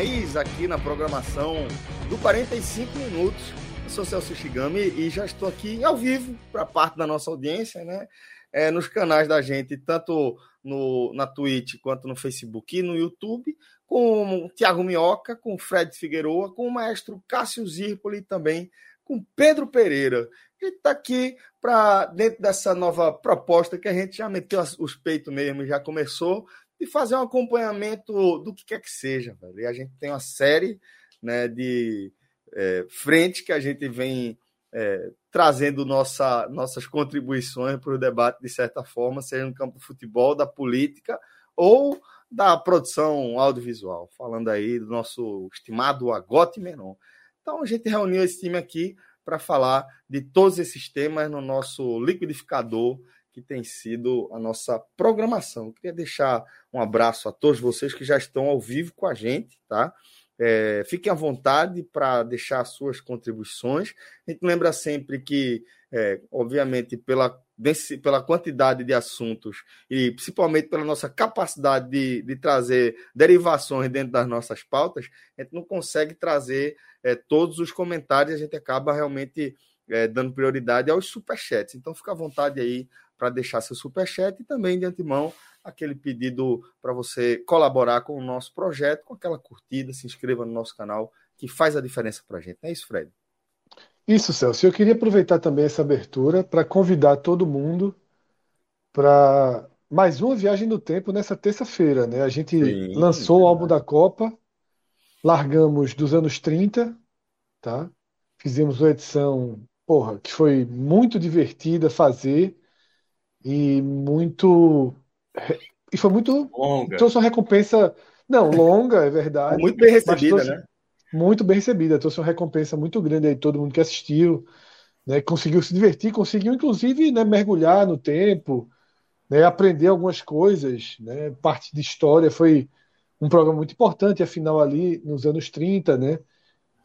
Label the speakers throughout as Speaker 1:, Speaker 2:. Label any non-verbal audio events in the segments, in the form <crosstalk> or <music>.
Speaker 1: Raiz aqui na programação do 45 Minutos. Eu sou Celso Shigami e já estou aqui ao vivo para parte da nossa audiência, né? É, nos canais da gente, tanto no, na Twitch quanto no Facebook e no YouTube, com o Tiago Minhoca, com o Fred Figueroa, com o maestro Cássio Zirpoli e também com Pedro Pereira. A gente está aqui para, dentro dessa nova proposta que a gente já meteu os peitos mesmo, já começou, e fazer um acompanhamento do que quer que seja. Velho. E a gente tem uma série né, de é, frente que a gente vem é, trazendo nossa, nossas contribuições para o debate, de certa forma, seja no campo do futebol, da política ou da produção audiovisual, falando aí do nosso estimado Agote Menon. Então a gente reuniu esse time aqui para falar de todos esses temas no nosso liquidificador que tem sido a nossa programação. Eu queria deixar um abraço a todos vocês que já estão ao vivo com a gente, tá? É, fiquem à vontade para deixar suas contribuições. A gente lembra sempre que, é, obviamente, pela, pela quantidade de assuntos e principalmente pela nossa capacidade de, de trazer derivações dentro das nossas pautas, a gente não consegue trazer é, todos os comentários, a gente acaba realmente é, dando prioridade aos superchats. Então, fica à vontade aí para deixar seu superchat e também de antemão aquele pedido para você colaborar com o nosso projeto, com aquela curtida, se inscreva no nosso canal, que faz a diferença para a gente. Não é isso, Fred?
Speaker 2: Isso, Celso. Eu queria aproveitar também essa abertura para convidar todo mundo para mais uma viagem no tempo nessa terça-feira. Né? A gente Sim, lançou é o álbum da Copa, largamos dos anos 30, tá? fizemos uma edição porra, que foi muito divertida fazer e muito. E foi muito. Longa. Trouxe uma recompensa. Não, longa, é verdade.
Speaker 1: Muito bem recebida, trouxe, né?
Speaker 2: Muito bem recebida. Trouxe uma recompensa muito grande aí, todo mundo que assistiu. Né, conseguiu se divertir, conseguiu, inclusive, né, mergulhar no tempo, né, aprender algumas coisas. Né, parte de história foi um programa muito importante, afinal, ali nos anos 30, né?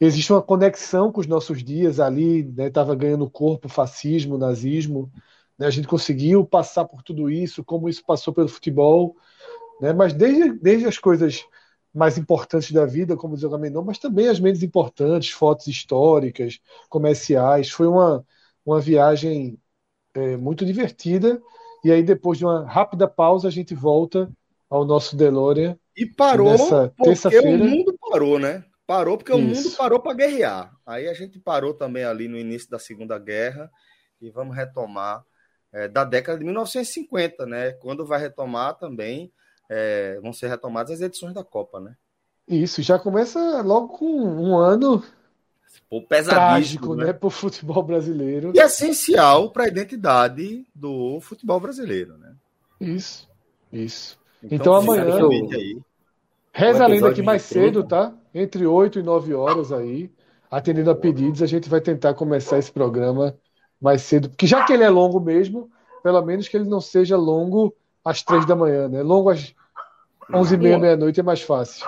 Speaker 2: Existe uma conexão com os nossos dias ali, estava né, ganhando corpo, fascismo, nazismo. Né? A gente conseguiu passar por tudo isso, como isso passou pelo futebol, né? mas desde, desde as coisas mais importantes da vida, como diz o Gamenon, mas também as menos importantes, fotos históricas, comerciais. Foi uma, uma viagem é, muito divertida. E aí, depois de uma rápida pausa, a gente volta ao nosso DeLorean.
Speaker 1: E parou porque o mundo parou, né? Parou porque Isso. o mundo parou para guerrear. Aí a gente parou também ali no início da Segunda Guerra e vamos retomar é, da década de 1950, né? Quando vai retomar também, é, vão ser retomadas as edições da Copa, né?
Speaker 2: Isso, já começa logo com um ano Pô, trágico, né, né para o futebol brasileiro.
Speaker 1: E essencial para a identidade do futebol brasileiro, né?
Speaker 2: Isso, isso. Então, então amanhã, aí, reza a lenda aqui mais cedo, tá? Entre 8 e 9 horas aí, atendendo a pedidos, a gente vai tentar começar esse programa mais cedo, porque já que ele é longo mesmo, pelo menos que ele não seja longo às três da manhã, né? Longo às onze e meia, meia-noite é mais fácil.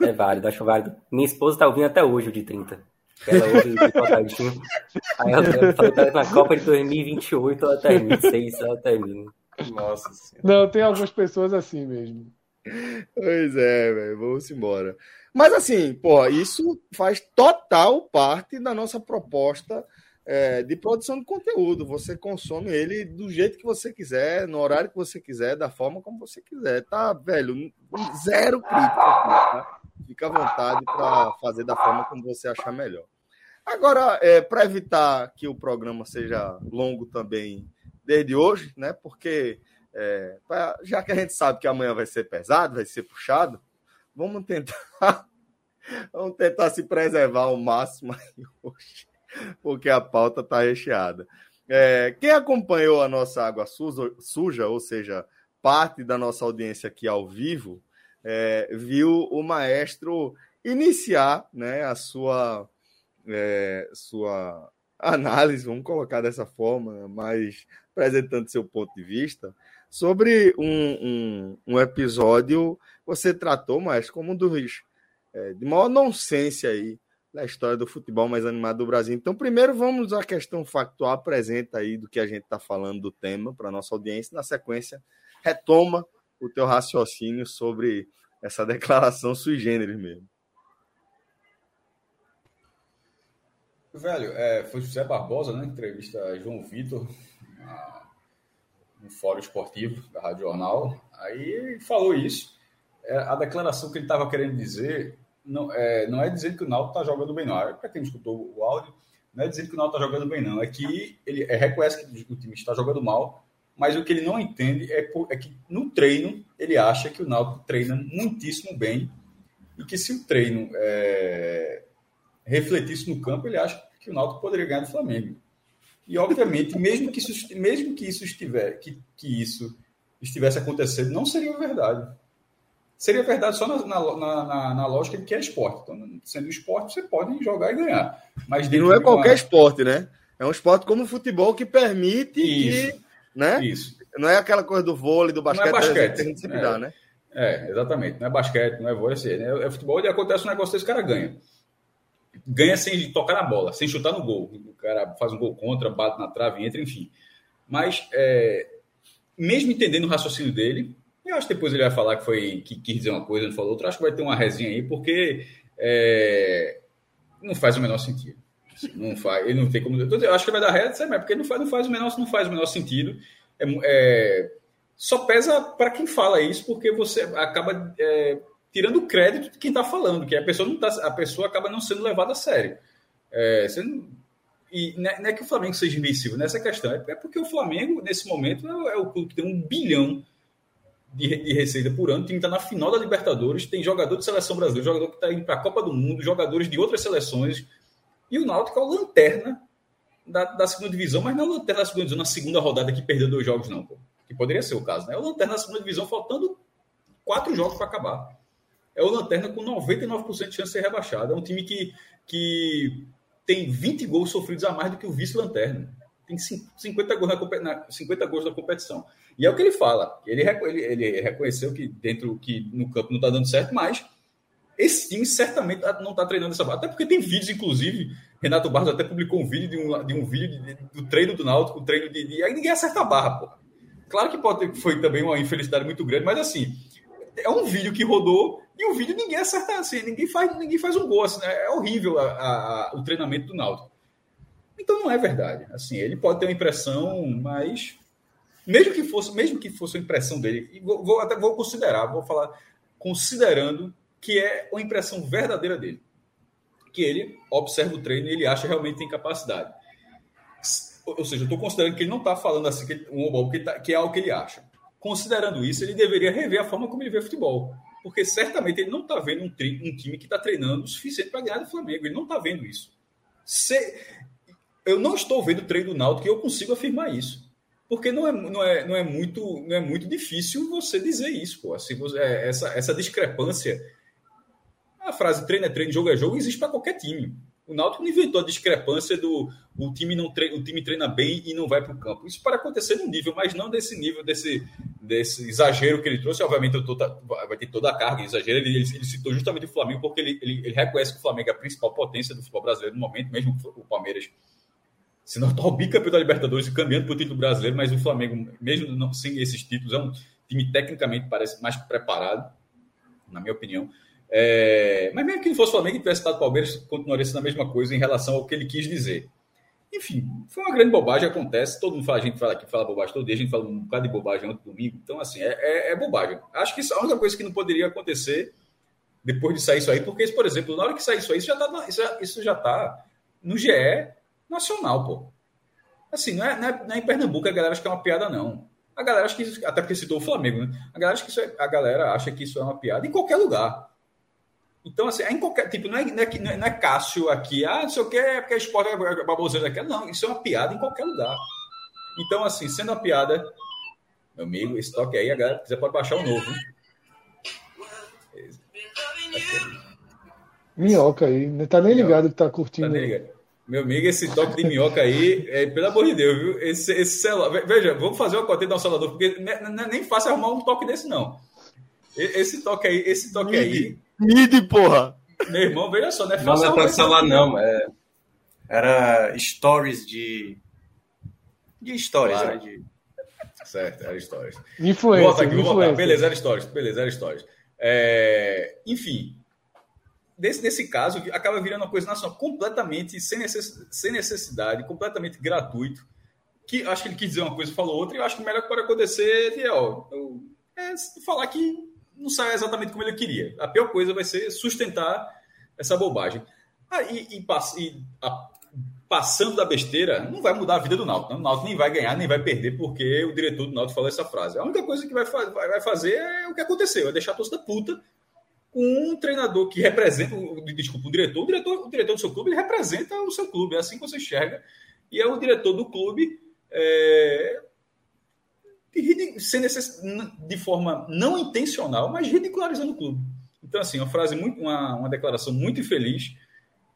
Speaker 3: É válido, acho válido. Minha esposa tá ouvindo até hoje o de 30. Ela ouve. Aí eu falei pra ela na Copa de 2028 ela termina, 26 ela termina.
Speaker 2: Nossa senhora. Não, tem algumas pessoas assim mesmo.
Speaker 1: Pois é, velho, vamos embora. Mas assim, pô, isso faz total parte da nossa proposta é, de produção de conteúdo. Você consome ele do jeito que você quiser, no horário que você quiser, da forma como você quiser. Tá, velho? Zero crítica tá? Fica à vontade para fazer da forma como você achar melhor. Agora, é, para evitar que o programa seja longo também desde hoje, né? Porque É, pra, já que a gente sabe que amanhã vai ser pesado, vai ser puxado, vamos tentar <laughs> vamos tentar se preservar ao máximo hoje, porque a pauta está recheada. É, quem acompanhou a nossa água suja, ou seja, parte da nossa audiência aqui ao vivo, é, viu o maestro iniciar né, a sua, é, sua análise, vamos colocar dessa forma, mas apresentando seu ponto de vista, sobre um, um, um episódio você tratou, mas como um dos é, de maior nonsense aí da história do futebol mais animado do Brasil. Então, primeiro vamos à questão factual, apresenta aí do que a gente está falando do tema para nossa audiência. Na sequência, retoma o teu raciocínio sobre essa <laughs> declaração sui generis mesmo.
Speaker 4: Velho, é, foi José Barbosa, né? Entrevista a João Vitor no Fórum Esportivo da Rádio Jornal. Aí ele falou isso. É, a declaração que ele estava querendo dizer não é, não é dizendo que o Náutico está jogando bem, não. É, Para quem escutou o áudio, não é dizendo que o Náutico está jogando bem, não. É que ele é, reconhece que o time está jogando mal, mas o que ele não entende é, por, é que no treino ele acha que o Náutico treina muitíssimo bem e que se o treino é, refletisse no campo, ele acha que o Náutico poderia ganhar do Flamengo. E, obviamente, mesmo que isso, mesmo que isso estiver, que, que isso estivesse acontecendo, não seria verdade. Seria verdade só na, na, na, na lógica de que é esporte. Então, sendo esporte, você pode jogar e ganhar. Mas
Speaker 1: e não é qualquer uma... esporte, né? É um esporte como o futebol que permite isso, que. Né? Isso. Não é aquela coisa do vôlei, do basquete,
Speaker 4: não é basquete. Que a gente é, dá, né? É, exatamente. Não é basquete, não é vôlei, assim, é, é futebol e acontece um negócio desse, cara ganha ganha sem tocar na bola, sem chutar no gol. O cara faz um gol contra, bate na trave, entra, enfim. Mas, é, mesmo entendendo o raciocínio dele, eu acho que depois ele vai falar que foi que quis dizer uma coisa, não falou outra. Acho que vai ter uma resinha aí, porque é, não faz o menor sentido. Não faz, ele não tem como. Eu acho que vai dar reta, mas porque não faz, não faz o menor, não faz o menor sentido. É, é, só pesa para quem fala isso, porque você acaba é, tirando o crédito de quem está falando, que a pessoa não tá, a pessoa acaba não sendo levada a sério. É, não, e não é, que o Flamengo seja invencível nessa questão, é, é porque o Flamengo, nesse momento, é, é o clube que tem um bilhão de, de receita por ano, o time está na final da Libertadores, tem jogador de seleção brasileira, jogador que está indo para a Copa do Mundo, jogadores de outras seleções, e o Náutico é o lanterna da, da, segunda divisão, mas não é o lanterna da segunda divisão na segunda rodada que perdeu dois jogos, não, pô. que poderia ser o caso, né? É o lanterna da segunda divisão, faltando quatro jogos para acabar é o Lanterna com 99% de chance de ser rebaixado. É um time que, que tem 20 gols sofridos a mais do que o vice-lanterna. Tem 50 gols na, na, 50 gols na competição. E é o que ele fala. Ele, ele, ele reconheceu que dentro que no campo não está dando certo, mas esse time certamente tá, não está treinando essa. Até porque tem vídeos, inclusive, Renato Barros até publicou um vídeo de um, de um vídeo de, de, do treino do Náutico, treino de. Aí ninguém acerta a barra, pô. Claro que pode foi também uma infelicidade muito grande, mas assim, é um vídeo que rodou e o vídeo ninguém acerta assim, ninguém faz, ninguém faz um gol, assim, né? É horrível a, a, o treinamento do Náutico. Então não é verdade. Assim, ele pode ter uma impressão, mas mesmo que fosse, mesmo que fosse a impressão dele, vou, vou até vou considerar, vou falar considerando que é uma impressão verdadeira dele, que ele observa o treino e ele acha realmente tem capacidade. Ou seja, eu estou considerando que ele não está falando assim que, um, que, tá, que é algo que ele acha. Considerando isso, ele deveria rever a forma como ele vê futebol porque certamente ele não está vendo um, um, time que está treinando o suficiente para ganhar do Flamengo. Ele não está vendo isso. Se, eu não estou vendo o treino do Náutico e eu consigo afirmar isso. Porque não é, não é, não é, muito, não é muito difícil você dizer isso. Pô. Assim, você, é, essa, essa discrepância. A frase treino é treino, jogo é jogo existe para qualquer time. O Náutico não inventou a discrepância do o time não treina, o time treina bem e não vai para o campo. Isso para acontecer num nível, mas não desse nível, desse, desse exagero que ele trouxe. Obviamente, tô, vai ter toda a carga exagero. Ele, ele, ele, citou justamente o Flamengo porque ele, ele, ele, reconhece que o Flamengo é a principal potência do futebol brasileiro no momento, mesmo o Palmeiras se não o bicampeão da Libertadores e caminhando para o título brasileiro, mas o Flamengo, mesmo não, sem esses títulos, é um time tecnicamente parece mais preparado, na minha opinião. É, mas mesmo que não fosse o Flamengo e tivesse estado Palmeiras, continuaria sendo a mesma coisa em relação ao que ele quis dizer. Enfim, foi uma grande bobagem, acontece. Todo mundo fala, a gente fala aqui, fala bobagem todo dia, a gente fala um bocado de bobagem ontem domingo. Então, assim, é, é, é, bobagem. Acho que isso é a única coisa que não poderia acontecer depois de sair isso aí, porque, por exemplo, na hora que sair isso aí, isso já está isso, isso já tá no GE nacional, pô. Assim, não é, não é, não é em Pernambuco a galera acha que é uma piada, não. A galera acha que isso, até porque citou o Flamengo, né? A galera acha que isso é, a galera acha que isso é uma piada em qualquer lugar. Então, assim, é em qualquer. Tipo, não é, não é, não é Cássio aqui, ah, não sei o que, é porque a esporte é baboseira daqui. Não, isso é uma piada em qualquer lugar. Então, assim, sendo uma piada, meu amigo, esse toque aí, a galera quiser pode baixar o novo. Né?
Speaker 2: Minhoca aí, não tá nem ligado que tá curtindo. Tá
Speaker 4: meu amigo, esse toque de minhoca aí, é, pelo amor de Deus, viu? Esse, esse celular. Veja, vamos fazer uma cotinha dar um celular, porque não é, nem fácil arrumar um toque desse, não. Esse toque aí, esse toque Mid, aí.
Speaker 1: Mid, porra!
Speaker 4: Meu irmão, veja só,
Speaker 5: não é fácil. Não, não é celular, não. É, era stories de. De stories, claro. né? De...
Speaker 4: Certo, era stories.
Speaker 2: Influência. Volta aqui,
Speaker 4: vou voltar. Beleza, era stories. Beleza, era stories. É... Enfim, nesse, nesse caso, acaba virando uma coisa nacional completamente sem, necess, sem necessidade, completamente gratuito. Que acho que ele quis dizer uma coisa falou outra, e eu acho que o melhor que pode acontecer é, ó, é falar que não sai exatamente como ele queria. A pior coisa vai ser sustentar essa bobagem. Ah, e, e, e a, passando da besteira, não vai mudar a vida do Náutico. O Náutico nem vai ganhar, nem vai perder, porque o diretor do Náutico falou essa frase. A única coisa que vai, vai fazer é o que aconteceu, é deixar a torcida puta com um treinador que representa, desculpa, o diretor, o diretor, o diretor do seu clube, ele representa o seu clube, é assim que você enxerga, e é o diretor do clube é, de, de forma não intencional, mas ridicularizando o clube. Então, assim, uma frase muito, uma, uma declaração muito infeliz,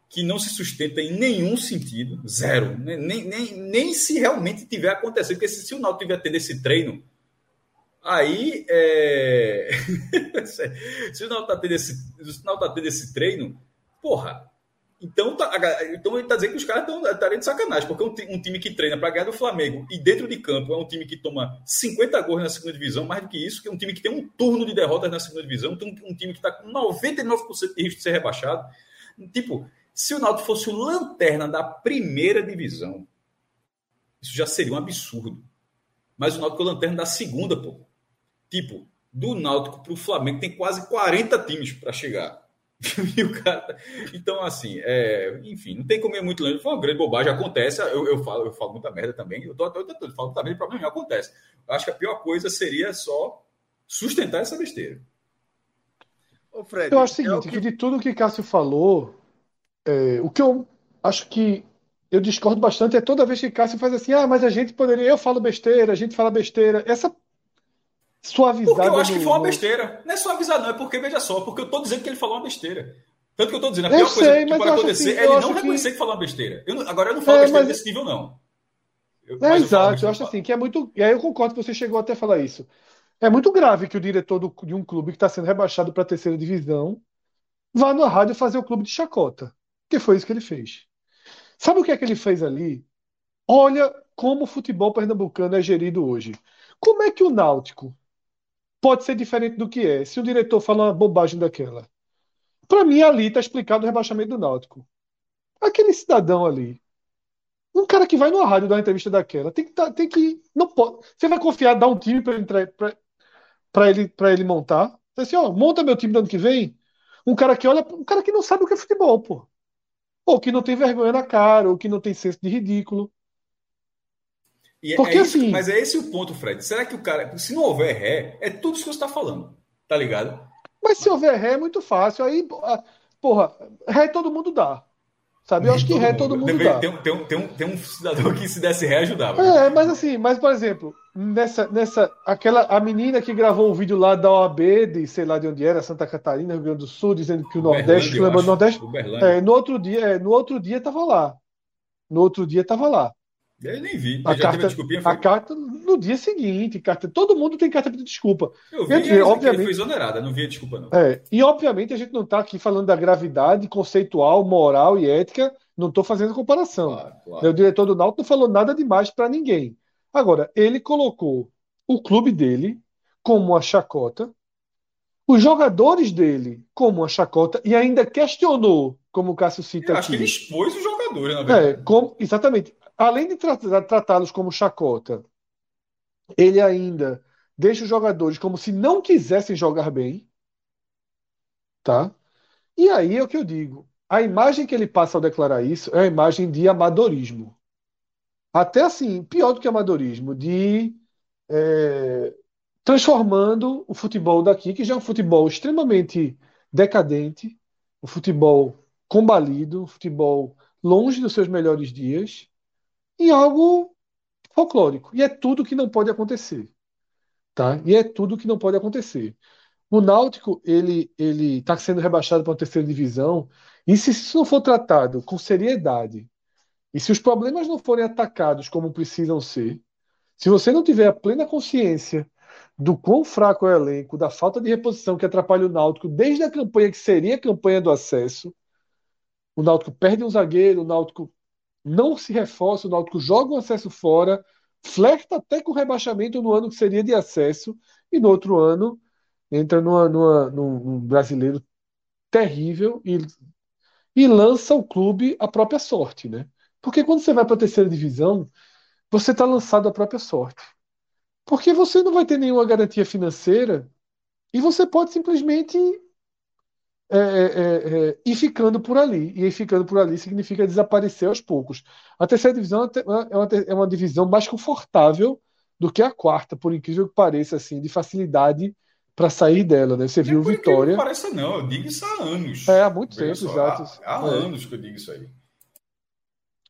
Speaker 4: que não se sustenta em nenhum sentido, zero, nem, nem, nem se realmente tiver acontecendo, porque se, se o Náutico tiver tendo esse treino, Aí, é... <laughs> se o Náutico tá tendo esse, tá tendo esse treino, porra, então, tá, então ele tá dizendo que os caras estariam de sacanagem, porque um, um time que treina para ganhar do Flamengo e dentro de campo é um time que toma 50 gols na segunda divisão, mais do que isso, que é um time que tem um turno de derrotas na segunda divisão, um, um time que está com 99% de risco de ser rebaixado. Tipo, se o Náutico fosse o lanterna da primeira divisão, isso já seria um absurdo. Mas o Náutico é o lanterna da segunda, pô. Tipo, do Náutico para o Flamengo tem quase 40 times para chegar. <laughs> Tá- então, assim, é... enfim, não tem como ir muito longe. Foi uma grande bobagem, acontece. Eu, eu, falo, eu falo muita merda também. Eu, tô, eu, eu falo muita merda, o problema não acontece. Eu acho que a pior coisa seria só sustentar essa besteira.
Speaker 2: Ô Fred, eu acho o seguinte: é que... que... de tudo que Cássio falou, é, o que eu acho que eu discordo bastante é toda vez que Cássio faz assim, ah, mas a gente poderia, eu falo besteira, a gente fala besteira. Essa suavizada.
Speaker 4: Porque eu acho que foi uma besteira. Não é suavizado, não, é porque, veja só, porque eu tô dizendo que ele falou uma besteira. Tanto que eu tô dizendo, a pior
Speaker 2: sei, coisa que pode
Speaker 4: acontecer
Speaker 2: assim,
Speaker 4: é ele não reconhecer que... que falou uma besteira. Eu, agora eu não falo é, besteira mas... desse nível, não.
Speaker 2: Eu, é, exato, eu, eu acho assim, que é muito. E aí eu concordo que você chegou até a falar isso. É muito grave que o diretor do, de um clube que está sendo rebaixado para a terceira divisão vá na rádio fazer o clube de chacota. Que foi isso que ele fez. Sabe o que é que ele fez ali? Olha como o futebol pernambucano é gerido hoje. Como é que o Náutico pode ser diferente do que é. Se o diretor fala uma bobagem daquela. Para mim, ali está explicado o rebaixamento do Náutico. Aquele cidadão ali. Um cara que vai numa rádio dar uma entrevista daquela, tem que, tá, tem que não pode. Você vai confiar, dar um time para ele, para ele montar? Assim, ó, monta meu time do ano que vem. Um cara que olha, um cara que não sabe o que é futebol, pô. Ou que não tem vergonha na cara, ou que não tem senso de ridículo.
Speaker 4: E é Porque, é isso, assim, mas é esse o ponto, Fred. Será que o cara, se não houver ré, é tudo isso que você está falando, tá ligado?
Speaker 2: Mas se houver ré é muito fácil. Aí, porra, ré todo mundo dá. Sabe? Eu acho que ré todo mundo
Speaker 4: dá. Tem, tem, tem, um, tem um cidadão que se desse ré ajudava. É,
Speaker 2: mas assim, mas por exemplo, nessa, nessa, aquela, a menina que gravou o vídeo lá da OAB, de sei lá de onde era, Santa Catarina, Rio Grande do Sul, dizendo que o Nordeste, lembra Nordeste? É, no outro dia, é, no outro dia tava lá. No outro dia tava lá.
Speaker 4: Eu nem vi.
Speaker 2: A, carta, a carta no dia seguinte, carta, todo mundo tem carta de desculpa.
Speaker 4: Eu vi, dizer, obviamente, foi exonerada, não vi a desculpa não.
Speaker 2: É, e obviamente a gente não está aqui falando da gravidade conceitual, moral e ética, não estou fazendo comparação. Claro, claro. O diretor do Náutico não falou nada demais para ninguém. Agora, ele colocou o clube dele como uma chacota, os jogadores dele como uma chacota e ainda questionou, como o Cássio cita Eu
Speaker 4: acho
Speaker 2: aqui.
Speaker 4: que ele expôs os jogadores, na
Speaker 2: verdade. É, como, exatamente além de tratá-los como chacota, ele ainda deixa os jogadores como se não quisessem jogar bem, tá? E aí é o que eu digo. A imagem que ele passa ao declarar isso é a imagem de amadorismo. Até assim, pior do que amadorismo, de é, transformando o futebol daqui, que já é um futebol extremamente decadente, um futebol combalido, um futebol longe dos seus melhores dias, em algo folclórico. E é tudo que não pode acontecer. Tá? E é tudo que não pode acontecer. O Náutico ele ele está sendo rebaixado para a terceira divisão e se isso não for tratado com seriedade e se os problemas não forem atacados como precisam ser, se você não tiver a plena consciência do quão fraco é o elenco, da falta de reposição que atrapalha o Náutico desde a campanha que seria a campanha do acesso, o Náutico perde um zagueiro, o Náutico não se reforça, o Náutico joga o acesso fora, flerta até com o rebaixamento no ano que seria de acesso, e no outro ano entra numa, numa, num brasileiro terrível e, e lança o clube à própria sorte, né? Porque quando você vai para a terceira divisão, você está lançado à própria sorte. Porque você não vai ter nenhuma garantia financeira e você pode simplesmente é, é, é, é ir ficando por ali. E ficando por ali significa desaparecer aos poucos. A terceira divisão é uma, é uma divisão mais confortável do que a quarta, por incrível que pareça, assim, de facilidade para sair dela, né? Você viu
Speaker 4: por
Speaker 2: Vitória.
Speaker 4: Não parece não, eu digo isso há anos.
Speaker 2: É, há muito tempo, só, exato.
Speaker 4: Há, há é. anos que eu digo isso aí.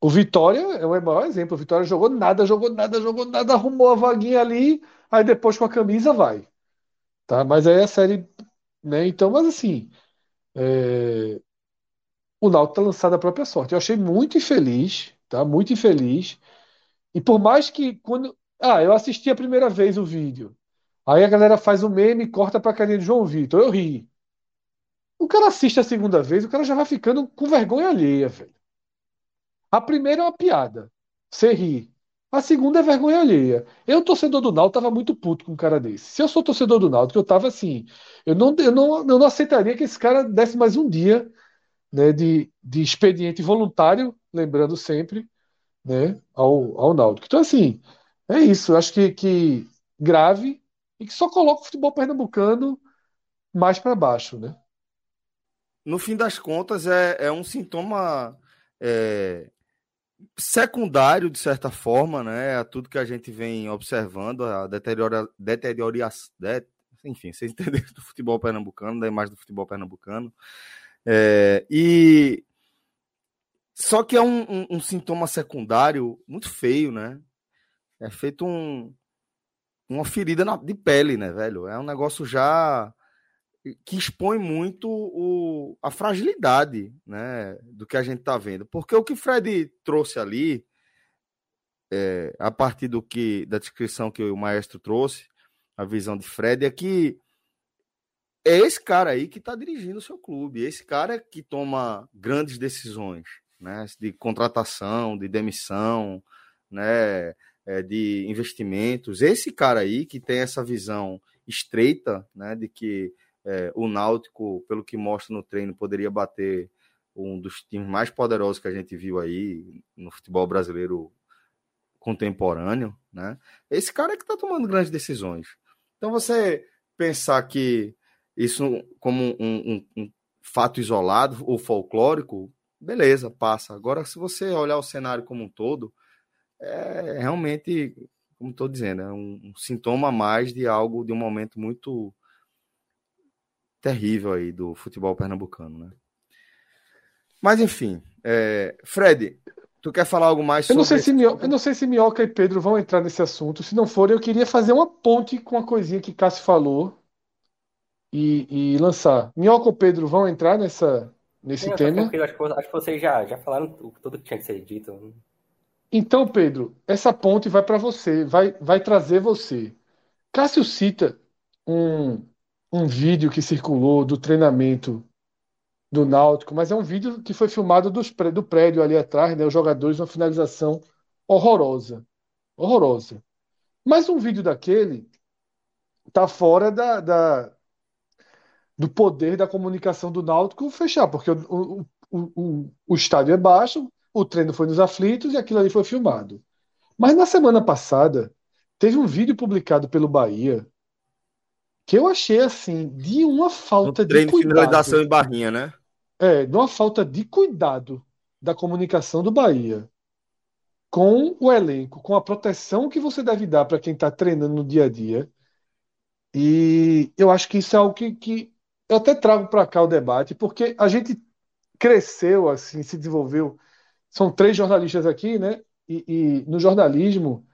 Speaker 2: O Vitória é o maior exemplo. O Vitória jogou nada, jogou nada, jogou nada, arrumou a vaguinha ali, aí depois com a camisa vai. Tá? Mas aí a série. Né? Então, mas assim. É... O Náutico tá lançado à própria sorte. Eu achei muito infeliz, tá? Muito infeliz. E por mais que quando. Ah, eu assisti a primeira vez o vídeo. Aí a galera faz o meme e corta pra carinha de João Vitor. Eu ri. O cara assiste a segunda vez, o cara já vai ficando com vergonha alheia, velho. A primeira é uma piada. Você ri. A segunda é vergonha alheia. Eu, torcedor do Náutico, tava muito puto com um cara desse. Se eu sou torcedor do Náutico, eu tava assim. Eu não, eu não, eu não aceitaria que esse cara desse mais um dia né, de, de expediente voluntário, lembrando sempre, né, ao, ao Náutico. Então, assim, é isso. Eu acho que, que grave e que só coloca o futebol pernambucano mais para baixo, né?
Speaker 1: No fim das contas, é, é um sintoma é, secundário, de certa forma, né, a tudo que a gente vem observando, a deteriora, deterioração, de, enfim, vocês <laughs> entenderam do futebol pernambucano, da imagem do futebol pernambucano. É, e só que é um, um, um, sintoma secundário muito feio, né? É feito um, uma ferida na, de pele, né, velho? É um negócio já que expõe muito o, a fragilidade né, do que a gente está vendo. Porque o que Fred trouxe ali, é, a partir do que da descrição que o maestro trouxe, a visão de Fred, é que é esse cara aí que está dirigindo o seu clube, esse cara que toma grandes decisões né, de contratação, de demissão, né, é, de investimentos. Esse cara aí que tem essa visão estreita né, de que é, o Náutico, pelo que mostra no treino, poderia bater um dos times mais poderosos que a gente viu aí no futebol brasileiro contemporâneo, né? Esse cara é que está tomando grandes decisões. Então você pensar que isso como um, um, um fato isolado ou folclórico, beleza, passa. Agora, se você olhar o cenário como um todo, é realmente, como estou dizendo, é um, um, sintoma a mais de algo, de um momento muito terrível aí do futebol pernambucano, né? Mas enfim, é... Fred, tu quer falar algo mais
Speaker 2: sobre? Eu não sei se Minhoca, eu não sei se Minhoca e Pedro vão entrar nesse assunto. Se não for, eu queria fazer uma ponte com a coisinha que Cássio falou e, e lançar. Minhoca ou Pedro vão entrar nessa nesse Sim, tema?
Speaker 3: Acho que, acho que vocês já já falaram tudo que tinha que ser dito.
Speaker 2: Então, Pedro, essa ponte vai para você, vai vai trazer você. Cássio cita um um vídeo que circulou do treinamento do Náutico, mas é um vídeo que foi filmado dos, do prédio ali atrás, né? Os jogadores, uma finalização horrorosa. Horrorosa. Mas um vídeo daquele tá fora da, da do poder da comunicação do Náutico fechar, porque o, o, o, o estádio é baixo, o treino foi nos aflitos e aquilo ali foi filmado. Mas na semana passada, teve um vídeo publicado pelo Bahia que eu achei assim de uma falta um de cuidado.
Speaker 1: De em barrinha, né?
Speaker 2: É, de uma falta de cuidado da comunicação do Bahia com o elenco, com a proteção que você deve dar para quem está treinando no dia a dia. E eu acho que isso é algo que, que eu até trago para cá o debate, porque a gente cresceu assim, se desenvolveu. São três jornalistas aqui, né? E, e no jornalismo,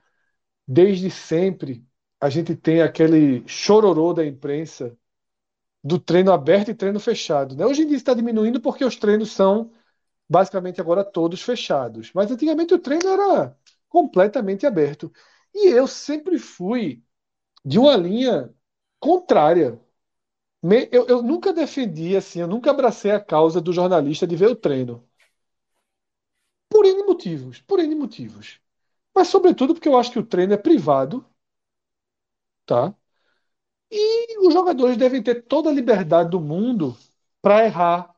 Speaker 2: desde sempre, a gente tem aquele chororô da imprensa do treino aberto e treino fechado. Né? Hoje em dia está diminuindo porque os treinos são basicamente agora todos fechados. Mas antigamente o treino era completamente aberto. E eu sempre fui de uma linha contrária. Eu, eu nunca defendi, assim, eu nunca abracei a causa do jornalista de ver o treino. Por N motivos, por N motivos. Mas, sobretudo, porque eu acho que o treino é privado, tá? E os jogadores devem ter toda a liberdade do mundo para errar,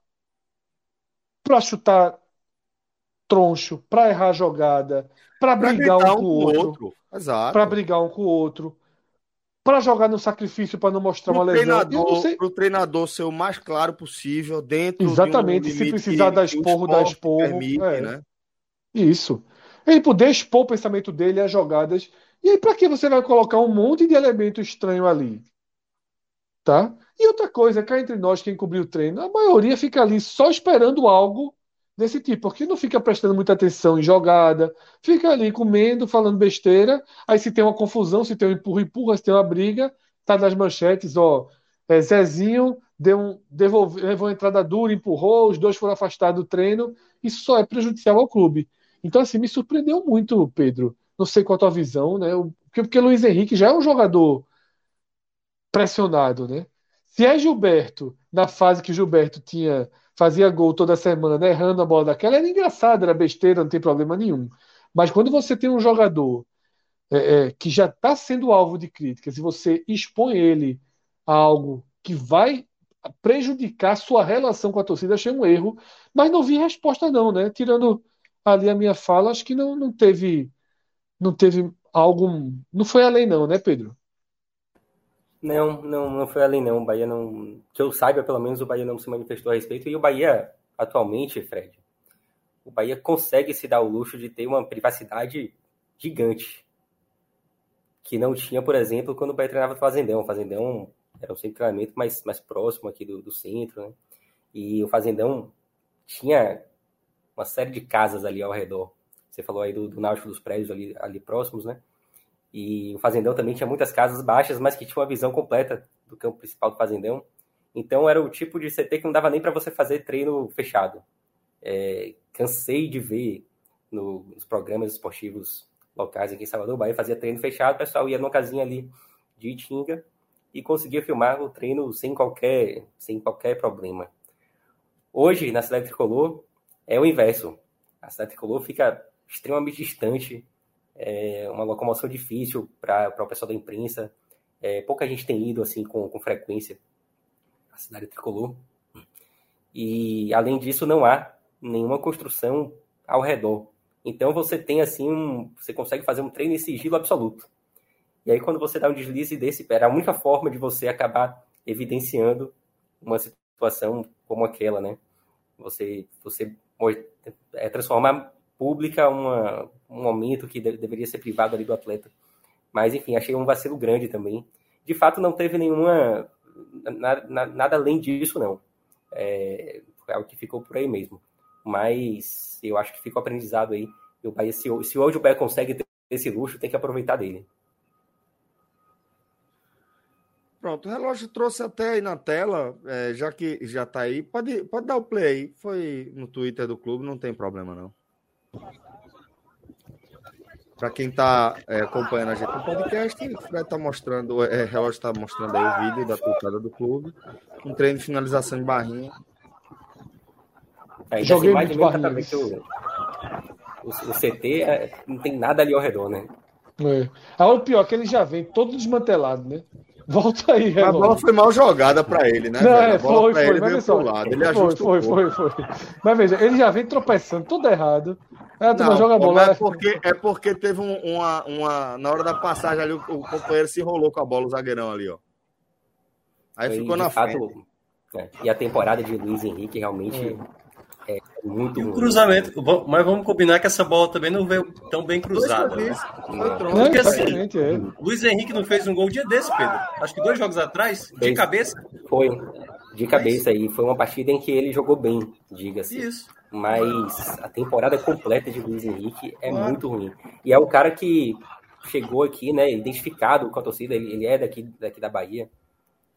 Speaker 2: para chutar troncho, para errar jogada, para brigar um com o outro, outro. para brigar um com o outro, para jogar no sacrifício para não mostrar pro uma lesão.
Speaker 1: Para o treinador ser o mais claro possível dentro
Speaker 2: Exatamente, de um se precisar dar esporro, dar esporro. Permite, é. né? Isso. Ele poder expor o pensamento dele, as jogadas. E aí, para que você vai colocar um monte de elemento estranho ali? Tá? E outra coisa, cá entre nós, quem cobriu o treino, a maioria fica ali só esperando algo desse tipo, porque não fica prestando muita atenção em jogada, fica ali comendo, falando besteira. Aí se tem uma confusão, se tem um empurra-empurra, se tem uma briga, tá nas manchetes, ó. É, Zezinho deu um, devolveu, levou uma entrada dura, empurrou, os dois foram afastados do treino. Isso só é prejudicial ao clube. Então, assim, me surpreendeu muito, Pedro. Não sei qual a tua visão, né? Porque, porque Luiz Henrique já é um jogador pressionado, né? Se é Gilberto, na fase que Gilberto tinha fazia gol toda semana, errando a bola daquela, era engraçado, era besteira, não tem problema nenhum. Mas quando você tem um jogador é, é, que já está sendo alvo de críticas e você expõe ele a algo que vai prejudicar sua relação com a torcida, achei um erro, mas não vi resposta não, né? Tirando ali a minha fala, acho que não, não teve não teve algo, não foi além não, né, Pedro?
Speaker 3: Não, não, não foi além não. O Bahia não. Que eu saiba, pelo menos, o Bahia não se manifestou a respeito. E o Bahia, atualmente, Fred, o Bahia consegue se dar o luxo de ter uma privacidade gigante. Que não tinha, por exemplo, quando o Bahia treinava o Fazendão. O Fazendão era um centro de treinamento mais, mais próximo aqui do, do centro, né? E o Fazendão tinha uma série de casas ali ao redor. Você falou aí do, do náutico dos prédios ali, ali próximos, né? E o Fazendão também tinha muitas casas baixas, mas que tinha uma visão completa do campo principal do Fazendão. Então era o tipo de CT que não dava nem para você fazer treino fechado. É, cansei de ver no, nos programas esportivos locais aqui em Salvador, Bahia fazia treino fechado, o pessoal ia numa casinha ali de Itinga e conseguia filmar o treino sem qualquer, sem qualquer problema. Hoje, na cidade tricolor, é o inverso. A cidade tricolor fica extremamente distante é uma locomoção difícil para o pessoal da imprensa. É, pouca gente tem ido assim com, com frequência à cidade tricolor. E além disso, não há nenhuma construção ao redor. Então você tem assim um, você consegue fazer um treino em sigilo absoluto. E aí quando você dá um deslize desse, era a única forma de você acabar evidenciando uma situação como aquela, né? Você você é, transformar pública uma, um momento que de, deveria ser privado ali do atleta. Mas, enfim, achei um vacilo grande também. De fato, não teve nenhuma. Nada, nada além disso, não. É, é o que ficou por aí mesmo. Mas eu acho que ficou aprendizado aí. E o Bahia, se, se hoje o Bahia consegue ter esse luxo, tem que aproveitar dele.
Speaker 1: Pronto, o relógio trouxe até aí na tela, é, já que já está aí. Pode, pode dar o play aí. Foi no Twitter do clube, não tem problema não. Para quem está é, acompanhando a gente no podcast, o Fred está mostrando, é, relógio está mostrando aí o vídeo da tutada do clube, um treino de finalização de barrinha.
Speaker 3: É, Joguei muito barrinha. O, o, o, CT é, não tem nada ali ao redor, né?
Speaker 2: É. Ah, o pior é que ele já vem todo desmantelado, né? Volta aí,
Speaker 1: A bola foi mal jogada para ele, né?
Speaker 2: Não, é, foi, foi. Ele mas só, lado, ele foi, foi, foi, foi, Mas veja, ele já vem tropeçando tudo errado.
Speaker 1: É, não, joga a bola. É porque, é porque teve um, uma, uma. Na hora da passagem ali, o, o, companheiro se enrolou com a bola, o zagueirão ali, ó. Aí foi, ficou na fato, frente.
Speaker 3: É, e a temporada de Luiz Henrique realmente. É muito
Speaker 5: e o cruzamento, mas vamos combinar que essa bola também não veio tão bem cruzada. Né? Porque assim, é. Luiz Henrique não fez um gol dia desse, Pedro. Acho que dois jogos atrás, de fez, cabeça.
Speaker 3: Foi, de cabeça aí. Foi uma partida em que ele jogou bem, diga-se. Isso. Mas a temporada completa de Luiz Henrique é claro. muito ruim. E é um cara que chegou aqui, né, identificado com a torcida. Ele, ele é daqui, daqui da Bahia.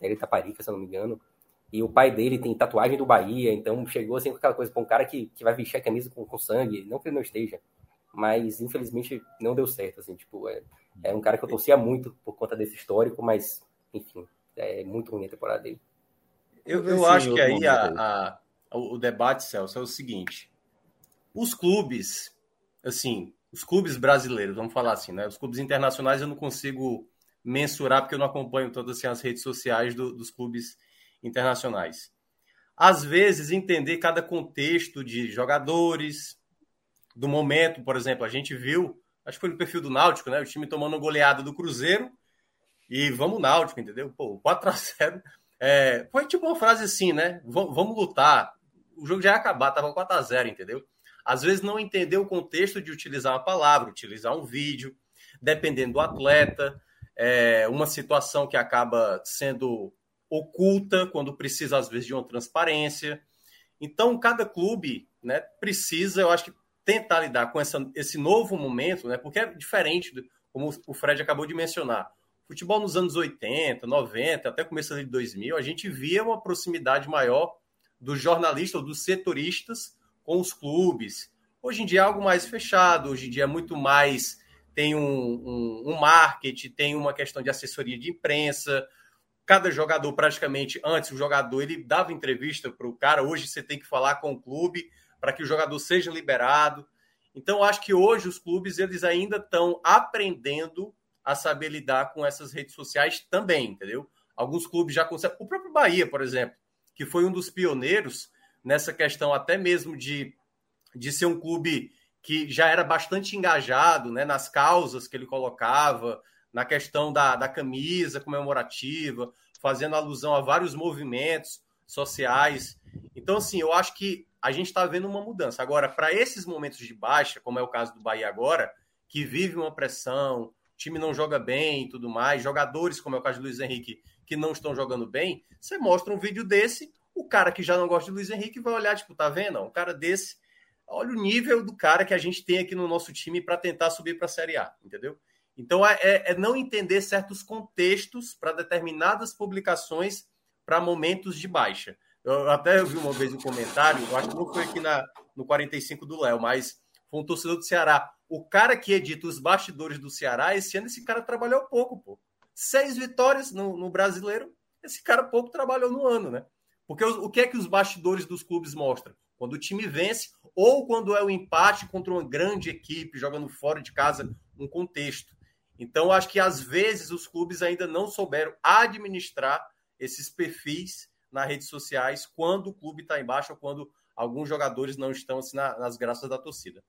Speaker 3: Ele é Itaparica, se eu não me engano. E o pai dele tem tatuagem do Bahia, então chegou assim com aquela coisa para um cara que, que vai vestir a camisa com, com sangue, não que ele não esteja, mas infelizmente não deu certo, assim, tipo, é, é um cara que eu torcia muito por conta desse histórico, mas, enfim, é muito ruim a temporada dele.
Speaker 5: Eu, eu acho que aí a, a, o debate, Celso, é o seguinte, os clubes, assim, os clubes brasileiros, vamos falar assim, né, os clubes internacionais eu não consigo mensurar, porque eu não acompanho todas assim, as redes sociais do, dos clubes internacionais. Às vezes, entender cada contexto de jogadores, do momento, por exemplo, a gente viu, acho que foi no perfil do Náutico, né? O time tomando goleada do Cruzeiro e vamos Náutico, entendeu? Pô, 4x0. <laughs> É, foi tipo uma frase assim, né? V vamos lutar. O jogo já ia acabar, tava 4x0, entendeu? Às vezes não entender o contexto de utilizar uma palavra, utilizar um vídeo, dependendo do atleta, é, uma situação que acaba sendo oculta quando precisa, às vezes, de uma transparência. Então, cada clube né, precisa, eu acho que, tentar lidar com essa, esse novo momento, né, porque é diferente, do, como o Fred acabou de mencionar. Futebol nos anos 80, 90, até começo de 2000, a gente via uma proximidade maior dos jornalistas ou dos setoristas com os clubes. Hoje em dia é algo mais fechado, hoje em dia é muito mais. Tem um, um, um marketing, tem uma questão de assessoria de imprensa, cada jogador praticamente antes o jogador ele dava entrevista para o cara hoje você tem que falar com o clube para que o jogador seja liberado. Então acho que hoje os clubes eles ainda estão aprendendo a saber lidar com essas redes sociais também entendeu? Alguns clubes já conseguem o próprio Bahia por exemplo que foi um dos pioneiros nessa questão até mesmo de de ser um clube que já era bastante engajado né, nas causas que ele colocava na questão da, da camisa comemorativa, fazendo alusão a vários movimentos sociais. Então, assim, eu acho que a gente está vendo uma mudança. Agora, para esses momentos de baixa, como é o caso do Bahia agora, que vive uma pressão, time não joga bem e tudo mais, jogadores, como é o caso do Luiz Henrique, que não estão jogando bem, você mostra um vídeo desse, o cara que já não gosta de Luiz Henrique vai olhar, tipo, tá vendo? Um cara desse, olha o nível do cara que a gente tem aqui no nosso time para tentar subir para a Série A, entendeu? Então, é, é, é não entender certos contextos para determinadas publicações para momentos de baixa. Eu até vi uma vez um comentário, eu acho que não foi aqui na, no 45 do Léo, mas foi um torcedor do Ceará. O cara que edita os bastidores do Ceará, esse ano esse cara trabalhou pouco, pô. Seis vitórias no, no brasileiro, esse cara pouco trabalhou no ano, né? Porque o, o que é que os bastidores dos clubes mostram? Quando o time vence ou quando é o um empate contra uma grande equipe, jogando fora de casa, um contexto. Então, acho que às vezes os clubes ainda não souberam administrar esses perfis nas redes sociais quando o clube está embaixo ou quando alguns jogadores não estão assim, nas graças da torcida.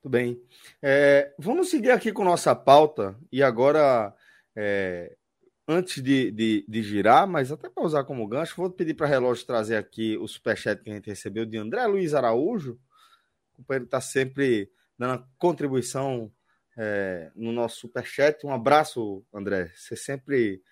Speaker 1: Tudo bem. É, vamos seguir aqui com nossa pauta e agora, é, antes de, de, de, girar, mas até para usar como gancho, vou pedir para Relógio trazer aqui o superchat que a gente recebeu de André Luiz Araújo. O companheiro está sempre dando contribuição é, no nosso superchat. Um abraço, André. Você sempre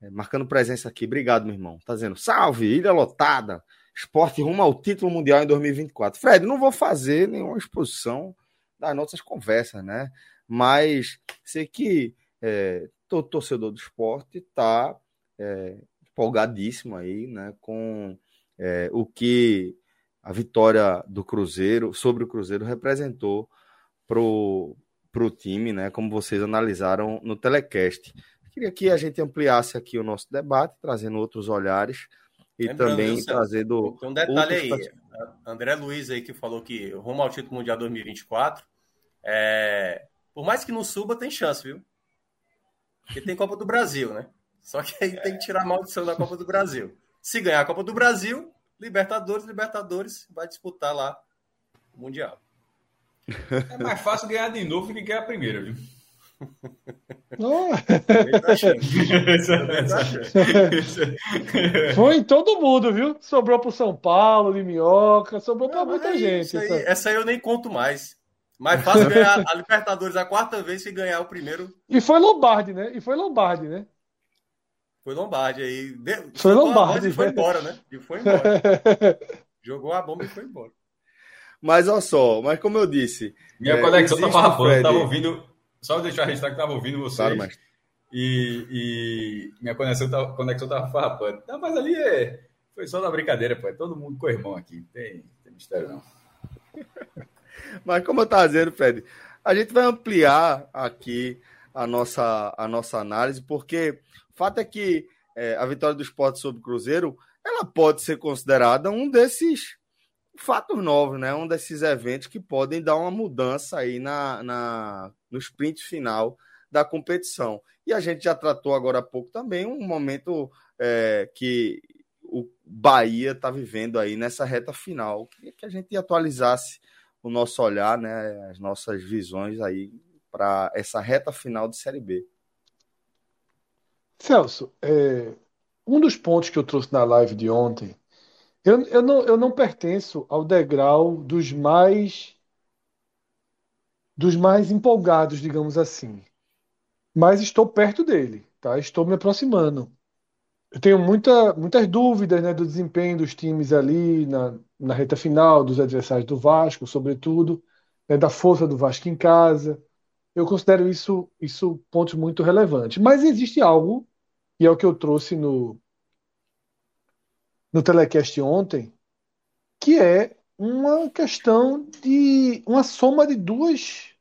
Speaker 1: é, marcando presença aqui. Obrigado, meu irmão. Tá dizendo, salve, ilha lotada. Esporte rumo ao título mundial em 2024. Fred, não vou fazer nenhuma exposição das nossas conversas, né? Mas sei que é, todo torcedor do esporte está é, empolgadíssimo aí, né? Com é, o que a vitória do Cruzeiro sobre o Cruzeiro representou pro, pro time, né? Como vocês analisaram no telecast. Queria que a gente ampliasse aqui o nosso debate, trazendo outros olhares e Lembrando, também Celso, trazendo.
Speaker 5: Tem um detalhe aí. André Luiz aí que falou que rumo ao título mundial 2024. É... Por mais que não suba, tem chance, viu? Porque tem Copa do Brasil, né? Só que aí tem que tirar a maldição da Copa do Brasil. Se ganhar a Copa do Brasil, Libertadores, Libertadores vai disputar lá o Mundial.
Speaker 4: É mais fácil ganhar de novo do que ganhar primeiro, viu?
Speaker 2: Oh. Foi em todo mundo, viu? Sobrou pro São Paulo, de Minhoca, sobrou para muita é gente.
Speaker 5: Aí, essa aí eu nem conto mais. Mais fácil ganhar a Libertadores a quarta vez que ganhar o primeiro.
Speaker 2: E foi Lombardi, né? E foi Lombardi, né?
Speaker 5: Foi Lombardi aí.
Speaker 2: Foi Lombardi.
Speaker 5: E foi embora, né? E foi embora. <laughs> Jogou a bomba e foi embora.
Speaker 1: Mas olha só, mas como eu disse.
Speaker 4: Minha é, conexão tá farrapando, Fred... tava ouvindo. Só deixar registrar que tava ouvindo vocês. Claro, mas... e, e minha conexão tava, conexão tava farrapando. Não, mas ali é, foi só na brincadeira, pô. É todo mundo com o irmão aqui. Tem, tem mistério, não. <laughs>
Speaker 1: mas como eu tava dizendo, Fred, a gente vai ampliar aqui a nossa, a nossa análise, porque o fato é que é, a vitória do esporte sobre o Cruzeiro ela pode ser considerada um desses fatos novos, né? Um desses eventos que podem dar uma mudança aí na, na, no sprint final da competição. E a gente já tratou agora há pouco também um momento é, que o Bahia está vivendo aí nessa reta final. Queria que a gente atualizasse o nosso olhar, né? As nossas visões aí para essa reta final de Série B.
Speaker 2: Celso, é, um dos pontos que eu trouxe na live de ontem eu, eu, não, eu não pertenço ao degrau dos mais dos mais empolgados, digamos assim. Mas estou perto dele, tá? Estou me aproximando. Eu tenho muita, muitas dúvidas né, do desempenho dos times ali na, na reta final, dos adversários do Vasco, sobretudo, né, da força do Vasco em casa. Eu considero isso, isso pontos muito relevantes. Mas existe algo, e é o que eu trouxe no, no telecast ontem, que é uma questão de uma soma de duas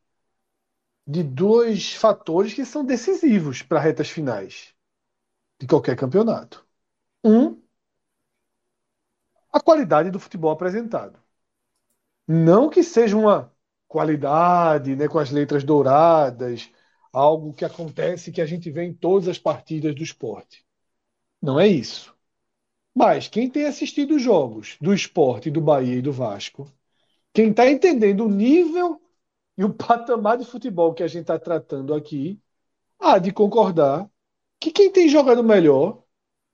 Speaker 2: de dois fatores que são decisivos para retas finais de qualquer campeonato. Um, a qualidade do futebol apresentado. Não que seja uma qualidade, né, com as letras douradas, algo que acontece que a gente vê em todas as partidas do esporte. Não é isso. Mas quem tem assistido os jogos do esporte, do Bahia e do Vasco, quem está entendendo o nível e o <laughs> patamar de futebol que a gente está tratando aqui, há de concordar que quem tem jogado melhor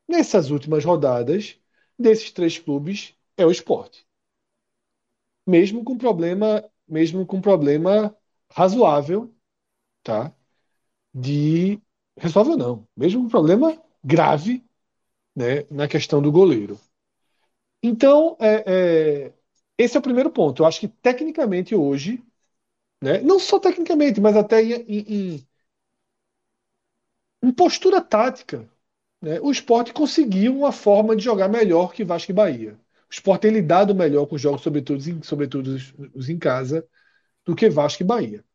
Speaker 2: nessas últimas rodadas desses três clubes é o esporte. Mesmo com problema, mesmo com problema razoável, tá? De resolve não, mesmo com problema grave né, na questão do goleiro. Então, é, é, esse é o primeiro ponto. Eu acho que tecnicamente hoje, né, não só tecnicamente, mas até em, em, em postura tática, né, o esporte conseguiu uma forma de jogar melhor que Vasco e Bahia. O esporte tem lidado melhor com os jogos, sobretudo, sobretudo os, os em casa, do que Vasco e Bahia.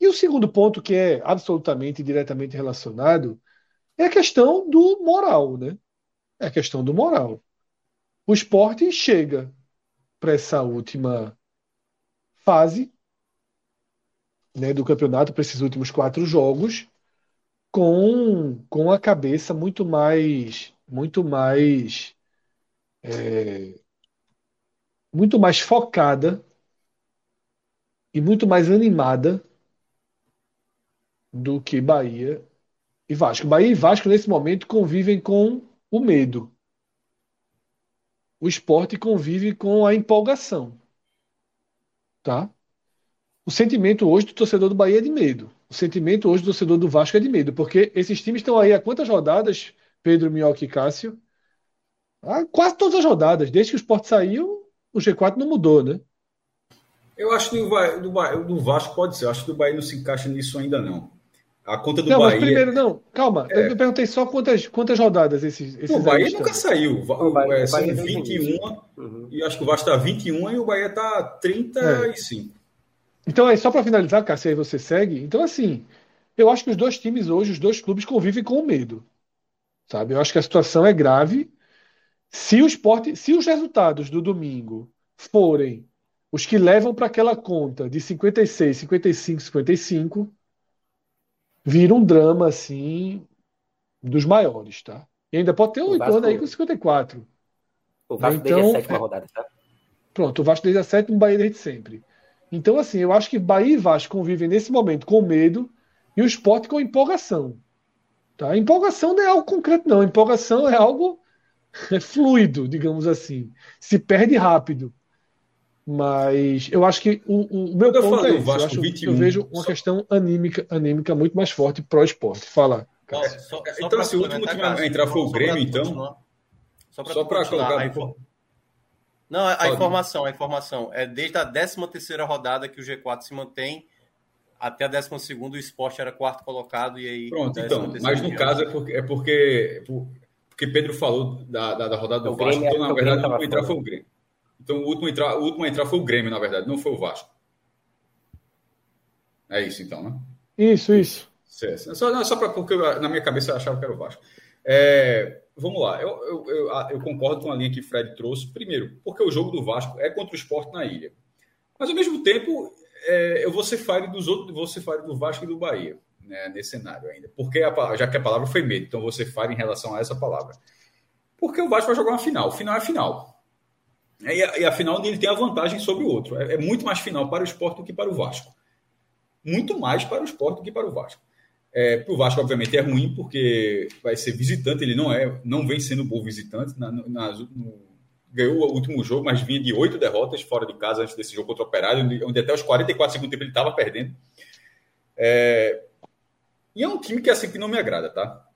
Speaker 2: E o segundo ponto, que é absolutamente diretamente relacionado, é a questão do moral, né? É questão do moral. O esporte chega para essa última fase né, do campeonato, para esses últimos quatro jogos, com, com a cabeça muito mais muito mais é, muito mais focada e muito mais animada do que Bahia e Vasco. Bahia e Vasco nesse momento convivem com o medo. O esporte convive com a empolgação. Tá? O sentimento hoje do torcedor do Bahia é de medo. O sentimento hoje do torcedor do Vasco é de medo, porque esses times estão aí há quantas rodadas, Pedro, Minhoca e Cássio? Há quase todas as rodadas. Desde que o esporte saiu, o G4 não mudou, né?
Speaker 4: Eu acho que do, do, do Vasco pode ser. Eu acho que o Bahia não se encaixa nisso ainda não. A conta do
Speaker 2: não,
Speaker 4: Bahia.
Speaker 2: Mas primeiro, não, calma. É... Eu perguntei só quantas, quantas rodadas esses. esses
Speaker 4: o Bahia nunca saiu. O Bahia, é, são 21 uhum. e acho que o Vasco está 21 e o Bahia está 35. É.
Speaker 2: Então, aí, só para finalizar, Cássio, aí você segue. Então, assim, eu acho que os dois times hoje, os dois clubes, convivem com o medo. Sabe? Eu acho que a situação é grave. Se o esporte, se os resultados do domingo forem os que levam para aquela conta de 56, 55, 55 vira um drama assim dos maiores, tá? E ainda pode ter um Ituano aí com 54.
Speaker 3: O Vasco então, desde a sétima é... rodada, tá?
Speaker 2: Pronto, o Vasco desde a sétima, o Bahia desde sempre. Então, assim, eu acho que Bahia e Vasco convivem nesse momento com medo e o esporte com empolgação. Tá? Empolgação não é algo concreto, não. Empolgação é algo fluido, digamos assim. Se perde rápido. Mas eu acho que o, o meu eu ponto é esse. Vasco, eu, acho, eu vejo uma só... questão anímica, anímica muito mais forte pro esporte. Fala.
Speaker 4: É, só, só então, se o último time a entrar foi o Grêmio, então.
Speaker 5: Só para colocar. Info... Não, a, a informação, a informação. É desde a 13 terceira rodada que o G4 se mantém até a 12 o esporte era quarto colocado e aí.
Speaker 4: Pronto, então. Mas no caso é porque, é porque, porque Pedro falou da, da, da rodada do o Vasco, então, na verdade, o último entrar foi o Grêmio. Então, o último, entrar, o último a entrar foi o Grêmio, na verdade, não foi o Vasco. É isso, então, né?
Speaker 2: Isso, isso.
Speaker 4: Certo. Só, não, só para porque eu, na minha cabeça eu achava que era o Vasco. É, vamos lá, eu, eu, eu, eu, concordo com a linha que o Fred trouxe. Primeiro, porque o jogo do Vasco é contra o esporte na ilha. Mas, ao mesmo tempo, é, eu vou ser fire dos outros, vou ser fire do Vasco e do Bahia, né, nesse cenário ainda. Porque a, já que a palavra foi medo, então ser fire em relação a essa palavra. Porque o Vasco vai jogar uma final. O final é final. É, e, e a final ele tem a vantagem sobre o outro. É, é, muito mais final para o esporte do que para o Vasco. Muito mais para o esporte do que para o Vasco. É, para o Vasco, obviamente, é ruim, porque vai ser visitante, ele não é, não vem sendo bom visitante. Na, na, no, ganhou o último jogo, mas vinha de oito derrotas fora de casa antes desse jogo contra o Operário, onde, onde até os 44 segundos tempo ele estava perdendo. É, e é um time que assim que não me agrada, tá?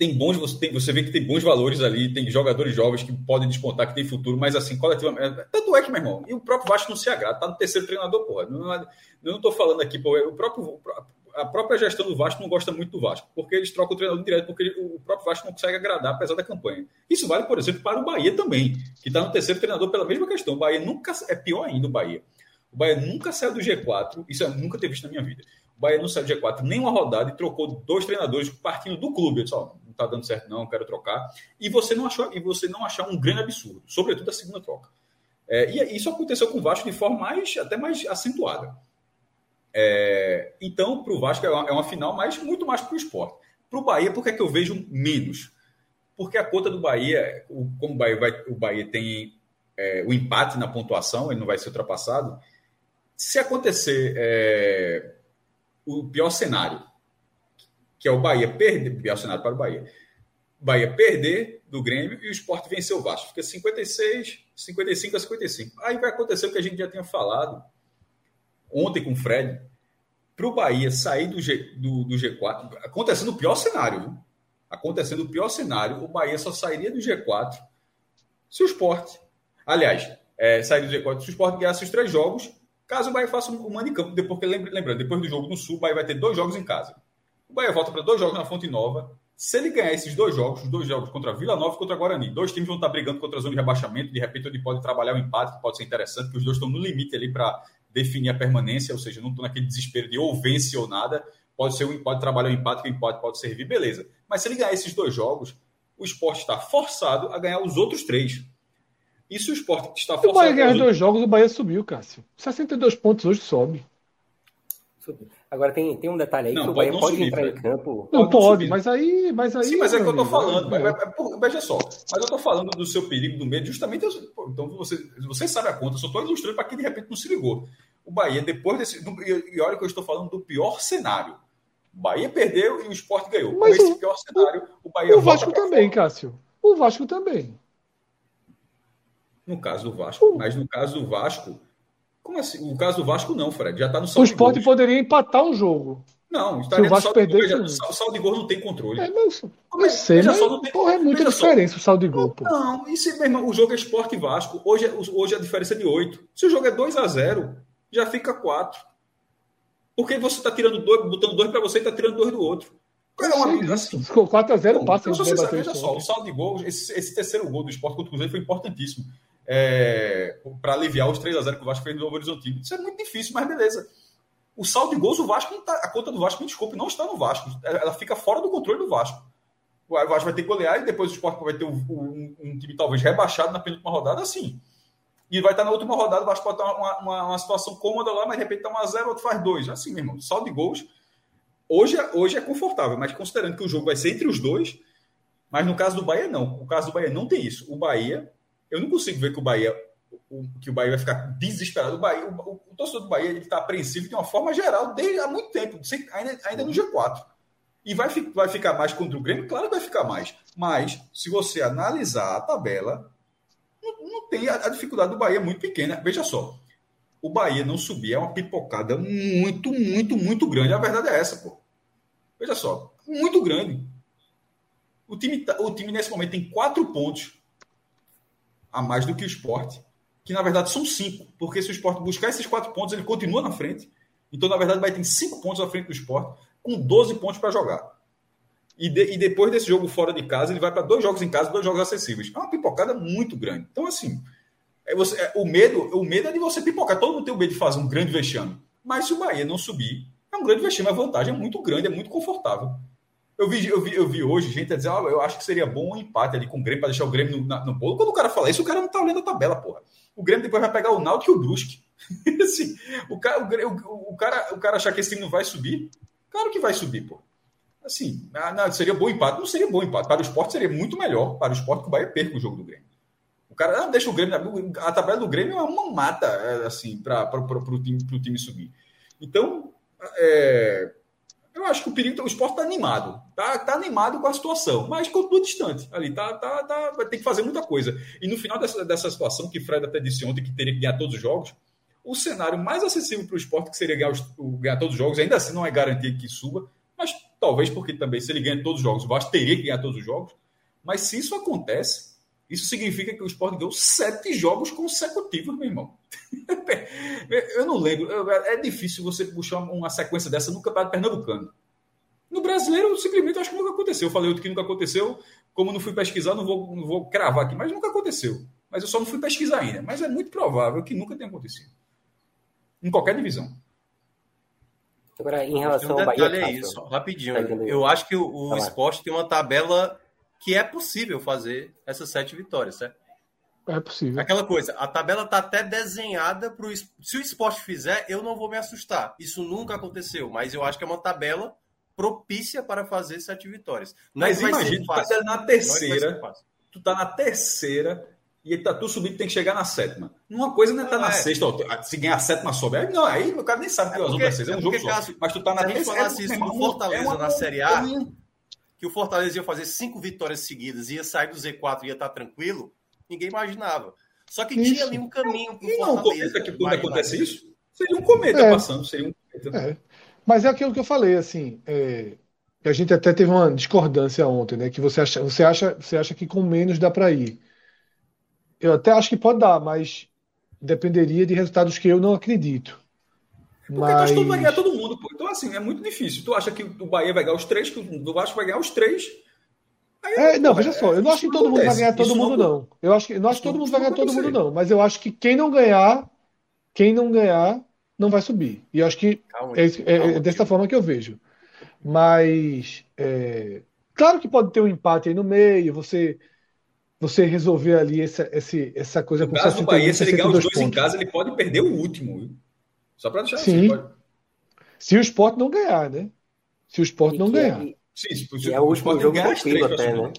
Speaker 4: Tem bons, você, tem, você vê que tem bons valores ali, tem jogadores jovens que podem despontar, que tem futuro, mas assim, coletivamente. Tanto é que, meu irmão, e o próprio Vasco não se agrada, tá no terceiro treinador, porra. Não, eu não estou falando aqui, porra, o próprio a própria gestão do Vasco não gosta muito do Vasco, porque eles trocam o treinador direto, porque o próprio Vasco não consegue agradar, apesar da campanha. Isso vale, por exemplo, para o Bahia também, que está no terceiro treinador pela mesma questão. O Bahia nunca é pior ainda o Bahia. O Bahia nunca saiu do G4, isso eu nunca ter visto na minha vida. O Bahia não saiu do G4 nem uma rodada e trocou dois treinadores partindo do clube. Eu disse, não está dando certo não, quero trocar. E você não achou, e você não achar um grande absurdo, sobretudo a segunda troca. É, e isso aconteceu com o Vasco de forma mais, até mais acentuada. É, então, para o Vasco é uma, é uma, final, mas muito mais para o esporte. Para o Bahia, por que, é que eu vejo menos? Porque a conta do Bahia, o, como o Bahia, vai, o Bahia tem é, o empate na pontuação, ele não vai ser ultrapassado. Se acontecer é, o pior cenário, que é o Bahia perder, pior cenário para o Bahia, Bahia perder do Grêmio e o esporte vencer o Vasco. Fica 56, 55 a 55. Aí vai acontecer o que a gente já tinha falado ontem com o Fred, para o Bahia sair do, G, do, do, G4, acontecendo o pior cenário, viu? acontecendo o pior cenário, o Bahia só sairia do G4 se o esporte. Aliás, é, sair do G4 se o esporte ganhasse os três jogos, caso o Bahia faça um mano em campo. Porque lembrando, depois do jogo no Sul, o Bahia vai ter dois jogos em casa. O Bahia volta para dois jogos na Fonte Nova. Se ele ganhar esses dois jogos, os dois jogos contra Vila Nova e contra Guarani, dois times vão estar brigando contra a zona de rebaixamento. De repente, ele pode trabalhar um empate, que pode ser interessante, porque os dois estão no limite ali para definir a permanência, ou seja, não estou naquele desespero de ou vence ou nada. Pode ser um pode trabalhar o empate, que o empate pode servir, beleza. Mas se ele ganhar esses dois jogos, o esporte está forçado a ganhar os outros três. E se o esporte está forçado.
Speaker 2: O Bahia ganhar dois jogos, o Bahia subiu, Cássio. 62 pontos hoje sobe.
Speaker 3: Agora tem, tem um detalhe aí não, que o Bahia pode subir, entrar em campo.
Speaker 2: Não pode, pode mas aí, mas aí.
Speaker 4: Sim, mas é que eu tô falando. É, é, veja só, mas eu tô falando do seu perigo, do medo, justamente. Então você, você sabe a conta, só tô ilustrando para quem de repente não se ligou. O Bahia, depois desse. E olha que eu estou falando do pior cenário. O Bahia perdeu e o esporte ganhou. Mas Com esse pior cenário, o Bahia
Speaker 2: O Vasco também, fora. Cássio. O Vasco também.
Speaker 4: No caso do Vasco, mas no caso do Vasco como assim? O caso do Vasco não, Fred. Já está no saldo
Speaker 2: O esporte poderia empatar o jogo.
Speaker 4: Não,
Speaker 2: está Se o Vasco perder.
Speaker 4: O saldo de gol não tem controle.
Speaker 2: É, mas, é? sei, mas, só, tem... porra, é muita diferença só. o saldo de gol. Pô.
Speaker 4: Não, isso mesmo, o jogo é esporte Vasco. Hoje, é, hoje a diferença é de 8. Se o jogo é 2 a 0 já fica 4. Porque você está tirando dois, botando dois para você e está tirando dois do outro.
Speaker 2: É uma assim. 4 a 0 passa.
Speaker 4: Então, você sabe, veja só, o saldo de gol, esse, esse terceiro gol do esporte contra o Cruzeiro foi importantíssimo é, para aliviar os 3 a 0 que o Vasco fez no Novo Horizontino. Isso é muito difícil, mas beleza. O saldo de gols, o Vasco tá, a conta do Vasco, me desculpe, não está no Vasco. Ela fica fora do controle do Vasco. O Vasco vai ter que golear e depois o Sport vai ter um, um, um, time talvez rebaixado na penúltima rodada, assim. E vai estar na última rodada, o Vasco pode estar uma, uma, uma situação cômoda lá, mas de repente está 1 a 0 outro faz 2. Assim, meu irmão, saldo de gols. Hoje, é, hoje é confortável, mas considerando que o jogo vai ser entre os dois, mas no caso do Bahia, não. O caso do Bahia não tem isso. O Bahia eu não consigo ver que o Bahia que o Bahia vai ficar desesperado. O, Bahia, o, o, o torcedor do Bahia está apreensivo de uma forma geral desde há muito tempo, ainda, ainda no G4. E vai, vai ficar mais contra o Grêmio? Claro que vai ficar mais. Mas, se você analisar a tabela, não, não tem a, a, dificuldade do Bahia é muito pequena. Veja só, o Bahia não subir é uma pipocada muito, muito, muito grande. A verdade é essa, pô. Veja só, muito grande. O time, tá, o time nesse momento tem quatro pontos a mais do que o esporte que na verdade são cinco, porque se o esporte buscar esses quatro pontos, ele continua na frente. Então, na verdade, vai ter cinco pontos à frente do esporte, com 12 pontos para jogar. E, de, e, depois desse jogo fora de casa, ele vai para dois jogos em casa, dois jogos acessíveis. É uma pipocada muito grande. Então, assim, é você, é, o, medo, o medo é de você pipocar. Todo mundo tem o medo de fazer um grande vexame. Mas se o Bahia não subir, é um grande vexame. A vantagem é muito grande, é muito confortável. Eu vi, eu vi, eu vi hoje gente dizer, ah, eu acho que seria bom um empate ali com o Grêmio para deixar o Grêmio no, no bolo. Quando o cara fala isso, o cara não tá olhando a tabela, porra o Grêmio depois vai pegar o Náutico e o Brusque. <laughs> assim, o, cara, o, o, cara, o cara achar que esse time não vai subir, claro que vai subir, pô. Assim, ah, não, seria bom empate. Não seria bom empate. Para o esporte seria muito melhor. Para o esporte que o Bahia perca o jogo do Grêmio. O cara não deixa o Grêmio. A tabela do Grêmio é uma mata, é, assim, para o time, time subir. Então, é, eu acho que o perigo, o esporte está animado, tá, tá animado com a situação, mas continua distante. Ali tá, tá, tá, vai ter que fazer muita coisa. E no final dessa, dessa situação, que Fred até disse ontem que teria que ganhar todos os jogos, o cenário mais acessível para o esporte, que seria ganhar, ganhar todos os jogos, ainda assim não é garantia que suba, mas talvez porque também, se ele ganha todos os jogos, o Vasco teria que ganhar todos os jogos. Mas se isso acontece, isso significa que o esporte ganhou sete jogos consecutivos, meu irmão. <laughs> eu não lembro. É difícil você puxar uma sequência dessa no Campeonato Pernambucano. No brasileiro, simplesmente acho que nunca aconteceu. Eu falei outro que nunca aconteceu. Como não fui pesquisar, não vou, não vou cravar aqui, mas nunca aconteceu. Mas eu só não fui pesquisar ainda. Mas é muito provável que nunca tenha acontecido. Em qualquer divisão.
Speaker 3: Agora, em relação um ao Bahia.
Speaker 5: É isso, rapidinho. Tá eu acho que o, o tá esporte tem uma tabela que é possível fazer essas sete vitórias, certo?
Speaker 2: É possível.
Speaker 5: Aquela coisa, a tabela tá até desenhada para o. Se o esporte fizer, eu não vou me assustar. Isso nunca aconteceu, mas eu acho que é uma tabela propícia para fazer sete vitórias.
Speaker 4: Não mas imagina, tu tá na terceira. Tu tá na terceira e tá tu subindo, tem que chegar na sétima. Uma coisa não é estar tá na é. sexta, ó, se ganhar a sétima sobe. Aí, não, aí o cara nem sabe que é as outras seis. É um é jogo só. Caso,
Speaker 5: mas tu tá na terceira. Se a gente falasse isso do Fortaleza é uma, na Série A, que o Fortaleza ia fazer cinco vitórias seguidas, ia sair do Z4 e ia estar tá tranquilo, ninguém imaginava. Só que isso. tinha ali um caminho
Speaker 4: pro Fortaleza. Não, que quando acontece isso, seria um cometa é. passando, seria um cometa.
Speaker 2: É. Mas é aquilo que eu falei, assim, é, a gente até teve uma discordância ontem, né? Que você acha, você acha, você acha que com menos dá para ir. Eu até acho que pode dar, mas dependeria de resultados que eu não acredito.
Speaker 4: Porque mas... tu vai ganhar todo mundo, pô. Então, assim, é muito difícil. Tu acha que o Bahia vai ganhar os três, que o Vasco vai ganhar os três.
Speaker 2: Aí, é, não, veja só, eu não acho que todo mundo vai ganhar todo mundo, não. Eu acho que, não acho que todo mundo vai ganhar todo mundo, não. Mas eu acho que quem não ganhar, quem não ganhar, não vai subir. E eu acho que é, é, é, dessa forma que eu vejo. Mas, é, claro que pode ter um empate aí no meio, você você resolver ali essa, essa, essa coisa
Speaker 4: no com caso do Bahia, se ele ganhar os dois pontos. em casa, ele pode perder o último. Só para deixar
Speaker 2: Sim. Assim, Se o esporte não ganhar, né? Se o esporte não ganhar.
Speaker 3: É, Sim, se, é o último jogo tranquilo até, né?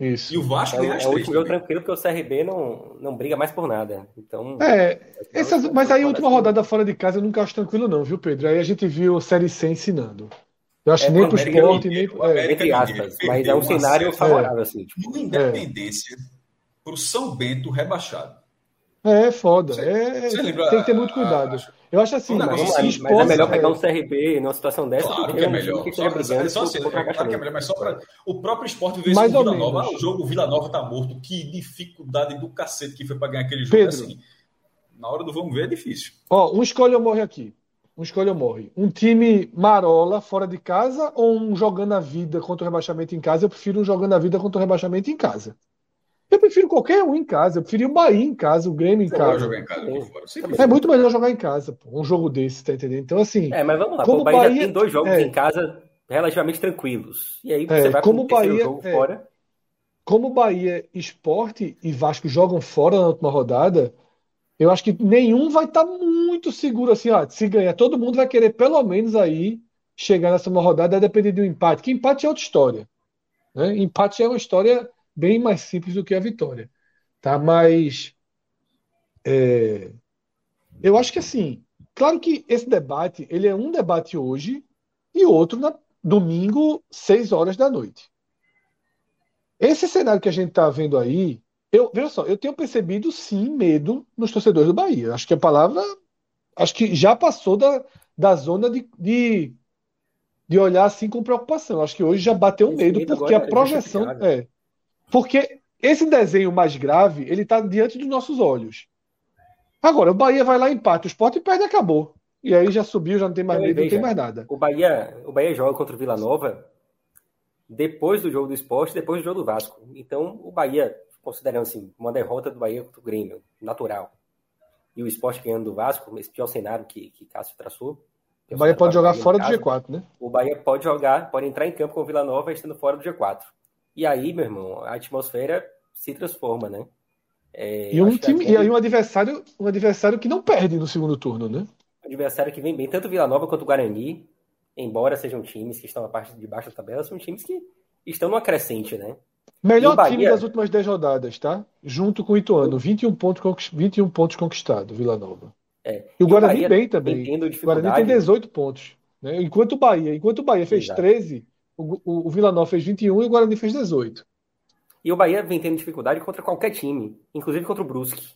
Speaker 2: Isso.
Speaker 4: E o Vasco
Speaker 3: é,
Speaker 4: ganha
Speaker 3: é o último jogo tranquilo porque o CRB não, não briga mais por nada. Então,
Speaker 2: é, essas, mas aí a última rodada fora de casa eu nunca acho tranquilo não, viu, Pedro? Aí a gente viu a Série C ensinando. Eu acho é, nem pro esporte, nem pro...
Speaker 3: É. Entre aspas, mas é um cenário favorável, assim. Tipo.
Speaker 4: Independência pro São Bento rebaixado.
Speaker 2: É, foda. Você, é, você lembra, tem que ter muito cuidado. Eu acho assim,
Speaker 3: mas, mas, mas é melhor pegar um CRB numa situação dessa
Speaker 4: claro que é melhor. só, é só assim, claro que é melhor, mas só para o próprio esporte ver Mais o Vila Nova. Ah, o jogo Vila Nova tá morto. Que dificuldade do cacete que foi para ganhar aquele jogo. Pedro, assim, na hora do vamos ver é difícil.
Speaker 2: Ó, um escolha ou morre aqui. Um escolha ou morre. Um time marola fora de casa ou um jogando a vida contra o rebaixamento em casa? Eu prefiro um jogando a vida contra o rebaixamento em casa. Eu prefiro qualquer um em casa. Eu prefiro o Bahia em casa, o Grêmio em Você casa.
Speaker 4: Jogar em casa
Speaker 2: é muito melhor jogar em casa, pô, um jogo desse, tá entendendo? Então, assim.
Speaker 3: É, mas vamos lá. Como o Bahia, Bahia tem dois jogos é, em casa relativamente tranquilos. E aí você
Speaker 2: é,
Speaker 3: vai
Speaker 2: como Bahia, jogo é, fora. Como Bahia, Esporte e Vasco jogam fora na última rodada, eu acho que nenhum vai estar tá muito seguro assim. Ah, se ganhar, todo mundo vai querer pelo menos aí chegar nessa uma rodada a depender de um empate. Que empate é outra história. Né? Empate é uma história bem mais simples do que a vitória. Tá? Mas É, eu acho que assim, claro que esse debate, ele é um debate hoje e outro na domingo, 6 horas da noite. Esse cenário que a gente está vendo aí, eu, veja só, eu tenho percebido sim medo nos torcedores do Bahia. Acho que a palavra, acho que já passou da, da zona de, de, de olhar assim com preocupação. Acho que hoje já bateu esse medo, porque a é projeção é. Porque esse desenho mais grave, ele está diante dos nossos olhos. Agora, o Bahia vai lá, empate, o esporte perde e acabou. E aí já subiu, já não tem mais medo, não tem mais nada.
Speaker 3: O Bahia, o Bahia joga contra o Vila Nova depois do jogo do esporte, depois do jogo do Vasco. Então, o Bahia, considerando assim, uma derrota do Bahia contra o Grêmio, natural, e o esporte ganhando do Vasco, esse pior cenário que, que Cássio traçou.
Speaker 2: O Bahia pode jogar fora do G4, né?
Speaker 3: O Bahia pode jogar, pode entrar em campo com o Vila Nova estando fora do G4. E aí, meu irmão, a atmosfera se transforma, né?
Speaker 2: É, e, um time, e aí um adversário, um adversário que não perde no segundo turno, né?
Speaker 3: Um adversário que vem bem, tanto Vila Nova quanto o Guarani, embora sejam times que estão na parte de baixo da tabela, são times que estão numa crescente, né?
Speaker 2: Melhor Bahia... time das últimas 10 rodadas, tá? Junto com o Ituano, 21 pontos, 21 pontos conquistados, Vila Nova. É. E o Guarani e o bem também. O Guarani tem 18 pontos. Né? Enquanto o Bahia, enquanto o Bahia fez Exato. 13, o, o, o Vila Nova fez 21 e o Guarani fez 18.
Speaker 3: E o Bahia vem tendo dificuldade contra qualquer time, inclusive contra o Brusque,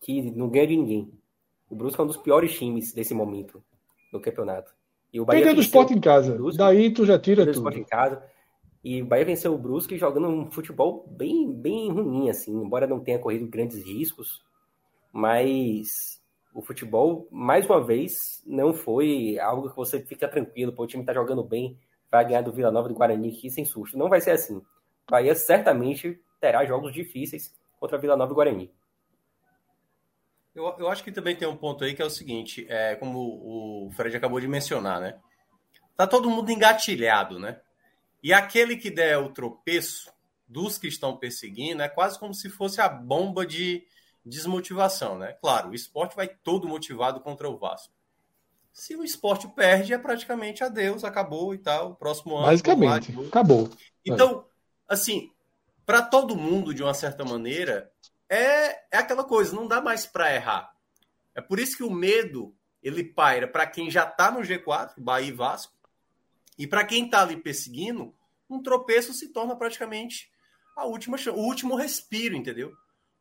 Speaker 3: que não ganha de ninguém. O Brusque é um dos piores times desse momento no campeonato.
Speaker 2: E o Bahia Perdeu do Sport em casa. Brusque, Daí tu já tira tudo.
Speaker 3: em casa. E o Bahia venceu o Brusque jogando um futebol bem, bem ruim, assim, embora não tenha corrido grandes riscos. Mas o futebol, mais uma vez, não foi algo que você fica tranquilo, pô, o time tá jogando bem, vai ganhar do Vila Nova do Guarani aqui sem susto. Não vai ser assim. Bahia certamente terá jogos difíceis contra Vila Nova e Guarani.
Speaker 5: Eu, eu acho que também tem um ponto aí que é o seguinte, é, como o Fred acabou de mencionar, né? Tá todo mundo engatilhado, né? E aquele que der o tropeço dos que estão perseguindo é quase como se fosse a bomba de desmotivação, né? Claro, o esporte vai todo motivado contra o Vasco. Se o esporte perde, é praticamente adeus, acabou e tal. Próximo ano.
Speaker 2: Basicamente, acabou.
Speaker 5: Então, assim, para todo mundo, de uma certa maneira, é, é aquela coisa, não dá mais para errar. É por isso que o medo ele paira para quem já está no G4, Bahia e Vasco, e para quem está ali perseguindo, um tropeço se torna praticamente a última o último respiro, entendeu?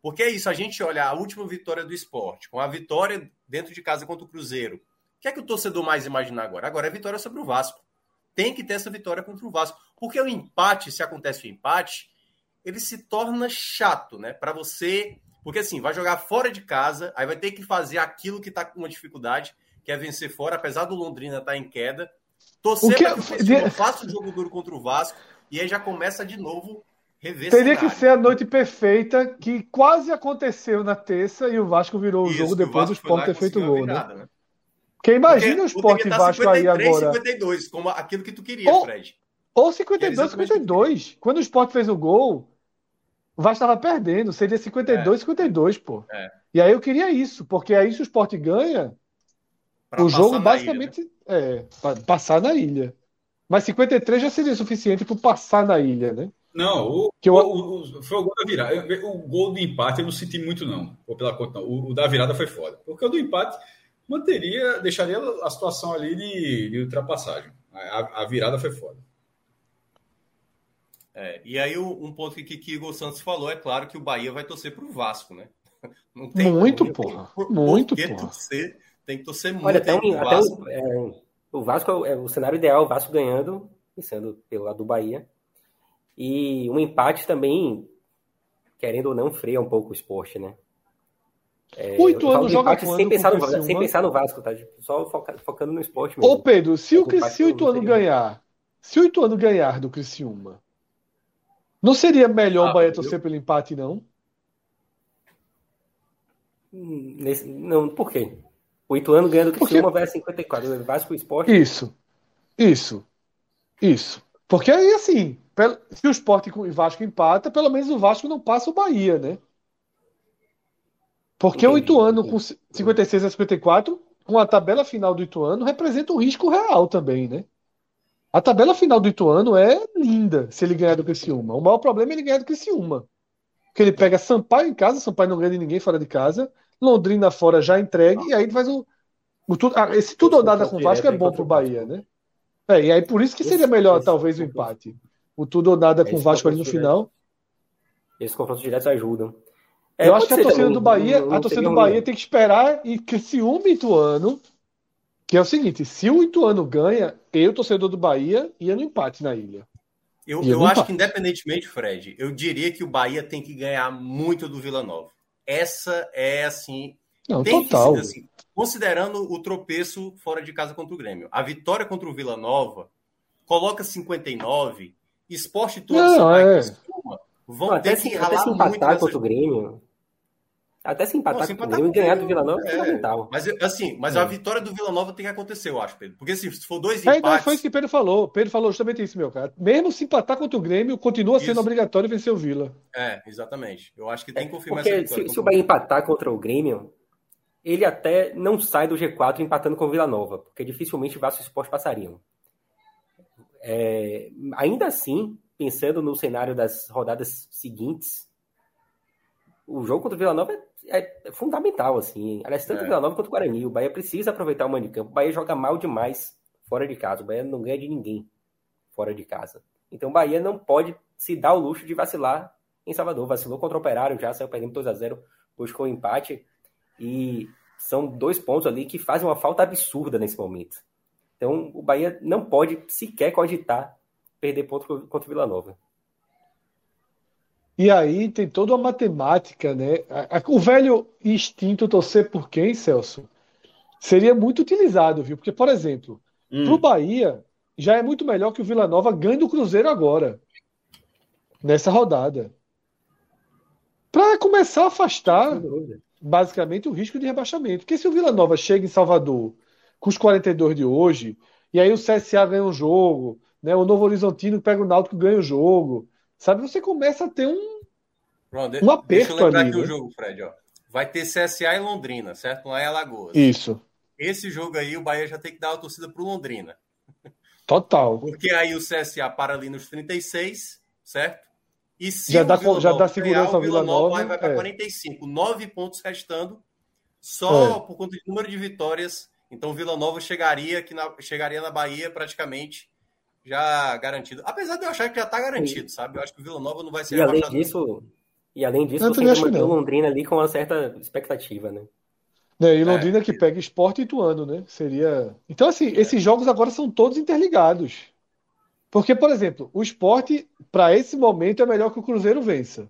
Speaker 5: Porque é isso, a gente olha a última vitória do esporte, com a vitória dentro de casa contra o Cruzeiro. O que é que o torcedor mais imagina agora? Agora é vitória sobre o Vasco tem que ter essa vitória contra o Vasco. Porque o empate, se acontece o empate, ele se torna chato, né? Para você. Porque assim, vai jogar fora de casa, aí vai ter que fazer aquilo que tá com uma dificuldade, que é vencer fora, apesar do Londrina estar tá em queda. Torcer para que o faça um jogo duro contra o Vasco, e aí já começa de novo
Speaker 2: rever Teria que ser a noite perfeita, que quase aconteceu na terça, e o Vasco virou o Isso, jogo depois do Sport ter feito o gol, né? virada, né? né? Porque imagina o Sport e Vasco 53, aí agora.
Speaker 5: 52, como aquilo que tu queria,
Speaker 2: ou,
Speaker 5: Fred.
Speaker 2: Ou 52, 52. Quando o Sport fez o gol, o Vasco estava perdendo. Seria 52, é. 52, pô. É. E aí eu queria isso, porque aí se o Sport ganha, pra o jogo basicamente ilha, né? é passar na ilha. Mas 53 já seria suficiente para passar na ilha, né?
Speaker 4: Não, o, que eu... o, o, foi o gol da virada. O gol do empate eu não senti muito, não. Ou pela conta, não. O, o da virada foi foda. Porque o do empate manteria, deixaria a situação ali de, de ultrapassagem. A, a, virada foi foda.
Speaker 5: É, e aí um ponto que, que Igor Santos falou, é claro que o Bahia vai torcer para o Vasco, né? <laughs>
Speaker 2: muito, como, porra. Por, muito, porra.
Speaker 5: Torcer, tem que torcer muito.
Speaker 3: Olha, até, um, até Vasco. O, é, o Vasco é o é cenário ideal, o Vasco ganhando, sendo pelo lado do Bahia. E um empate também, querendo ou não, freia um pouco o esporte, né?
Speaker 2: É, o Ituano joga quando
Speaker 3: sem pensar, no, sem pensar no Vasco, tá? Só foca, focando no esporte mesmo.
Speaker 2: Ô Pedro, se, é o, se o Ituano ganhar, se o Ituano ganhar do Criciúma, não seria melhor ah, o Bahia torcer pelo empate, não?
Speaker 3: Hum, nesse, não, por quê? O Ituano ganha do Criciúma vai a 54, o Vasco o esporte.
Speaker 2: Isso, isso, isso. Porque aí, assim, se o esporte e o Vasco empata, pelo menos o Vasco não passa o Bahia, né? Porque o Ituano com 56 a 54, com a tabela final do Ituano, representa um risco real também, né? A tabela final do Ituano é linda se ele ganhar do Criciúma. O maior problema é ele ganhar do Criciúma. Porque ele pega Sampaio em casa, Sampaio não ganha de ninguém fora de casa, Londrina fora já entregue, e aí faz o. o ah, esse tudo ou nada com o Vasco é bom pro Bahia, né? É, e aí por isso que seria melhor, talvez, o empate. O tudo ou nada com o Vasco ali no final.
Speaker 3: Esses confrontos diretos ajudam.
Speaker 2: É, eu acho que a torcida do Bahia, a torcida do Bahia tem que esperar e que se o Ituano, que é o seguinte, se o Ituano ganha, eu, torcedor do Bahia, ia no empate na ilha.
Speaker 5: Eu, eu acho empate. que, independentemente, Fred, eu diria que o Bahia tem que ganhar muito do Vila Nova. Essa é, assim...
Speaker 2: Não, total.
Speaker 5: Ser, assim, considerando o tropeço fora de casa contra o Grêmio. A vitória contra o Vila Nova coloca 59, esporte todo
Speaker 3: não, é. vão não, ter que ralar até se empatar contra o Grêmio. Até se empatar, Pô, se empatar com o ganhar do Vila Nova é, é fundamental.
Speaker 5: Mas, assim, mas é. a vitória do Vila Nova tem que acontecer, eu acho, Pedro. Porque assim, se for dois empates... É,
Speaker 2: não, foi isso que Pedro falou. Pedro falou justamente isso, meu cara. Mesmo se empatar contra o Grêmio, continua sendo isso. obrigatório vencer o Vila.
Speaker 5: É, exatamente. Eu acho que tem que confirmar
Speaker 3: Porque essa vitória. Se, se o Bahia empatar contra o Grêmio, ele até não sai do G4 empatando com o Vila Nova, porque dificilmente Vasco e Sport passariam. É, ainda assim, pensando no cenário das rodadas seguintes, o jogo contra o Vila Nova é, é fundamental, assim. Aliás, tanto é. o Vila Nova quanto o Guarani. O Bahia precisa aproveitar o mano de campo. O Bahia joga mal demais fora de casa. O Bahia não ganha de ninguém fora de casa. Então o Bahia não pode se dar o luxo de vacilar em Salvador. Vacilou contra o Operário, já saiu perdendo 2 a 0 buscou o empate. E são dois pontos ali que fazem uma falta absurda nesse momento. Então o Bahia não pode sequer cogitar perder ponto contra o Vila Nova.
Speaker 2: E aí tem toda uma matemática, né? O velho instinto torcer por quem, Celso? Seria muito utilizado, viu? Porque, por exemplo, hum. para o Bahia, já é muito melhor que o Vila Nova ganhe do Cruzeiro agora, nessa rodada. Para começar a afastar, basicamente, o risco de rebaixamento. Porque se o Vila Nova chega em Salvador com os 42 de hoje, e aí o CSA ganha um jogo, né? o Novo Horizontino pega o Náutico ganha o jogo Sabe, você começa a ter um, Pronto, um aperto deixa eu lembrar ali.
Speaker 5: aqui né? o jogo, Fred. Ó. Vai ter CSA em Londrina, certo? Lá é Alagoas.
Speaker 2: Isso.
Speaker 5: Esse jogo aí, o Bahia já tem que dar a torcida pro Londrina.
Speaker 2: Total.
Speaker 5: Porque aí o CSA para ali nos 36, certo?
Speaker 2: E se já, dá, já dá segurança ao Vila Nova.
Speaker 5: Nova vai para é. 45. Nove pontos restando, só é. por conta do número de vitórias. Então o Vila Nova chegaria, aqui na, chegaria na Bahia praticamente já garantido. Apesar de eu achar que já está garantido, sabe? Eu acho que o Vila Nova não vai ser
Speaker 3: e além disso E além disso, você ainda mantém o Londrina ali com uma certa expectativa, né?
Speaker 2: É, e Londrina é. que pega esporte e Ituano, né? Seria. Então, assim, é. esses jogos agora são todos interligados. Porque, por exemplo, o esporte, para esse momento, é melhor que o Cruzeiro vença.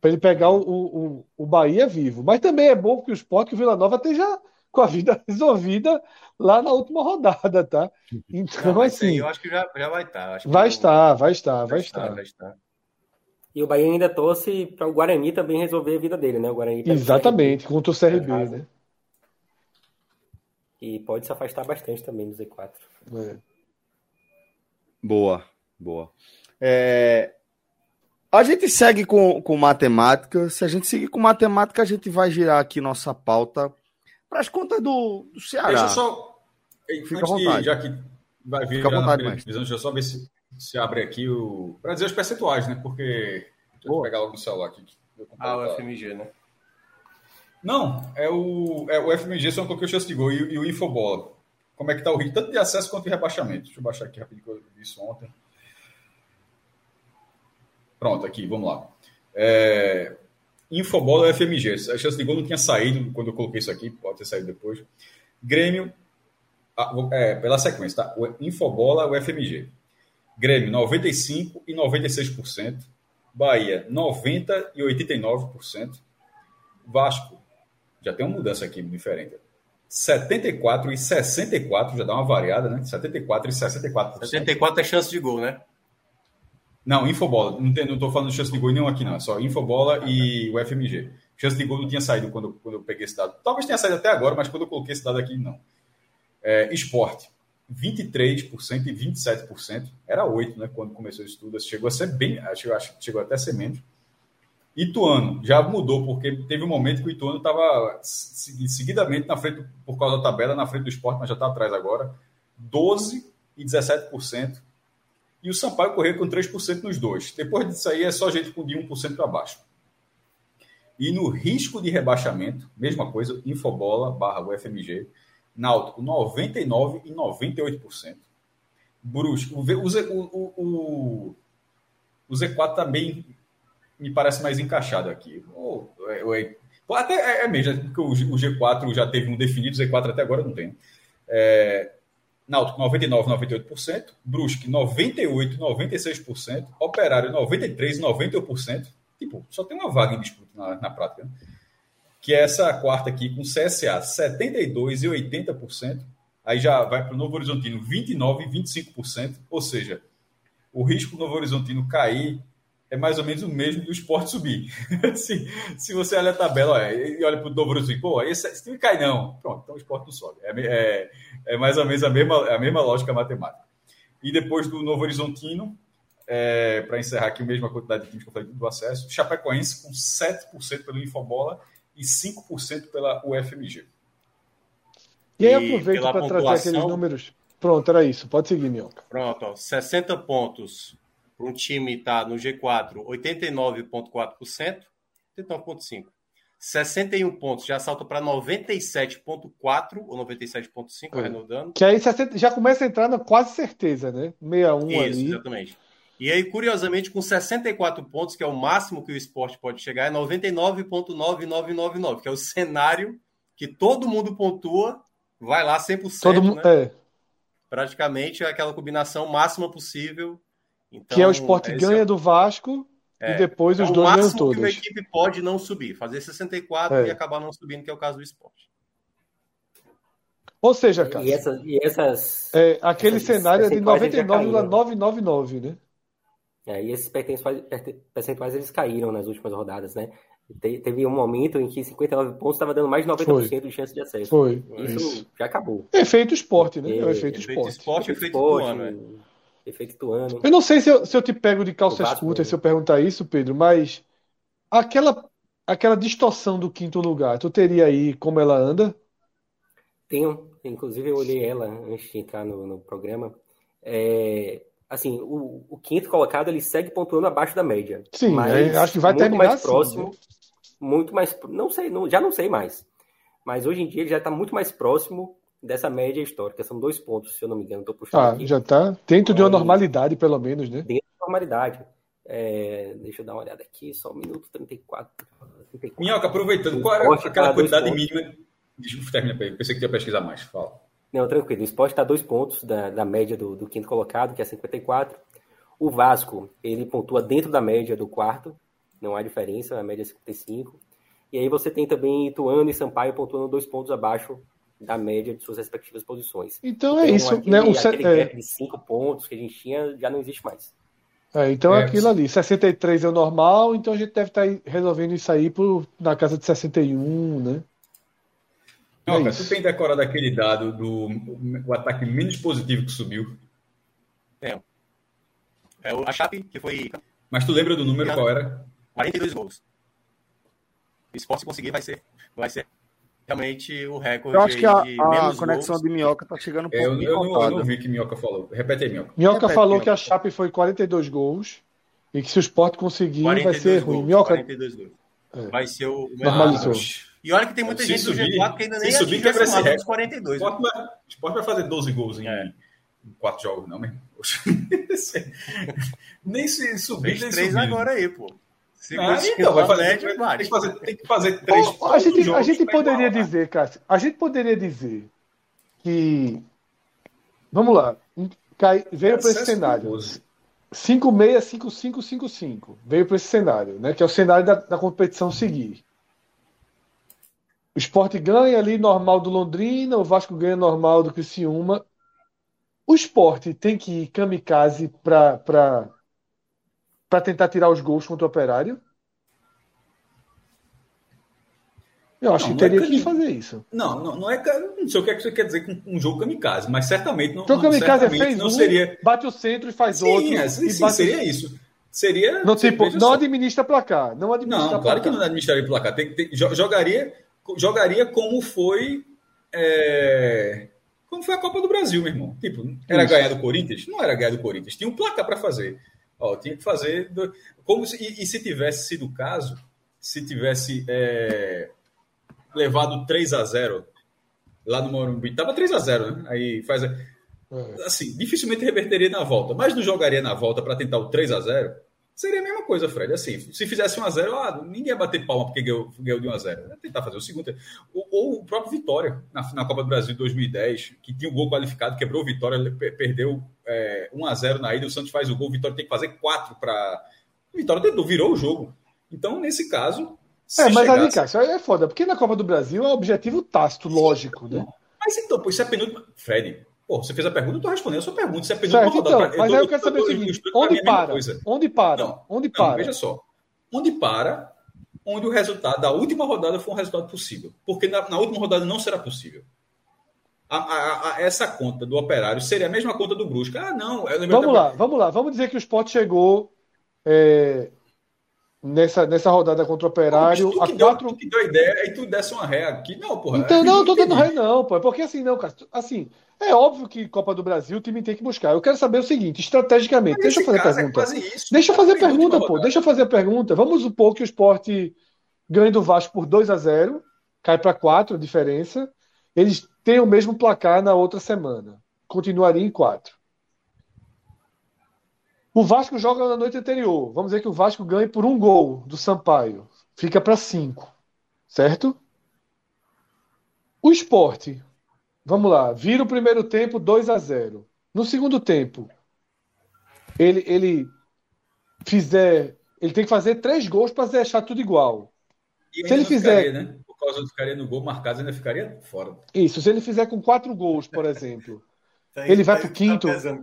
Speaker 2: Para ele pegar o, o, o Bahia vivo. Mas também é bom que o esporte, que o Vila Nova esteja com a vida resolvida lá na última rodada, tá? Então, Não, assim.
Speaker 5: eu acho que já, já vai estar.
Speaker 2: Tá. Vai, estar, vai estar, vai, vai estar, estar. Vai estar.
Speaker 3: E o Bahia ainda torce para o Guarani também resolver a vida dele, né? O Guarani
Speaker 2: tá Exatamente, contra o CRB, né?
Speaker 3: E pode se afastar bastante também do Z4. É.
Speaker 1: Boa, boa. É... A gente segue com, com matemática. Se a gente seguir com matemática, a gente vai girar aqui nossa pauta para as contas do, do Ceará. Deixa eu
Speaker 4: só. Fica à vontade. De, já que vai vir.
Speaker 1: Fica à vontade, mas.
Speaker 4: Deixa eu só ver se, se abre aqui o. Para dizer os percentuais, né? Porque. Deixa eu pegar logo no celular aqui.
Speaker 5: Ah, o FMG, né?
Speaker 4: Não, é o, é o FMG, só coloquei o chance de gol e, e o Infobola. Como é que tá o ritmo, tanto de acesso quanto de rebaixamento. Deixa eu baixar aqui rapidinho que eu vi isso ontem. Pronto, aqui, vamos lá. É, Infobola FMG. A chance de gol não tinha saído quando eu coloquei isso aqui, pode ter saído depois. Grêmio, é, pela sequência, tá? Infobola, o FMG. Grêmio, 95% e 96%. Bahia, 90% e 89%. Vasco, já tem uma mudança aqui diferente. 74 e 64, já dá uma variada, né? 74 e 64%.
Speaker 5: 74 é chance de gol, né?
Speaker 4: Não, Infobola. Não estou falando de chance de gol nenhum aqui, não. É só Infobola e o FMG. Chance de gol não tinha saído quando, quando eu peguei esse dado. Talvez tenha saído até agora, mas quando eu coloquei esse dado aqui, não. É, esporte, 23% e 27%. Era 8%, né? Quando começou o estudo. Chegou a ser bem. Acho, acho chegou até a ser menos. Ituano já mudou, porque teve um momento que o Ituano estava seguidamente na frente, por causa da tabela, na frente do esporte, mas já está atrás agora. 12% e 17% e o Sampaio correr com 3% nos dois. Depois disso aí é só gente com de 1% para baixo. E no risco de rebaixamento, mesma coisa, Infobola barra UFMG, Náutico 99% e 98%. Brusco, o, o, o, o Z4 também me parece mais encaixado aqui. Ou, é, até é, é mesmo, porque o, o G4 já teve um definido, o Z4 até agora não tem. É, Náutico 99, 98%, Brusque 98, 96%, Operário 93, 91%. Tipo, só tem uma vaga em disputa na, na prática. Né? Que é essa quarta aqui, com CSA 72 e 80%. Aí já vai para o Novo Horizontino 29 e 25%. Ou seja, o risco do Novo Horizontino cair é mais ou menos o mesmo do esporte subir. <laughs> se, se você olha a tabela olha, e olha para o dobro assim, pô, esse, esse time cai não. Pronto, então o esporte não sobe. É, é, é, mais ou menos a mesma, a mesma lógica matemática. E depois do Novo Horizontino, é, para encerrar aqui a mesma quantidade de times que eu falei do acesso, Chapecoense com 7% pelo Infobola e 5% pela UFMG.
Speaker 2: E aí aproveito para pontuação... trazer aqueles números. Pronto, era isso. Pode seguir, Mioca.
Speaker 5: Pronto, ó, 60 pontos para um time estar tá no G4, 89,4%, 89,5%. 61 pontos, já salta para 97,4 ou 97,5, é. arredondando.
Speaker 2: Que aí já começa a entrar na quase certeza, né? 61 Isso, ali.
Speaker 5: exatamente. E aí, curiosamente, com 64 pontos, que é o máximo que o esporte pode chegar, é 99,9999, que é o cenário que todo mundo pontua, vai lá 100%. Todo mundo, né? é. Praticamente é aquela combinação máxima possível
Speaker 2: então, que é o esporte ganha é... do Vasco é, e depois os é dois ganham todos. que uma
Speaker 5: equipe pode não subir, fazer 64 é. e acabar não subindo, que é o caso do esporte.
Speaker 2: Ou seja, cara.
Speaker 3: E, essa, e essas.
Speaker 2: É, aquele essas cenário é de 99,999, né?
Speaker 3: É, e esses percentuais, percentuais eles caíram nas últimas rodadas, né? Te, teve um momento em que 59 pontos estava dando mais de 90% Foi. de chance de acesso.
Speaker 2: Foi.
Speaker 3: Isso, Isso. já acabou.
Speaker 2: Efeito esporte, né? É o efeito,
Speaker 5: efeito esporte. esporte.
Speaker 3: Efeito esporte, efeito ano, né? Efeito Tuano.
Speaker 2: Eu não sei se eu, se eu te pego de calças curtas se eu perguntar isso, Pedro, mas aquela, aquela distorção do quinto lugar, tu teria aí como ela anda?
Speaker 3: Tenho, inclusive eu olhei ela antes de entrar no, no programa. É, assim, o, o, quinto colocado ele segue pontuando abaixo da média.
Speaker 2: Sim, mas acho que vai muito terminar mais assim,
Speaker 3: próximo,
Speaker 2: né?
Speaker 3: muito mais, não sei, não, já não sei mais. Mas hoje em dia ele já está muito mais próximo dessa média histórica. São dois pontos, se eu não me engano. Estou puxando
Speaker 2: ah, aqui. já está dentro de uma normalidade, pelo menos, né?
Speaker 3: Dentro da normalidade. É, deixa eu dar uma olhada aqui, só um minuto 34. 34.
Speaker 4: Minhoca, aproveitando, qual era aquela quantidade mínima? Desculpa, termina aí. Pensei que ia pesquisar mais. Fala.
Speaker 3: Não, tranquilo. O esporte está dois pontos da, da média do, do, quinto colocado, que é 54. O Vasco, ele pontua dentro da média do quarto. Não há diferença, a média é 55. E aí você tem também Ituano e Sampaio pontuando dois pontos abaixo da média de suas respectivas posições.
Speaker 2: Então, é isso. Aquele, né?
Speaker 3: o aquele é... gap de cinco pontos que a gente tinha já não existe mais.
Speaker 2: É, então é aquilo ali, 63 é o normal, então a gente deve estar tá resolvendo isso aí por, na casa de 61, né?
Speaker 4: Não, é cara, tu tem decorado aquele dado do o ataque menos positivo que subiu?
Speaker 5: É. É a Chape, que foi.
Speaker 4: Mas tu lembra do número qual era?
Speaker 5: 42 gols. O esporte conseguir vai ser, vai ser realmente o recorde.
Speaker 1: Eu acho que a, a conexão gols. de Minhoca tá chegando um pouco.
Speaker 4: É, eu, eu, não, eu, não, vi que Minhoca falou. Repete aí, Minhoca.
Speaker 2: Minhoca
Speaker 4: Repete,
Speaker 2: falou Minhoca. que a Chape foi 42 gols e que se o Sport conseguir vai ser gols, ruim. Minhoca... 42
Speaker 5: gols. É. Vai ser o.
Speaker 2: Normalizou.
Speaker 5: E olha que tem muita se gente subir, do G4 que ainda nem
Speaker 4: se subir, quebra esse recorde.
Speaker 5: 42.
Speaker 4: O Sport, vai, o Sport vai fazer 12 gols em, é. em 4 jogos, não, mesmo. <laughs> nem se subir, nem
Speaker 5: três agora aí, pô.
Speaker 4: Se ah, então, vai fazer, tem, que fazer, tem que fazer três
Speaker 2: oh, A gente, a gente poderia dizer, Cássio, a gente poderia dizer que. Vamos lá. Cai, veio para esse cenário. 565555. Veio para esse cenário, né? Que é o cenário da, da competição seguir. O esporte ganha ali normal do Londrina, o Vasco ganha normal do Criciúma. O esporte tem que ir kamikaze para para tentar tirar os gols contra o Operário? Eu acho não, que teria é que fazer isso.
Speaker 4: Não, não, não é. Não sei o que, é que você quer dizer com um jogo kamikaze, mas certamente não.
Speaker 2: Então, kamikaze fez
Speaker 4: não
Speaker 2: um,
Speaker 4: seria.
Speaker 2: Bate o centro e faz sim, outro.
Speaker 4: É, sim, sim, bate... seria isso. Seria.
Speaker 2: Não, tipo, não administra placar. Não, administra
Speaker 4: não claro que não administraria placar. Tem, tem, jogaria, jogaria como foi. É, como foi a Copa do Brasil, meu irmão. Tipo, era isso. ganhar do Corinthians? Não era ganhar do Corinthians. Tinha um placar para fazer. Ó, tinha que fazer. Do... Como se... e, e, se tivesse sido o caso, se tivesse é, levado 3 a 0 lá no Morumbi. Tava 3 a 0 né? Aí faz. É. Assim, dificilmente reverteria na volta, mas não jogaria na volta para tentar o 3 a 0 Seria a mesma coisa, Fred. Assim, se fizesse 1x0, ah, ninguém ia bater palma porque ganhou, ganhou de 1x0. Ia tentar fazer o segundo. Ou, ou o próprio Vitória, na, na, Copa do Brasil de 2010, que tinha um gol qualificado, quebrou o Vitória, perdeu é, 1x0 na ida, o Santos faz o gol, o Vitória tem que fazer 4 para. O Vitória tentou, virou o jogo. Então, nesse caso.
Speaker 2: É, mas chegasse... ali, cara, isso aí é foda, porque na Copa do Brasil é objetivo tácito, lógico, né?
Speaker 4: Mas então, pô, isso é penúltimo. Fred, Pô, você fez a pergunta, eu estou respondendo a sua pergunta. Você é
Speaker 2: certo, então, pra... mas aí eu quero saber o seguinte: onde para? Onde para? Não, onde para? Não,
Speaker 4: veja só. Onde para, onde o resultado da última rodada foi um resultado possível. Porque na, na última rodada não será possível. A, a, a, essa conta do operário seria a mesma conta do Brusca. Ah, não.
Speaker 2: Vamos lá, vamos lá. Vamos dizer que o Sport chegou é, nessa, nessa rodada contra o Operário.
Speaker 4: Tu, tu, que, deu, quatro... tu que deu a ideia, aí tu desse uma ré aqui. Não, porra.
Speaker 2: Então, não, eu tô dando ré, <laughs> não, pô. É porque assim, não, cara. Assim, é óbvio que Copa do Brasil o time tem que buscar. Eu quero saber o seguinte, estrategicamente. Deixa eu fazer a pergunta. É isso, deixa eu fazer a pergunta, pô. Deixa eu fazer a pergunta. Vamos supor que o esporte ganhe do Vasco por 2 a 0 cai para 4 a diferença. Eles têm o mesmo placar na outra semana. Continuaria em 4. O Vasco joga na noite anterior. Vamos dizer que o Vasco ganhe por um gol do Sampaio. Fica para 5. Certo? O esporte. Vamos lá. Vira o primeiro tempo 2 a 0 No segundo tempo, ele, ele fizer. Ele tem que fazer três gols para deixar tudo igual.
Speaker 4: E se ele fizer. Ficaria, né? Por causa do ficaria no gol marcado, ainda ficaria fora.
Speaker 2: Isso, se ele fizer com quatro gols, por <laughs> exemplo. tá ele vai tá, para o quinto. Tá pesando,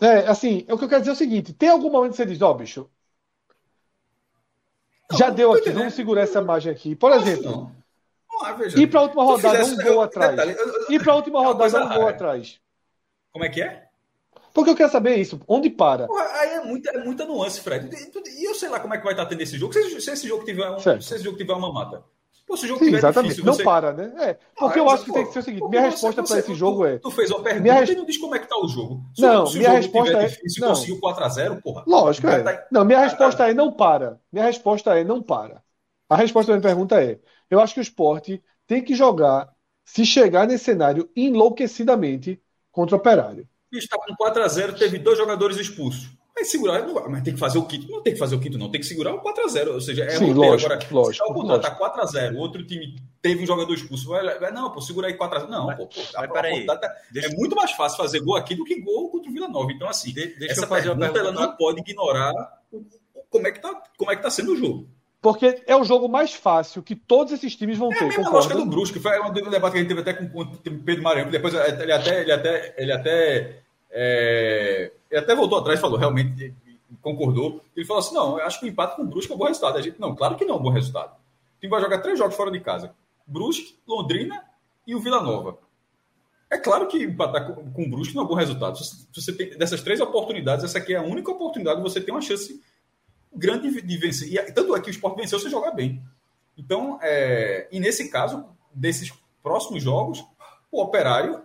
Speaker 2: é, assim, é o que eu quero dizer é o seguinte: tem algum momento que você diz, ó, oh, bicho, não, já deu aqui, vamos segurar essa margem aqui. Por exemplo, ah, ir para a última rodada um gol atrás. Detalhe, ir para a última rodada um gol atrás.
Speaker 4: Como é que é?
Speaker 2: Porque eu quero saber isso. Onde para?
Speaker 4: Aí é muita, é muita nuance, Fred. E eu sei lá como é que vai estar tendo esse jogo. Se, se esse jogo tiver um, se esse jogo tiver uma mata.
Speaker 2: Pô, se o jogo Sim, exatamente. Difícil, você... Não para, né? É. Porque ah, eu acho que pô, tem que ser o seguinte: minha resposta para esse jogo
Speaker 4: tu,
Speaker 2: é.
Speaker 4: Tu fez uma pergunta minha... e não diz como é que tá o jogo.
Speaker 2: Se, não, se minha resposta é.
Speaker 4: Difícil, não. conseguiu 4x0, porra.
Speaker 2: Lógico, é. Tá... Não, minha resposta tá... é não para. Minha resposta é não para. A resposta da minha pergunta é: eu acho que o esporte tem que jogar, se chegar nesse cenário, enlouquecidamente contra o operário.
Speaker 4: Está com 4x0, teve dois jogadores expulsos. Vai segurar, mas tem que fazer o quinto. Não tem que fazer o quinto, não. Tem que segurar o 4x0. Ou seja, é
Speaker 2: Sim, lógico, Agora, lógico,
Speaker 4: se tá, tá 4x0, o outro time teve um jogador expulso. Vai, vai não, pô, segura aí 4x0. Não, mas, pô, pô mas, peraí, tá, deixa... é muito mais fácil fazer gol aqui do que gol contra o Vila Nova. Então, assim, de, deixa essa eu fazer pergunta, pergunta, ela não pode ignorar como é que tá, como é que tá sendo o jogo.
Speaker 2: Porque é o jogo mais fácil que todos esses times vão é ter. É a
Speaker 4: mesma lógica do Brusque. Foi um debate que a gente teve até com o Pedro Maranhão. Depois ele até, ele até, ele até, é, ele até voltou atrás e falou, realmente concordou. Ele falou assim: não, eu acho que o empate com o Brusque é um bom resultado. A gente, não, claro que não é um bom resultado. O time vai jogar três jogos fora de casa: Brusque, Londrina e o Vila Nova. É claro que empatar com, o Brusque não é um bom resultado. Você tem, dessas três oportunidades, essa aqui é a única oportunidade que você tem uma chance grande de, vencer. E tanto é que o esporte venceu você jogar bem. Então, é, e nesse caso, desses próximos jogos, o operário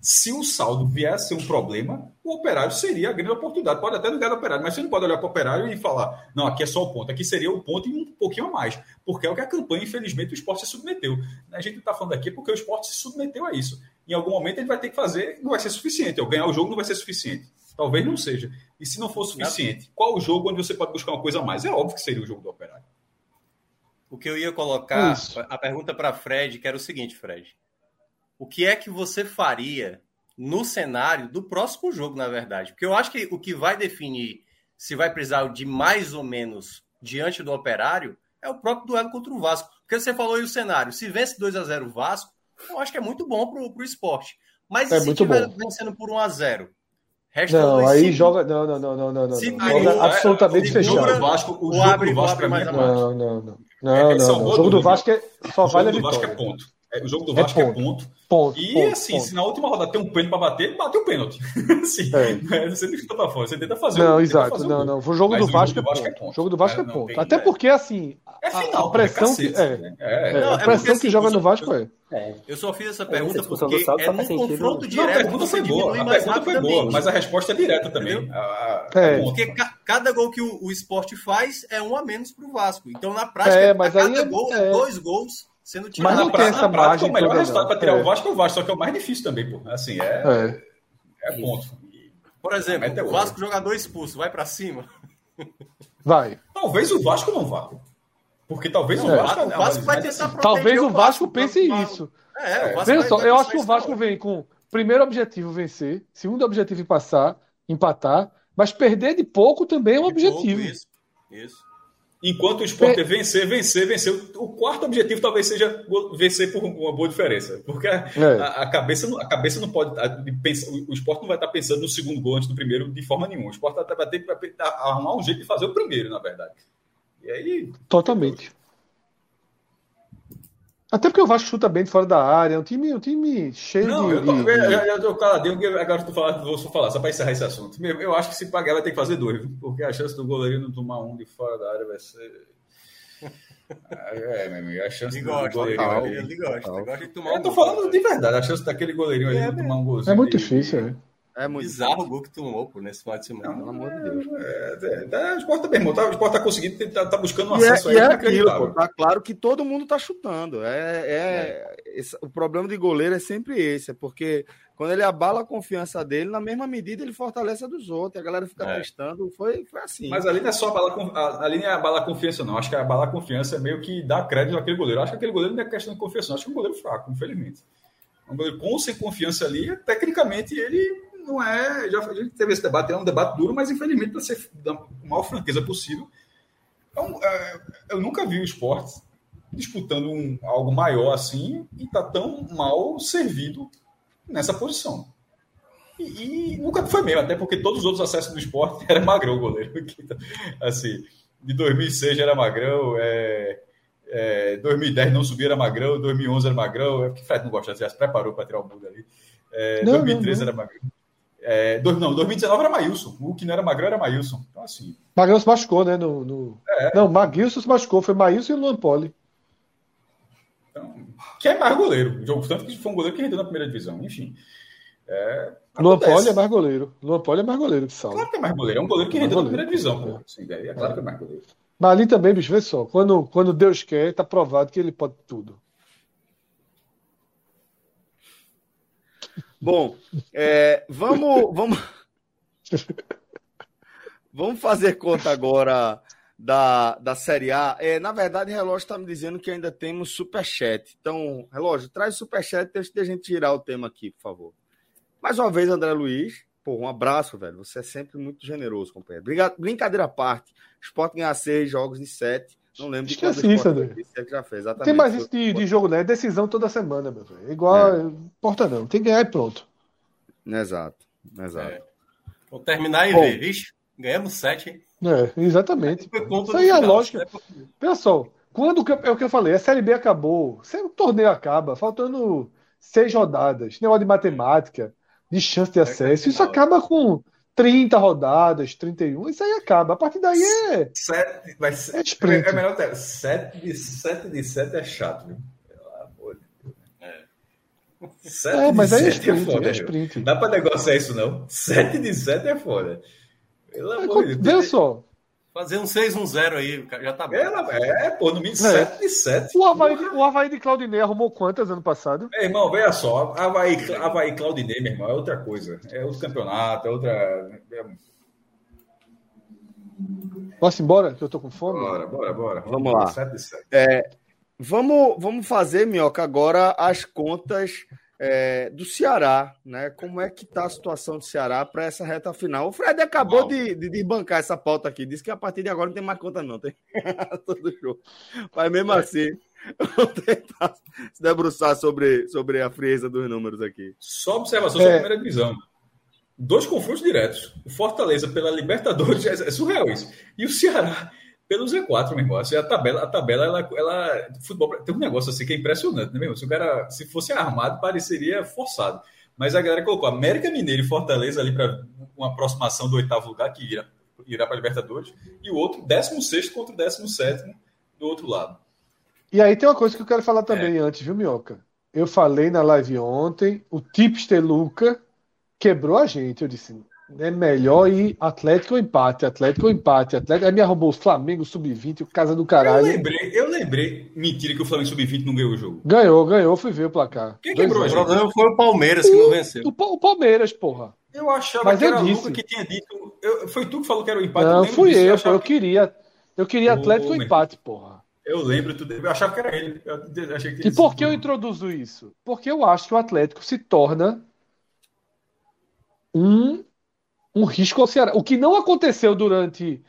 Speaker 4: se o saldo vier a ser um problema, o operário seria a grande oportunidade. Pode até ligar do operário, mas você não pode olhar para o operário e falar, não, aqui é só o ponto, aqui seria o ponto e um pouquinho a mais. Porque é o que a campanha, infelizmente, o esporte se submeteu. A gente está falando aqui porque o esporte se submeteu a isso. Em algum momento ele vai ter que fazer, não vai ser suficiente. Eu ganhar o jogo não vai ser suficiente. Talvez não seja. E se não for suficiente, qual o jogo onde você pode buscar uma coisa a mais? É óbvio que seria o jogo do operário.
Speaker 5: O que eu ia colocar, isso. a pergunta para Fred, que era o seguinte, Fred o que é que você faria no cenário do próximo jogo, na verdade? Porque eu acho que o que vai definir se vai precisar de mais ou menos diante do operário é o próprio duelo contra o Vasco. Porque você falou aí o cenário: se vence 2 a 0 o Vasco, eu acho que é muito bom para o esporte. Mas
Speaker 2: é
Speaker 5: se estiver vencendo por 1 a 0
Speaker 2: Resta não, aí cinco. joga. Não, não, não, não, não. não. Joga absolutamente fechado.
Speaker 4: O Vasco, o, o jogo abre, do Vasco é mais
Speaker 2: Não, não, não. Não, é, não, não. O jogo do Vasco é, só vale a vitória. O Vasco é
Speaker 4: ponto. É, o jogo do Vasco é ponto. É ponto. ponto e ponto, assim, ponto. se na última rodada tem um pênalti para bater, bate o pênalti. <laughs> assim, é. Você não para fora, você tenta fazer
Speaker 2: Não, exato. Fazer não, não. O jogo do Vasco, é, ponto. é ponto. O jogo do Vasco é, ponto. Até porque, assim,
Speaker 4: é final,
Speaker 2: a pressão que, é, né? é, não, a pressão que assim, joga no Vasco é.
Speaker 5: Eu só fiz essa pergunta porque é num confronto direto.
Speaker 4: a pergunta foi boa, a pergunta foi boa, mas a resposta é direta também.
Speaker 5: Porque cada gol que o, esporte faz é um a menos para o Vasco. Então, na prática,
Speaker 2: é, cada
Speaker 5: gol é, é dois gols sendo.
Speaker 4: Mas não tem essa margem. O melhor resultado para tirar o Vasco é o Vasco, só que é o mais difícil também, pô. Assim, é, é. é ponto.
Speaker 5: Por exemplo, o Vasco jogador expulso, vai para cima.
Speaker 2: Vai.
Speaker 4: Talvez o Vasco não vá. Porque talvez não, o Vasco, o
Speaker 2: Vasco vai tentar Talvez o Vasco, Vasco pense isso. É, o Vasco só, eu acho que o Vasco vem com primeiro objetivo vencer, segundo objetivo passar, empatar, mas perder de pouco também é um de objetivo. Pouco, isso.
Speaker 4: isso. Enquanto o esporte é vencer, vencer, vencer. O quarto objetivo talvez seja vencer por uma boa diferença. Porque a, é. a, cabeça, a cabeça não pode. A, pensa, o esporte não vai estar pensando no segundo gol antes do primeiro de forma nenhuma. O esporte vai ter que arrumar um jeito de fazer o primeiro, na verdade. E aí.
Speaker 2: Totalmente. Até porque o Vasco chuta bem de fora da área, é um time, um time cheio não, de. Eu, tô,
Speaker 4: de... eu, eu tô caladinho, agora tu falar, vou falar, só para encerrar esse assunto. Eu acho que se pagar vai ter que fazer dois, porque a chance do goleiro não tomar um de fora da área vai ser. É, meu amigo, a chance ele do gosta, goleirinho. Ele gosta, ele gosta de tomar um Eu tô falando de verdade, a chance daquele goleirinho ali é, de tomar um golzinho.
Speaker 2: É muito difícil, né?
Speaker 5: É muito bizarro o gol que tomou por nesse final de semana, pelo amor de Deus.
Speaker 4: É, é, é, o Sport também, tá, o Sport tá conseguindo, tá, tá buscando um
Speaker 1: e é, acesso é, aí. É aquilo, pô, tá claro que todo mundo tá chutando. É, é, é. Esse, o problema de goleiro é sempre esse, é porque quando ele abala a confiança dele, na mesma medida ele fortalece a dos outros. A galera fica é. testando. Foi, foi assim.
Speaker 4: Mas ali não é só abalar, ali não é abalar a confiança, não. Acho que abalar a confiança é meio que dar crédito àquele goleiro. Acho que aquele goleiro não é questão de confiança, não. Acho que é um goleiro fraco, infelizmente. Um goleiro com ou sem confiança ali, tecnicamente ele não é. Já, a gente teve esse debate, é um debate duro, mas infelizmente, para ser da maior franqueza possível, um, é, eu nunca vi o esporte disputando um, algo maior assim e tá tão mal servido nessa posição. E, e, nunca foi mesmo, até porque todos os outros acessos do esporte <laughs> era magrão o goleiro. <laughs> assim, de 2006 já era magrão, é, é, 2010 não subia era magrão, 2011 era magrão, é porque Fred não gosta, já se preparou para tirar o mundo ali. É, não, 2013 não, não. era magrão. É, dois, não, 2019 era Maílson. O que não era Magrão era Maílson. Então, assim.
Speaker 2: Magrão se machucou, né? No, no... É. Não, Maguilson se machucou. Foi Maílson e Luan Poli.
Speaker 4: Então, que é mais goleiro. Tanto que foi um goleiro que rendeu na primeira divisão. Enfim. É,
Speaker 2: Luan Poli é mais goleiro. Luan Poli é mais goleiro que Saulo.
Speaker 4: Claro que é mais goleiro. É um goleiro que é rendeu na primeira divisão. Assim, é claro que é mais goleiro.
Speaker 2: Mas ali também, bicho, vê só. Quando, quando Deus quer, tá provado que ele pode tudo.
Speaker 1: Bom, é, vamos, vamos, vamos fazer conta agora da, da Série A. É, na verdade, o relógio está me dizendo que ainda temos superchat. Então, relógio, traz superchat antes de a gente tirar o tema aqui, por favor. Mais uma vez, André Luiz. Pô, um abraço, velho. Você é sempre muito generoso, companheiro. Brincadeira à parte. Sport ganhar seis jogos de sete. Não lembro
Speaker 2: de Esqueci isso, André. Que já fez, exatamente. Tem mais isso de, de jogo, né? Decisão toda semana, meu velho. Igual, é. importa não. Tem que ganhar e pronto.
Speaker 1: Exato, exato. É.
Speaker 5: Vou terminar e Bom, ver. Vixe, ganhamos sete, hein?
Speaker 2: É, exatamente. Isso aí é a lógica. Né? Pessoal, quando é o que eu falei, a Série B acabou, o torneio acaba, faltando seis rodadas, negócio de matemática, de chance de é acesso, isso acaba com 30 rodadas, 31, isso aí acaba. A partir daí é.
Speaker 4: Sete, vai ser, é, sprint. é melhor ter. 7 de 7 de 7 é chato, viu? Pelo amor de Deus. É, 7 é mas aí é sprint, é, foda, é sprint. Dá pra negociar isso, não? 7 de 7 é foda.
Speaker 2: Pelo amor de Deus. Vê só.
Speaker 5: Fazer um 6-1-0 aí, já tá bom.
Speaker 4: É, é pô, no mínimo 7 é. de 7.
Speaker 2: O Havaí, o Havaí de Claudinei arrumou quantas ano passado?
Speaker 4: Meu irmão, veja só. Havaí, Havaí Claudinei, meu irmão, é outra coisa. É outro campeonato, é outra. É...
Speaker 2: Posso ir embora? Que eu tô com fome?
Speaker 1: Bora, bora, bora. Vamos, vamos lá. 7 de 7. É, vamos, vamos fazer, Minhoca, agora as contas é, do Ceará, né? Como é que tá a situação do Ceará para essa reta final? O Fred acabou de, de, de, bancar essa pauta aqui, disse que a partir de agora não tem mais conta, não, tem <laughs> todo show. Mas mesmo é. assim, <laughs> vamos tentar se debruçar sobre, sobre a frieza dos números aqui.
Speaker 4: Só observação sobre a é. primeira divisão. Dois confrontos diretos. O Fortaleza pela Libertadores <laughs> é surreal isso. E o Ceará pelo Z4, meu irmão. Assim, a tabela, a tabela ela, ela, futebol tem um negócio assim que é impressionante, né, meu? Se o cara, se fosse armado, pareceria forçado. Mas a galera colocou América Mineiro e Fortaleza ali para uma aproximação do oitavo lugar, que irá, irá para a Libertadores, e o outro, 16 contra o 17 do outro lado.
Speaker 2: E aí tem uma coisa que eu quero falar também é. antes, viu, Minhoca? Eu falei na live ontem, o Tipster Luca quebrou a gente. Eu disse, é melhor ir Atlético ou empate, Atlético ou empate, Atlético. Aí me arrumou o Flamengo sub-20, o casa do caralho.
Speaker 4: Eu lembrei, eu lembrei. Mentira que o Flamengo sub-20 não ganhou o jogo.
Speaker 2: Ganhou, ganhou, fui ver o placar.
Speaker 5: Quem quebrou, o problema foi o Palmeiras o, que não venceu.
Speaker 2: O, o, Palmeiras, porra.
Speaker 4: Eu achava Mas que eu era disse. Luca que tinha dito. Eu, foi tu que falou que era o empate.
Speaker 2: Não, fui eu, eu, eu queria. Eu queria Atlético ou empate, porra.
Speaker 4: Eu lembro tudo. Eu achava que era ele. Eu achei
Speaker 2: que e por que eu introduzo isso? Porque eu acho que o Atlético se torna um um risco ao Ceará. O que não aconteceu durante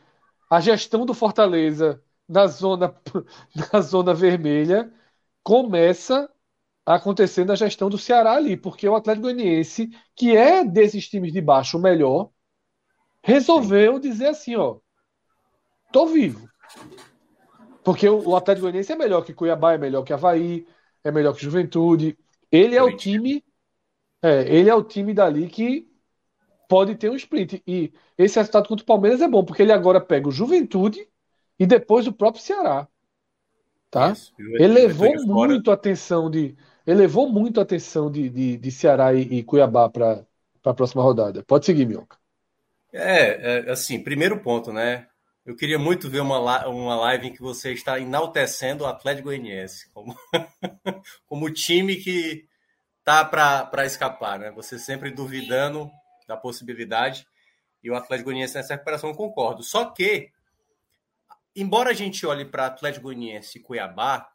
Speaker 2: a gestão do Fortaleza na zona, <laughs> na zona vermelha começa a acontecer na gestão do Ceará ali, porque o Atlético Goianiense, que é desses times de baixo o melhor, resolveu dizer assim, ó, tô vivo. Porque o Atlético Goianiense é melhor que Cuiabá, é melhor que Havaí, é melhor que Juventude. Ele é o time, é, ele é o time dali que pode ter um sprint. E esse resultado contra o Palmeiras é bom, porque ele agora pega o Juventude e depois o próprio Ceará. Tá? Isso, elevou muito a atenção de. Elevou muito a atenção de, de, de Ceará e, e Cuiabá para a próxima rodada. Pode seguir, Mioca.
Speaker 5: É, é, assim, primeiro ponto, né? Eu queria muito ver uma, uma live em que você está enaltecendo o Atlético Goianiense como, <laughs> como time que tá para escapar, né? Você sempre duvidando da possibilidade. E o Atlético Goianiense nessa recuperação, concordo. Só que, embora a gente olhe para Atlético Goianiense e Cuiabá,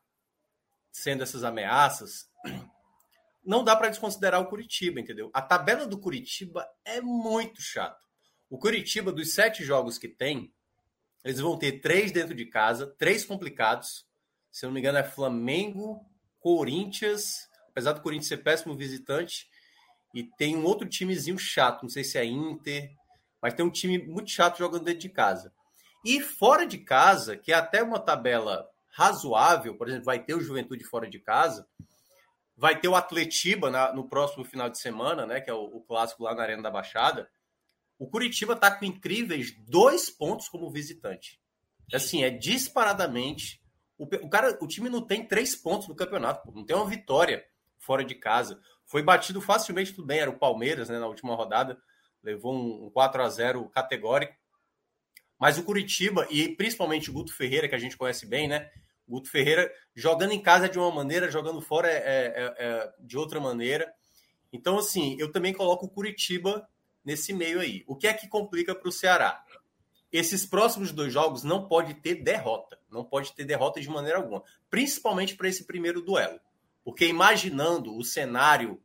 Speaker 5: sendo essas ameaças, <clears throat> não dá para desconsiderar o Curitiba, entendeu? A tabela do Curitiba é muito chato. O Curitiba, dos sete jogos que tem, eles vão ter três dentro de casa, três complicados. Se eu não me engano, é Flamengo, Corinthians, apesar do Corinthians ser péssimo visitante, e tem um outro timezinho chato, não sei se é Inter, mas tem um time muito chato jogando dentro de casa. E fora de casa, que é até uma tabela razoável, por exemplo, vai ter o Juventude fora de casa, vai ter o Atletiba na, no próximo final de semana, né, que é o, o clássico lá na Arena da Baixada. O Curitiba está com incríveis dois pontos como visitante. Assim, é disparadamente. O, o, cara, o time não tem três pontos no campeonato, não tem uma vitória fora de casa. Foi batido facilmente, tudo bem, era o Palmeiras né, na última rodada, levou um 4 a 0 categórico. Mas o Curitiba, e principalmente o Guto Ferreira, que a gente conhece bem, né? O Guto Ferreira jogando em casa de uma maneira, jogando fora é, é, é, de outra maneira. Então, assim, eu também coloco o Curitiba nesse meio aí. O que é que complica para o Ceará? Esses próximos dois jogos não pode ter derrota. Não pode ter derrota de maneira alguma. Principalmente para esse primeiro duelo. Porque imaginando o cenário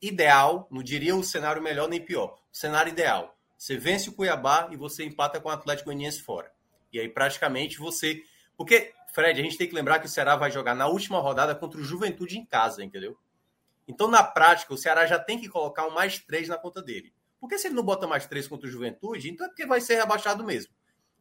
Speaker 5: ideal, não diria o cenário melhor nem pior, o cenário ideal. Você vence o Cuiabá e você empata com o Atlético Goianiense fora. E aí praticamente você, porque Fred, a gente tem que lembrar que o Ceará vai jogar na última rodada contra o Juventude em casa, entendeu? Então, na prática, o Ceará já tem que colocar um mais três na conta dele. Porque se ele não bota mais três contra o Juventude, então é porque vai ser rebaixado mesmo.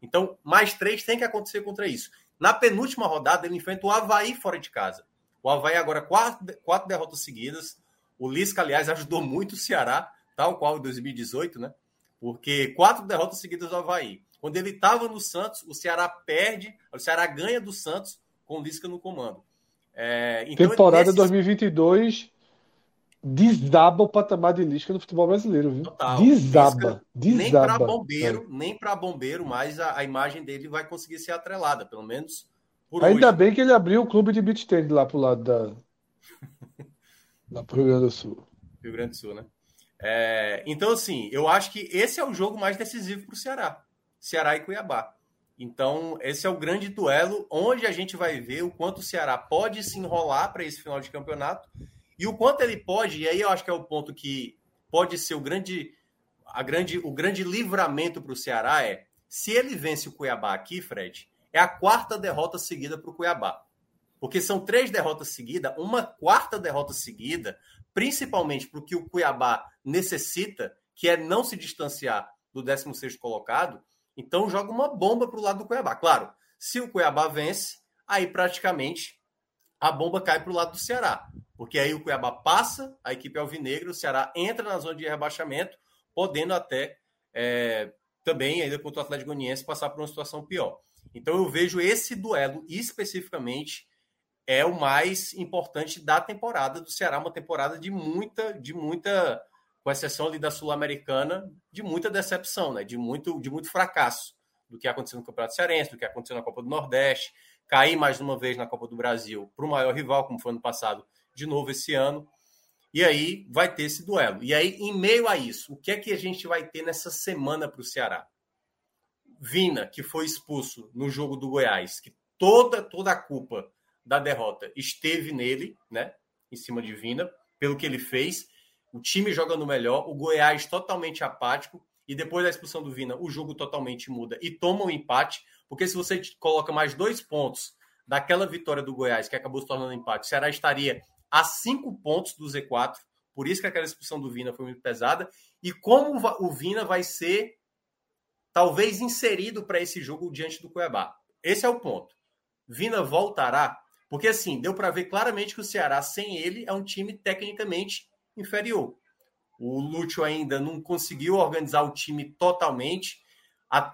Speaker 5: Então, mais três tem que acontecer contra isso. Na penúltima rodada, ele enfrenta o Havaí fora de casa. O Havaí agora quatro, quatro derrotas seguidas. O Lisca, aliás, ajudou muito o Ceará, tal qual em 2018, né? Porque quatro derrotas seguidas do Havaí. Quando ele estava no Santos, o Ceará perde, o Ceará ganha do Santos com o Lisca no comando.
Speaker 2: É, então, Temporada nesse... 2022 desaba o patamar de Lisca no futebol brasileiro, viu? Total. Desaba, desaba. Nem para
Speaker 5: bombeiro, é. nem para bombeiro, mas a, a, imagem dele vai conseguir ser atrelada, pelo menos
Speaker 2: por Ainda hoje. bem que ele abriu o clube de beach tennis lá pro lado da. <laughs> lá pro Rio Grande do Sul.
Speaker 5: Rio Grande do Sul, né? É, então, assim, eu acho que esse é o jogo mais decisivo para o Ceará. Ceará e Cuiabá. Então, esse é o grande duelo onde a gente vai ver o quanto o Ceará pode se enrolar para esse final de campeonato e o quanto ele pode, e aí eu acho que é o ponto que pode ser o grande, a grande, o grande livramento para o Ceará é se ele vence o Cuiabá aqui, Fred, é a quarta derrota seguida para o Cuiabá. Porque são três derrotas seguidas, uma quarta derrota seguida, principalmente para o que o Cuiabá necessita, que é não se distanciar do 16 colocado, então joga uma bomba para o lado do Cuiabá. Claro, se o Cuiabá vence, aí praticamente a bomba cai para o lado do Ceará. Porque aí o Cuiabá passa, a equipe alvinegra, o Ceará entra na zona de rebaixamento, podendo até é, também, ainda contra o Atlético Goianiense, passar por uma situação pior. Então eu vejo esse duelo especificamente é o mais importante da temporada do Ceará, uma temporada de muita, de muita com exceção ali da Sul-Americana, de muita decepção, né? De muito, de muito fracasso do que aconteceu no Campeonato Cearense, do que aconteceu na Copa do Nordeste, cair mais uma vez na Copa do Brasil para o maior rival, como foi ano passado, de novo esse ano. E aí vai ter esse duelo. E aí, em meio a isso, o que é que a gente vai ter nessa semana para o Ceará? Vina, que foi expulso no jogo do Goiás, que toda, toda a culpa da derrota esteve nele, né? Em cima de Vina, pelo que ele fez. O time jogando melhor, o Goiás totalmente apático. E depois da expulsão do Vina, o jogo totalmente muda e toma um empate. Porque se você coloca mais dois pontos daquela vitória do Goiás, que acabou se tornando empate, o Ceará estaria a cinco pontos do Z4. Por isso que aquela expulsão do Vina foi muito pesada. E como o Vina vai ser, talvez, inserido para esse jogo diante do Cuiabá. Esse é o ponto. Vina voltará? Porque, assim, deu para ver claramente que o Ceará, sem ele, é um time tecnicamente inferior. O Lúcio ainda não conseguiu organizar o time totalmente.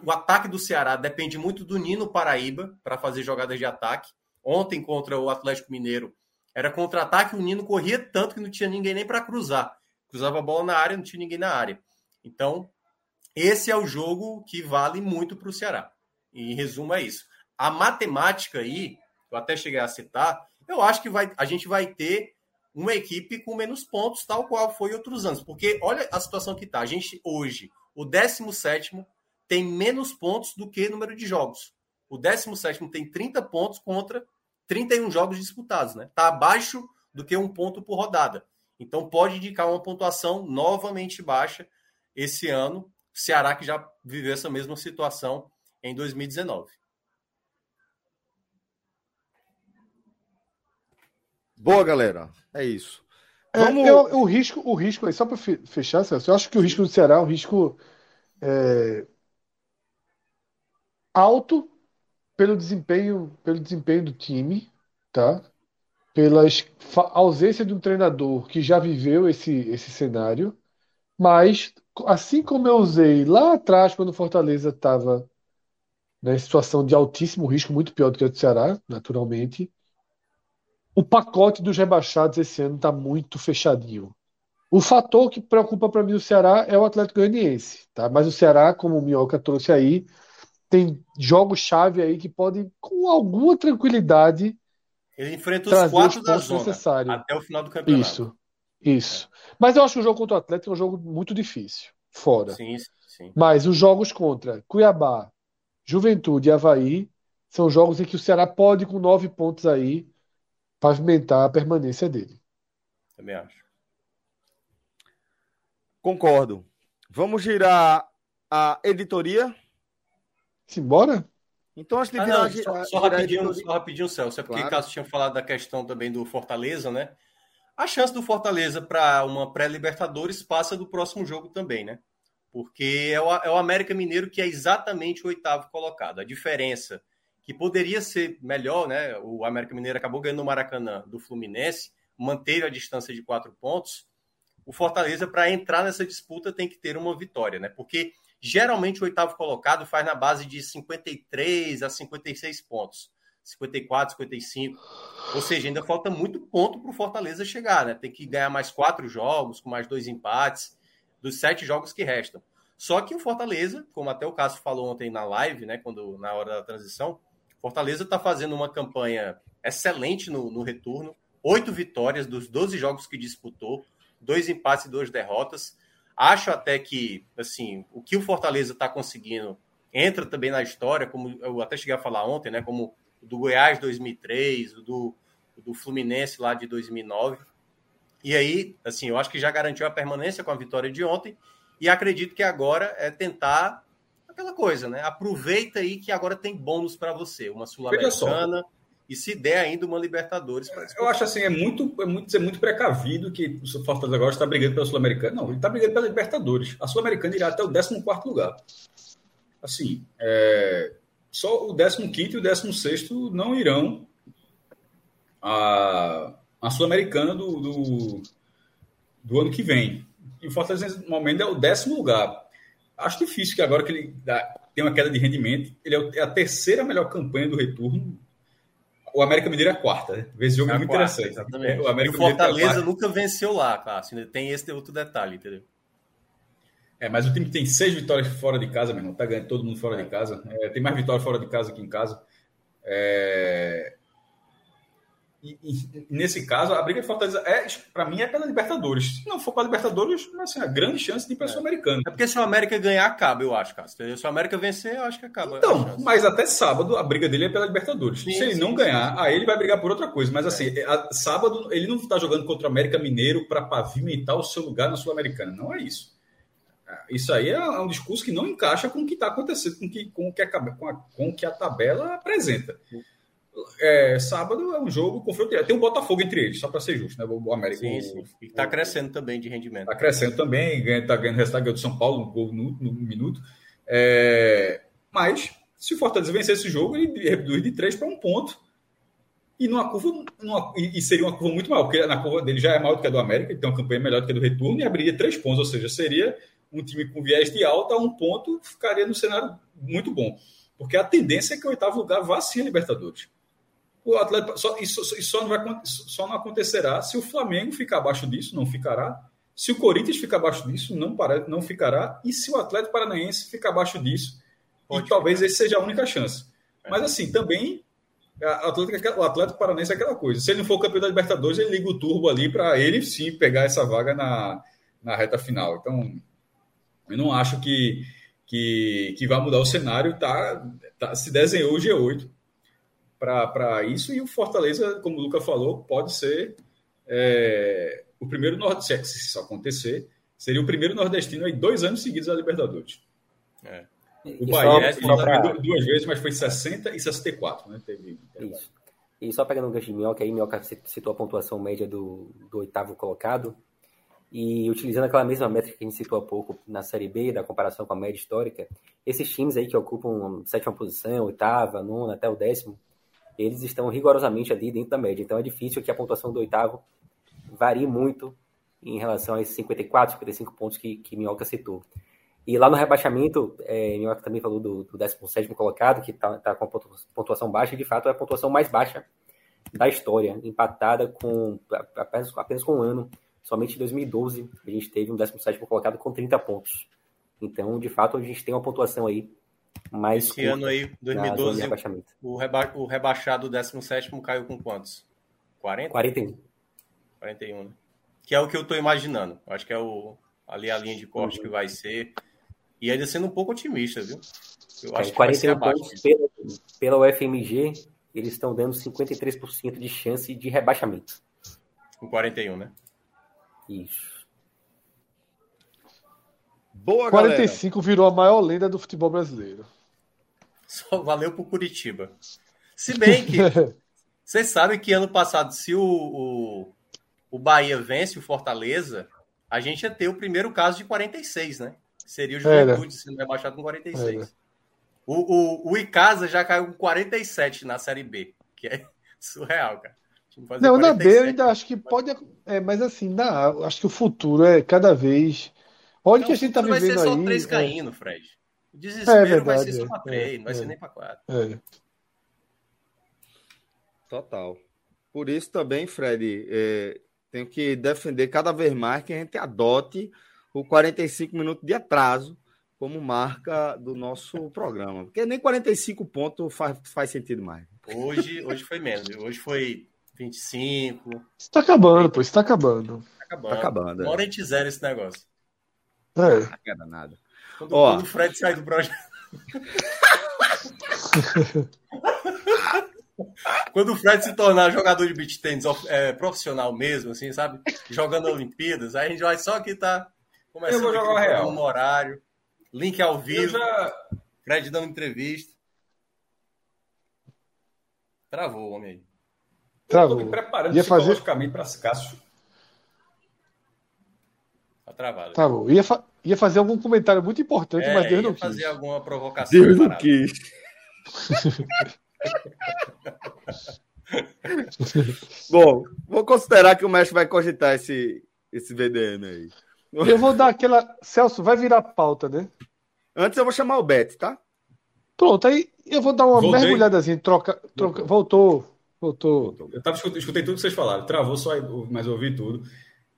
Speaker 5: o ataque do Ceará depende muito do Nino Paraíba para fazer jogadas de ataque. Ontem, contra o Atlético Mineiro, era contra-ataque, o Nino corria tanto que não tinha ninguém nem para cruzar. Cruzava a bola na área, não tinha ninguém na área. Então, esse é o jogo que vale muito para o Ceará. E em resumo é isso. A matemática aí, eu até cheguei a citar, eu acho que vai, a gente vai ter uma equipe com menos pontos, tal qual foi outros anos. Porque olha a situação que está. A gente hoje, o 17 tem menos pontos do que número de jogos. O 17 tem 30 pontos contra 31 jogos disputados, né? Está abaixo do que um ponto por rodada. Então pode indicar uma pontuação novamente baixa esse ano. Ceará que já viveu essa mesma situação em 2019.
Speaker 1: Boa, galera. É isso.
Speaker 2: É, Vamos... eu, o risco, o risco aí, só para fechar, Celso, eu acho que o risco do Ceará é um risco é, alto pelo desempenho, pelo desempenho do time, tá? Pela ausência de um treinador que já viveu esse, esse cenário, mas assim como eu usei lá atrás quando o Fortaleza estava né, em situação de altíssimo risco, muito pior do que o do Ceará, naturalmente, o pacote dos rebaixados esse ano está muito fechadinho. O fator que preocupa para mim o Ceará é o Atlético Goianiense, tá? Mas o Ceará, como o Minhoca trouxe aí, tem jogos-chave aí que podem, com alguma tranquilidade.
Speaker 5: Ele enfrenta os quatro os da zona necessários. até o final do campeonato.
Speaker 2: Isso, isso. Mas eu acho que o jogo contra o Atlético é um jogo muito difícil, fora.
Speaker 5: Sim, sim.
Speaker 2: Mas os jogos contra Cuiabá, Juventude e Havaí são jogos em que o Ceará pode, com nove pontos aí, pavimentar a permanência dele.
Speaker 5: Também acho.
Speaker 1: Concordo. Vamos girar a editoria.
Speaker 2: Simbora?
Speaker 5: Então, antes de virar, ah, não, só, só, rapidinho, só rapidinho, Celso, é porque claro. caso tinha falado da questão também do Fortaleza, né? A chance do Fortaleza para uma pré-Libertadores passa do próximo jogo também, né? Porque é o, é o América Mineiro que é exatamente o oitavo colocado. A diferença que poderia ser melhor, né? O América Mineiro acabou ganhando no Maracanã do Fluminense, manteve a distância de quatro pontos. O Fortaleza, para entrar nessa disputa, tem que ter uma vitória, né? Porque Geralmente o oitavo colocado faz na base de 53 a 56 pontos. 54, 55. Ou seja, ainda falta muito ponto para o Fortaleza chegar, né? Tem que ganhar mais quatro jogos, com mais dois empates, dos sete jogos que restam. Só que o Fortaleza, como até o Cássio falou ontem na live, né? Quando, na hora da transição, Fortaleza está fazendo uma campanha excelente no, no retorno. Oito vitórias dos 12 jogos que disputou, dois empates e duas derrotas. Acho até que, assim, o que o Fortaleza está conseguindo entra também na história, como eu até cheguei a falar ontem, né? Como do Goiás 2003, o do, do Fluminense lá de 2009. E aí, assim, eu acho que já garantiu a permanência com a vitória de ontem. E acredito que agora é tentar aquela coisa, né? Aproveita aí que agora tem bônus para você, uma sul-americana e se der ainda uma Libertadores.
Speaker 4: Eu acho assim, é muito, é muito, é muito precavido que o Fortaleza agora está brigando pela Sul-Americana. Não, ele está brigando pela Libertadores. A Sul-Americana irá até o 14 lugar. Assim, é, só o 15 e o 16 não irão a, a Sul-Americana do, do, do, ano que vem. E o Fortaleza, nesse momento, é o décimo lugar. Acho difícil que agora que ele tem uma queda de rendimento, ele é, é a terceira melhor campanha do retorno o América Mineiro é a quarta, né? Esse jogo é, é muito quarta, interessante.
Speaker 5: Exatamente. O, América e o Fortaleza é nunca venceu lá, Cássio. Tem esse outro detalhe, entendeu?
Speaker 4: É, mas o time que tem seis vitórias fora de casa, meu irmão, tá ganhando todo mundo fora de casa. É, tem mais vitórias fora de casa que em casa. É, e, e, nesse caso, a briga de Fortaleza é, para mim, é pela Libertadores. Se não for para Libertadores, assim, a grande chance de ir para a Sul-Americana.
Speaker 5: É porque se o América ganhar, acaba, eu acho, cara. Se o América vencer, eu acho que acaba.
Speaker 4: Então, mas até sábado a briga dele é pela Libertadores. Sim, se ele sim, não sim, ganhar, aí ele vai brigar por outra coisa. Mas assim, é. a, sábado ele não está jogando contra o América Mineiro para pavimentar o seu lugar na Sul-Americana. Não é isso. Isso aí é um discurso que não encaixa com o que está acontecendo, com, que, com, o que a, com, a, com o que a tabela apresenta é, sábado é um jogo confronto Tem um Botafogo entre eles, só para ser justo, né? O América.
Speaker 5: Sim, sim. E está crescendo também de rendimento.
Speaker 4: Está crescendo também, está ganhando resultado do São Paulo, um gol no, no minuto. É, mas, se o Fortaleza vencer esse jogo, ele reduz de 3 para um ponto. E numa curva, numa, e seria uma curva muito maior, porque na curva dele já é maior do que a do América, ele tem uma campanha melhor do que a do retorno, e abriria três pontos, ou seja, seria um time com viés de alta, um ponto, ficaria no cenário muito bom. Porque a tendência é que o oitavo lugar vá sim a Libertadores o Atlético só, isso, só, não vai, só não acontecerá se o Flamengo ficar abaixo disso, não ficará. Se o Corinthians ficar abaixo disso, não, para, não ficará. E se o Atlético Paranaense ficar abaixo disso, Pode e talvez esse seja a única chance. É. Mas assim, também Atlético, o Atlético Paranaense é aquela coisa. Se ele não for campeão da Libertadores, ele liga o turbo ali para ele sim pegar essa vaga na, na reta final. Então, eu não acho que, que, que vai mudar o cenário. Tá, tá, se desenhou o G8 para isso. E o Fortaleza, como o Luca falou, pode ser é, o primeiro nordestino, se isso acontecer, seria o primeiro nordestino aí dois anos seguidos a Libertadores. É. O e Bahia só, pra... duas vezes, mas foi 60 e 64, né? Teve,
Speaker 3: Isso. E só pegando o gancho de Minhoca, aí Minhoca citou a pontuação média do, do oitavo colocado, e utilizando aquela mesma métrica que a gente citou há pouco na Série B, da comparação com a média histórica, esses times aí que ocupam sétima posição, oitava, nona, até o décimo, eles estão rigorosamente ali dentro da média. Então é difícil que a pontuação do oitavo varie muito em relação a esses 54, 55 pontos que, que Minhoca citou. E lá no rebaixamento, é, Minhoca também falou do, do 17 colocado, que está tá com a pontuação baixa, e de fato é a pontuação mais baixa da história, empatada com apenas, apenas com um ano. Somente em 2012 a gente teve um 17 colocado com 30 pontos. Então, de fato, a gente tem uma pontuação aí mais
Speaker 5: Esse ano aí, 2012, o, reba o rebaixado 17 caiu com quantos? 40?
Speaker 3: 41.
Speaker 5: 41, né? Que é o que eu estou imaginando. Acho que é o, ali a linha de corte uhum. que vai ser. E ainda sendo um pouco otimista, viu?
Speaker 3: Eu acho é, 41 pontos pela, pela UFMG, eles estão dando 53% de chance de rebaixamento.
Speaker 5: Com 41, né?
Speaker 3: Isso.
Speaker 2: Boa, 45 galera. virou a maior lenda do futebol brasileiro.
Speaker 5: Só valeu pro Curitiba. Se bem que <laughs> vocês sabem que ano passado, se o, o, o, Bahia vence o Fortaleza, a gente ia ter o primeiro caso de 46, né? Seria o Juventude Era. sendo rebaixado com 46. O, o, o Icasa já caiu com 47 na Série B, que é <laughs> surreal, cara.
Speaker 2: Não, 47. na B eu ainda acho que pode. É, mas assim, na, acho que o futuro é cada vez Onde então, que a gente tá vivendo aí? Vai ser
Speaker 5: só três é... caindo, Fred. O desespero é verdade, vai ser só uma três, é, não vai ser nem para quatro. É.
Speaker 1: Total. Por isso também, Fred, é, tenho que defender cada vez mais que a gente adote o 45 minutos de atraso como marca do nosso <laughs> programa. Porque nem 45 pontos faz, faz sentido mais.
Speaker 5: Hoje, hoje foi menos. Hoje foi 25.
Speaker 2: Está acabando, pô. Está acabando.
Speaker 5: Está acabando. Tá acabando. Uma hora a gente zera esse negócio.
Speaker 1: É. Não queda nada.
Speaker 5: Quando, Ó, quando o Fred sai do projeto. <laughs> quando o Fred se tornar jogador de beat tênis é, profissional mesmo, assim, sabe? Jogando Olimpíadas, aí a gente vai só que tá
Speaker 4: começando Eu vou jogar real.
Speaker 5: no horário. Link ao vivo. Já... Fred dando entrevista. Travou o homem aí.
Speaker 2: Travou.
Speaker 4: Eu tô me preparando Ia psicologicamente fazer... para Cássio
Speaker 5: travado.
Speaker 2: Tá bom. Ia, fa ia fazer algum comentário muito importante, é, mas Deus não quis.
Speaker 5: fazer alguma provocação.
Speaker 1: Deus não quis. <laughs> Bom, vou considerar que o mestre vai cogitar esse, esse VDN aí.
Speaker 2: Eu vou dar aquela. Celso, vai virar pauta, né?
Speaker 1: Antes eu vou chamar o Bet, tá?
Speaker 2: Pronto, aí eu vou dar uma Voltei. mergulhadazinha, troca, troca. Voltou. Voltou.
Speaker 4: Eu tava, escutei, escutei tudo que vocês falaram. Travou só, mas eu ouvi tudo.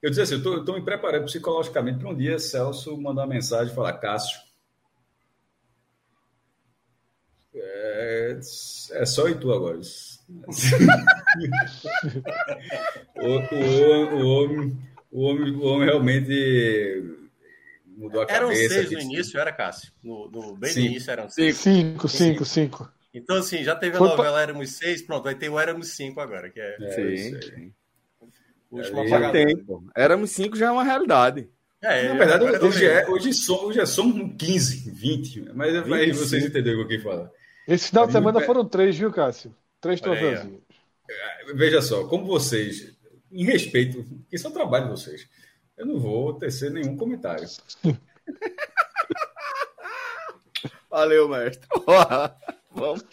Speaker 4: Eu disse assim, eu estou me preparando psicologicamente para um dia Celso mandar uma mensagem e falar, Cássio, é, é só e tu agora. <laughs> o, o, o, homem, o, homem, o homem realmente mudou a cabeça.
Speaker 5: Eram seis no início, era, Cássio? No, no bem no início eram seis.
Speaker 2: Cinco, cinco, cinco.
Speaker 5: Então, assim, já teve a Foi novela pra... Éramos Seis, pronto, vai ter o Éramos Cinco agora, que é...
Speaker 1: é sim, sim. Último já tem, pô. Éramos cinco já é uma realidade.
Speaker 4: É, Na verdade, hoje, hoje, é, hoje, são, hoje é são 15, 20, mas 25. aí vocês entenderam o que eu falo.
Speaker 2: Esse final de semana foram três, viu, Cássio? Três troféuzinhos.
Speaker 4: É, veja só, como vocês, em respeito, que isso é o trabalho de vocês, eu não vou tecer nenhum comentário. <laughs>
Speaker 1: Valeu, mestre. <laughs> Vamos,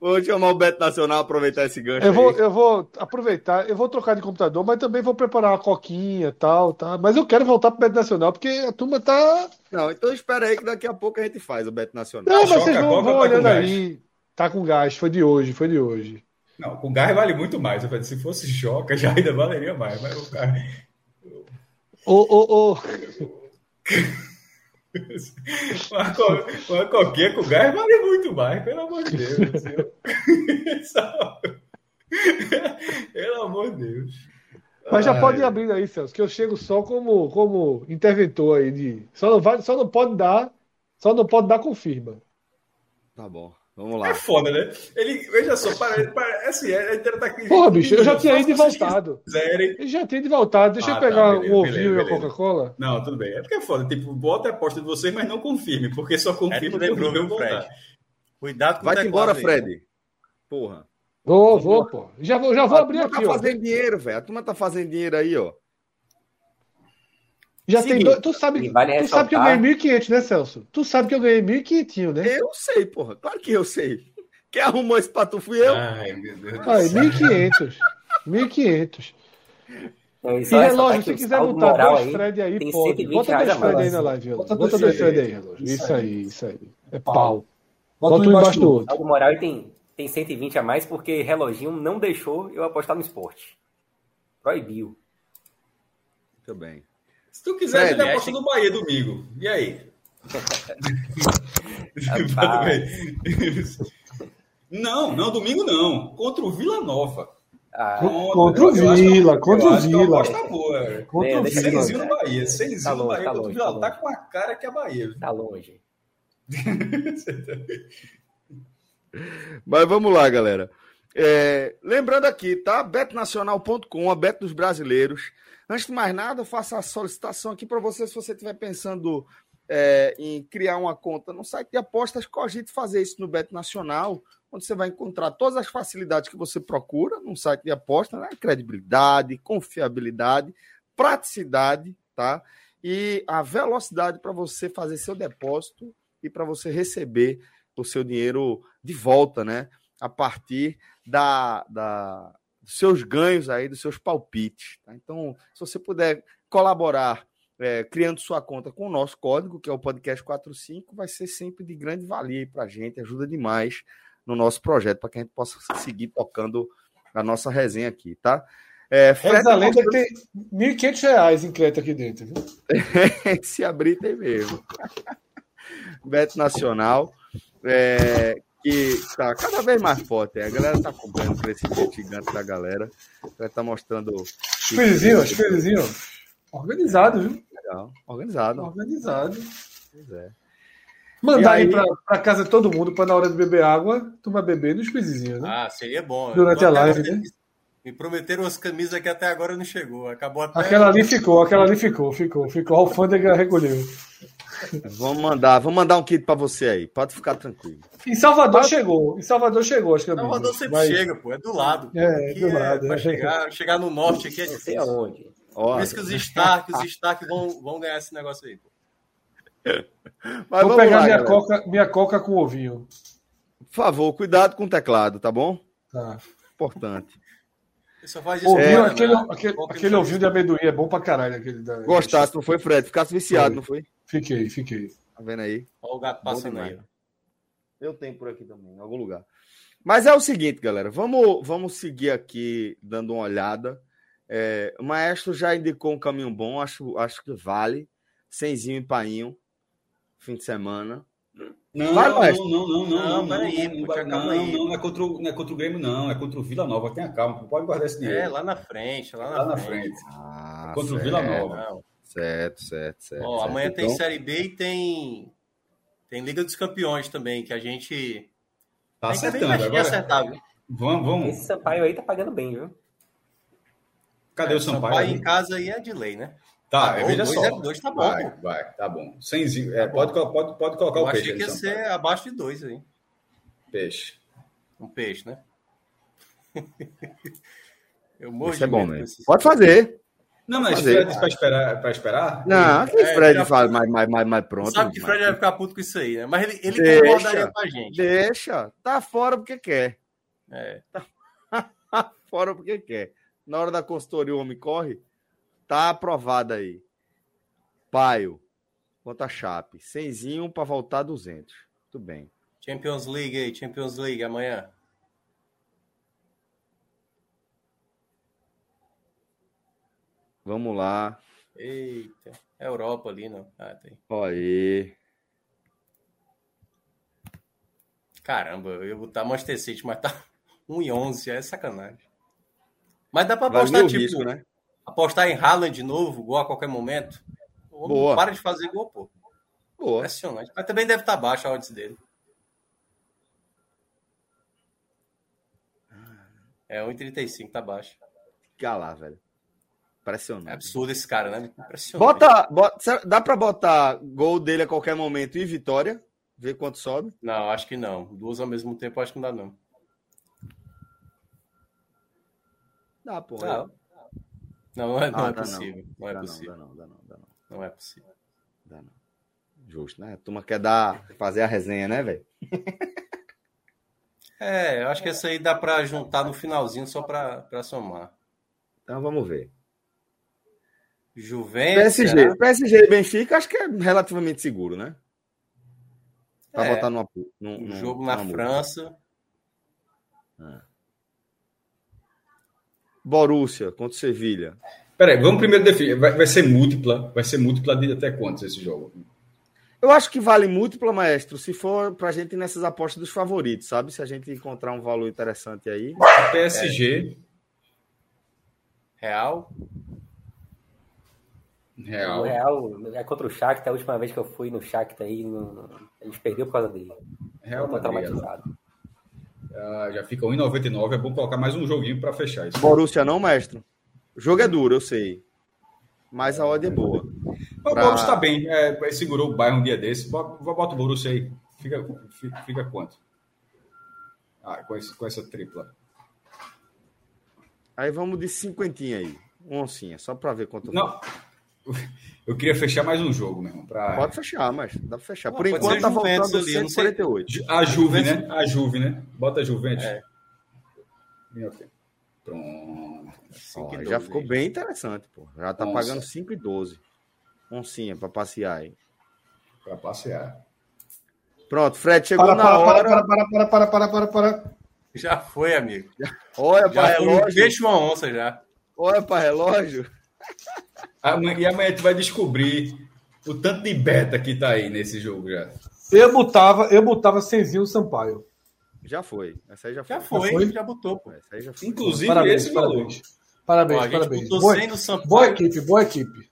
Speaker 1: vamos chamar o Beto Nacional aproveitar esse gancho.
Speaker 2: Eu vou, eu vou aproveitar, eu vou trocar de computador, mas também vou preparar uma coquinha e tal, tá? Mas eu quero voltar pro Beto Nacional, porque a turma tá.
Speaker 1: Não, então espera aí que daqui a pouco a gente faz o Beto Nacional.
Speaker 2: Não, mas vocês vão, vão tá olhando aí. Tá com gás, foi de hoje, foi de hoje.
Speaker 4: Não, com gás vale muito mais. Se fosse choca, já ainda valeria mais. Mas o cara.
Speaker 2: Ô, ô, ô. <laughs>
Speaker 4: uma, coquinha com gás vale muito mais, pelo amor de Deus. <laughs> pelo amor de Deus.
Speaker 2: Mas já Ai. pode ir abrindo aí, Celso, que eu chego só como, como interventor aí de. Só não, vai, só não pode dar. Só não pode dar confirma.
Speaker 1: Tá bom. Vamos lá.
Speaker 4: É foda, né? Ele, veja só, para, para, assim, a inteira tá aqui.
Speaker 2: Porra, bicho, eu já tinha ido e voltado. Eu já tinha ido e voltado. Deixa ah, eu pegar tá, beleza, o ovinho e a Coca-Cola.
Speaker 4: Não, tudo bem. É porque é foda. Tipo, bota a aposta de vocês, mas não confirme, porque só confirma
Speaker 5: é quando eu voltar. Cuidado com
Speaker 1: Vai embora, Fred. Porra.
Speaker 2: Vou, vou, pô. Já vou, já vou abrir aqui,
Speaker 1: tá ó. fazendo dinheiro, velho. A turma tá fazendo dinheiro aí, ó.
Speaker 2: Já Seguinte, tem dois. Tu sabe, vale tu sabe que eu ganhei 1.500, né, Celso? Tu sabe que eu ganhei 1.500, né?
Speaker 1: Eu sei, porra. Claro que eu sei. Quem arrumou esse pato fui eu. Ai,
Speaker 2: meu Deus. Ai, 1.500. 1.500. e relógio, se quiser botar dois aí, Fred aí, pode. Bota dois Fred aí na live. Bota, bota dois Fred aí, relógio. Isso aí, isso aí. É pau. Bota, um embaixo do outro.
Speaker 3: O moral tem, tem 120 a mais porque reloginho não deixou eu apostar no esporte. Proibiu.
Speaker 1: Muito bem.
Speaker 4: Se tu quiser, Fred, ele aposta no Bahia domingo. E aí? <laughs> não, não, domingo não. Contra o Vila Nova.
Speaker 2: Ah, contra, o Vila, contra o Vila.
Speaker 4: Aposta boa. É. Contra é, o Vila. Senzinho no Bahia. Senzinho tá no Bahia tá longe, Vila. Tá, tá com a cara que é a Bahia.
Speaker 3: Tá longe. <laughs>
Speaker 1: Mas vamos lá, galera. É, lembrando aqui, tá? betnacional.com, a Bet dos Brasileiros. Antes de mais nada, eu faço a solicitação aqui para você, se você estiver pensando é, em criar uma conta no site de apostas, cogite fazer isso no Bet Nacional, onde você vai encontrar todas as facilidades que você procura num site de aposta, né? credibilidade, confiabilidade, praticidade, tá? E a velocidade para você fazer seu depósito e para você receber o seu dinheiro de volta, né? A partir da, da, dos seus ganhos aí, dos seus palpites. Tá? Então, se você puder colaborar é, criando sua conta com o nosso código, que é o podcast 45, vai ser sempre de grande valia para a gente, ajuda demais no nosso projeto, para que a gente possa seguir tocando a nossa resenha aqui, tá?
Speaker 2: É, Fred, a lenda que tem R$ 1.500 em crédito aqui dentro. Viu? <laughs>
Speaker 1: Se abrir, tem mesmo. <laughs> Beto Nacional. É, que está cada vez mais forte. A galera está acompanhando o crescimento gigante da galera. Vai estar tá mostrando.
Speaker 2: Espelhozinho, espelhozinho. Organizado, viu?
Speaker 1: Legal. Organizado.
Speaker 2: Organizado. Pois é. Mandar aí, aí para casa de todo mundo para na hora de beber água, tu vai beber no squeezezinho, né?
Speaker 5: Ah, seria bom.
Speaker 2: Durante a live, né?
Speaker 5: Me prometeram umas camisas que até agora não chegou. Acabou até.
Speaker 2: Aquela ali ficou, aquela ali ficou, ficou, ficou. A alfândega recolheu.
Speaker 1: Vamos mandar, vamos mandar um kit para você aí. Pode ficar tranquilo.
Speaker 2: Em Salvador Pode... chegou. Em Salvador chegou, acho que é
Speaker 5: Salvador sempre mas... chega, pô. É do lado.
Speaker 2: É, aqui do é, lado. É.
Speaker 5: Chegar, chegar no norte aqui é difícil. aonde. Por isso que os Stark, os Stark vão, vão ganhar esse negócio aí, pô. <laughs>
Speaker 2: Mas Vou pegar lá, minha, coca, minha coca com ovinho.
Speaker 1: Por favor, cuidado com o teclado, tá bom?
Speaker 2: Tá.
Speaker 1: Importante.
Speaker 2: Só faz isso ovinho, é, aquele, aquele, aquele ovinho de amendoim é bom pra caralho. Aquele da...
Speaker 1: Gostasse, não foi, Fred? Ficasse viciado, foi. não foi?
Speaker 2: Fiquei, fiquei.
Speaker 1: Tá vendo aí?
Speaker 5: Olha o gato passando aí.
Speaker 1: Eu tenho por aqui também, em algum lugar. Mas é o seguinte, galera. Vamos, vamos seguir aqui dando uma olhada. É, o Maestro já indicou um caminho bom, acho, acho que vale. Cenzinho e painho, fim de semana.
Speaker 4: Não, vai, não, não, não, não, não, não, peraí, não, não, não, não, é contra, o, não é contra o Grêmio, não, é contra o Vila Nova. Tenha calma, pode guardar esse dinheiro.
Speaker 5: É, lá na frente, lá na, lá na frente.
Speaker 1: Ah, é contra certo. o Vila Nova. Certo, certo, certo.
Speaker 5: Ó,
Speaker 1: certo.
Speaker 5: amanhã então... tem Série B e tem, tem Liga dos Campeões também, que a gente.
Speaker 4: Tá acertando agora.
Speaker 5: Acertar, viu?
Speaker 4: Vamos, vamos.
Speaker 3: Esse Sampaio aí tá pagando bem, viu?
Speaker 4: Cadê é, o Sampaio? Sampaio
Speaker 5: em casa aí é de lei, né?
Speaker 4: Tá, tá veja dois, só.
Speaker 5: É, dois tá bom.
Speaker 4: Vai, vai, tá bom. Sem, é, pode, pode, pode colocar
Speaker 5: Eu
Speaker 4: o
Speaker 5: peixe.
Speaker 4: Achei
Speaker 5: que ia ser abaixo de dois aí.
Speaker 4: Peixe.
Speaker 5: Um peixe, né? <laughs> Eu morro
Speaker 1: Isso é bom mesmo. Pode fazer.
Speaker 4: Não, mas Fred para esperar, para esperar?
Speaker 1: Não, que é, Fred faz mais, mais, mais, mais pronto.
Speaker 5: Sabe que Fred vai ficar puto com isso aí, né? Mas ele, ele
Speaker 1: deixa,
Speaker 5: concordaria com a gente.
Speaker 1: Deixa, tá fora porque quer.
Speaker 5: É. <laughs>
Speaker 1: Tá fora porque quer. Na hora da consultoria o homem corre, tá aprovado aí. Paio, conta Chape. Cenzinho para voltar 200. Tudo bem.
Speaker 5: Champions League aí, Champions League amanhã.
Speaker 1: Vamos lá.
Speaker 5: Eita, é Europa ali, não? Ah, tem.
Speaker 1: Olha aí.
Speaker 5: Caramba, eu ia botar Manchester City, mas tá 1 <laughs> e 11, é sacanagem. Mas dá
Speaker 1: Valeu
Speaker 5: apostar, tipo,
Speaker 1: risco, né?
Speaker 5: Apostar em Haaland de novo, gol a qualquer momento.
Speaker 1: Boa.
Speaker 5: para de fazer gol, pô.
Speaker 1: Boa.
Speaker 5: Impressionante. Mas também deve estar baixo a odds dele. É 1,35, tá baixo.
Speaker 1: Fica lá, velho. Impressionante.
Speaker 5: É absurdo esse cara, né? Impressionante.
Speaker 1: Bota, bota, dá para botar gol dele a qualquer momento e vitória? Ver quanto sobe?
Speaker 5: Não, acho que não. Duas ao mesmo tempo, acho que não dá, não.
Speaker 1: Dá, pô.
Speaker 5: Não, não, não é, não
Speaker 1: Ah,
Speaker 5: é possível. Não, é
Speaker 1: Dá
Speaker 5: possível.
Speaker 1: Não, dá não, dá não.
Speaker 5: Não é possível.
Speaker 1: Dá não. Justo, né? A turma quer dar, fazer a resenha, né, velho?
Speaker 5: É, eu acho que essa aí dá pra juntar no finalzinho só pra, pra somar.
Speaker 1: Então vamos ver.
Speaker 5: Juventus.
Speaker 1: PSG,
Speaker 5: será?
Speaker 1: PSG e Benfica, acho que é relativamente seguro, né? Pra
Speaker 5: É.
Speaker 1: botar numa, num,
Speaker 5: Um jogo na França.
Speaker 1: Borussia contra o Sevilha.
Speaker 4: Peraí, vamos primeiro definir. Vai, vai ser múltipla. Vai ser múltipla de até quantos esse jogo?
Speaker 1: Eu acho que vale múltipla, maestro, se for pra gente ir nessas apostas dos favoritos, sabe? Se a gente encontrar um valor interessante aí.
Speaker 4: PSG,
Speaker 5: Real.
Speaker 3: O
Speaker 4: Real.
Speaker 3: Real é contra o Shakhtar. A última vez que eu fui no Shakhtar aí, não- a gente perdeu por causa dele.
Speaker 4: Real
Speaker 3: Eu tô traumatizado.
Speaker 4: Ah, já fica 1,99. É bom colocar mais um joguinho para fechar isso.
Speaker 1: Borussia não, maestro? O jogo é duro, eu sei. Mas a odd é boa.
Speaker 4: O
Speaker 1: pra-
Speaker 4: Borussia está bem. É, segurou o Bayern um dia desse. Bota, o Borussia aí. Fica, fica, fica quanto? Ah, com, esse, com essa tripla.
Speaker 1: Aí vamos de cinquentinha aí. Um oncinha, só pra ver quanto.
Speaker 4: Não. Eu queria fechar mais um jogo, meu irmão. Pra...
Speaker 1: Pode fechar, mas dá pra fechar.
Speaker 5: Pô,
Speaker 1: Por enquanto tá
Speaker 5: Juventus
Speaker 1: voltando
Speaker 5: ali, eu não sei.
Speaker 1: 148.
Speaker 4: A Juve, né? A Juve, né? Bota a Juventus.
Speaker 5: É.
Speaker 4: Pronto.
Speaker 1: Ó,
Speaker 5: 5
Speaker 1: já
Speaker 5: 12
Speaker 1: ficou
Speaker 5: aí.
Speaker 1: bem interessante, pô. Já tá
Speaker 4: Onça.
Speaker 1: pagando 5 e 12. Oncinha pra passear aí.
Speaker 4: Para passear.
Speaker 1: Pronto, Fred chegou
Speaker 2: Para,
Speaker 1: na
Speaker 2: para,
Speaker 1: hora.
Speaker 2: para, para, para, para, para, para, para.
Speaker 5: Já foi, amigo.
Speaker 1: Olha
Speaker 5: Já foi um
Speaker 1: relógio.
Speaker 5: peixe uma onça já.
Speaker 1: Olha pra relógio. <laughs>
Speaker 4: Amanhã- E amanhã tu vai descobrir o tanto de beta que tá aí nesse jogo já.
Speaker 2: Eu botava, eu botava Senzinho Sampaio.
Speaker 1: Já foi. Essa aí já foi.
Speaker 5: Já foi,
Speaker 2: foi?
Speaker 5: já botou, pô.
Speaker 1: Essa aí já foi.
Speaker 4: Inclusive
Speaker 2: Parabéns,
Speaker 4: esse valor.
Speaker 2: parabéns. Parabéns,
Speaker 5: Ó, a gente
Speaker 2: parabéns. Boa,
Speaker 5: 100 no Sampaio.
Speaker 2: boa equipe, boa equipe.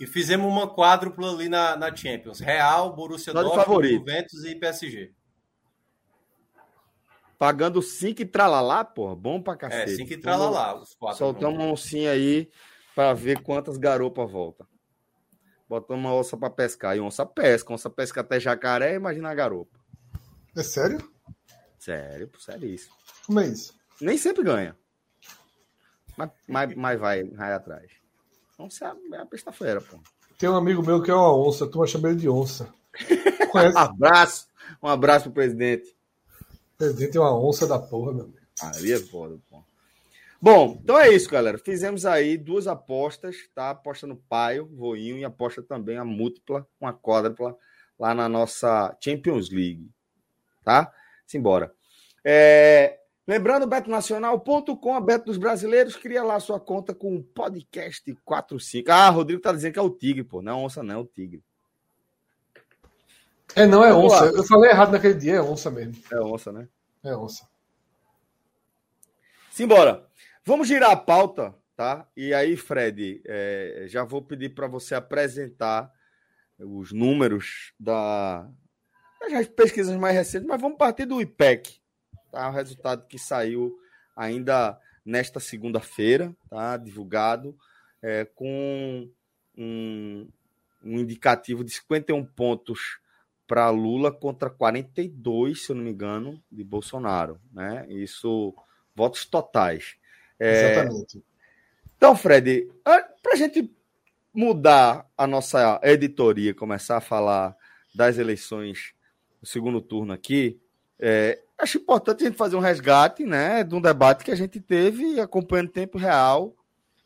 Speaker 5: E fizemos uma quádrupla ali na, na Champions. Real, Borussia Dortmund. Juventus e PSG.
Speaker 1: Pagando 5 e tralalá, porra. Bom pra
Speaker 5: É,
Speaker 1: cacete.
Speaker 5: 5 e tralalá, os quatro.
Speaker 1: Soltamos uma oncinha aí pra ver quantas garopas volta. Botamos uma onça pra pescar. E onça pesca. Onça pesca até jacaré, imagina a garopa.
Speaker 2: É sério?
Speaker 1: Sério, sério isso.
Speaker 2: Como é isso?
Speaker 1: Nem sempre ganha. Mas, mas, mas vai, vai atrás. Onça é a, é a besta-feira, pô.
Speaker 2: Tem um amigo meu que é uma onça, turma chama ele de onça. <laughs>
Speaker 1: Um abraço. Um abraço pro presidente.
Speaker 2: O presidente é uma onça da porra, meu amigo.
Speaker 1: Ali é foda, pô. Bom, então é isso, galera. Fizemos aí duas apostas, tá? Aposta no Paio, Voinho, e aposta também a múltipla, uma quádrupla, lá na nossa Champions League, tá? Simbora. É, Lembrando, betonacional.com, a Beto dos Brasileiros, cria lá sua conta com o podcast 45. Ah, Rodrigo tá dizendo que é o Tigre, pô. Não é onça, não, é o Tigre.
Speaker 2: É, não é onça. Eu falei errado naquele dia, é onça mesmo.
Speaker 1: É onça, né?
Speaker 2: É onça.
Speaker 1: Simbora. Vamos girar a pauta, tá? E aí, Fred, é, já vou pedir para você apresentar os números da, das pesquisas mais recentes, mas vamos partir do IPEC, tá? O resultado que saiu ainda nesta segunda-feira, tá? Divulgado, é, com um, um indicativo de 51 pontos para Lula contra 42, se eu não me engano, de Bolsonaro, né? Isso, votos totais.
Speaker 2: É... Exatamente.
Speaker 1: Então, Fred, para a gente mudar a nossa editoria, começar a falar das eleições do segundo turno aqui, é, acho importante a gente fazer um resgate né, de um debate que a gente teve acompanhando em tempo real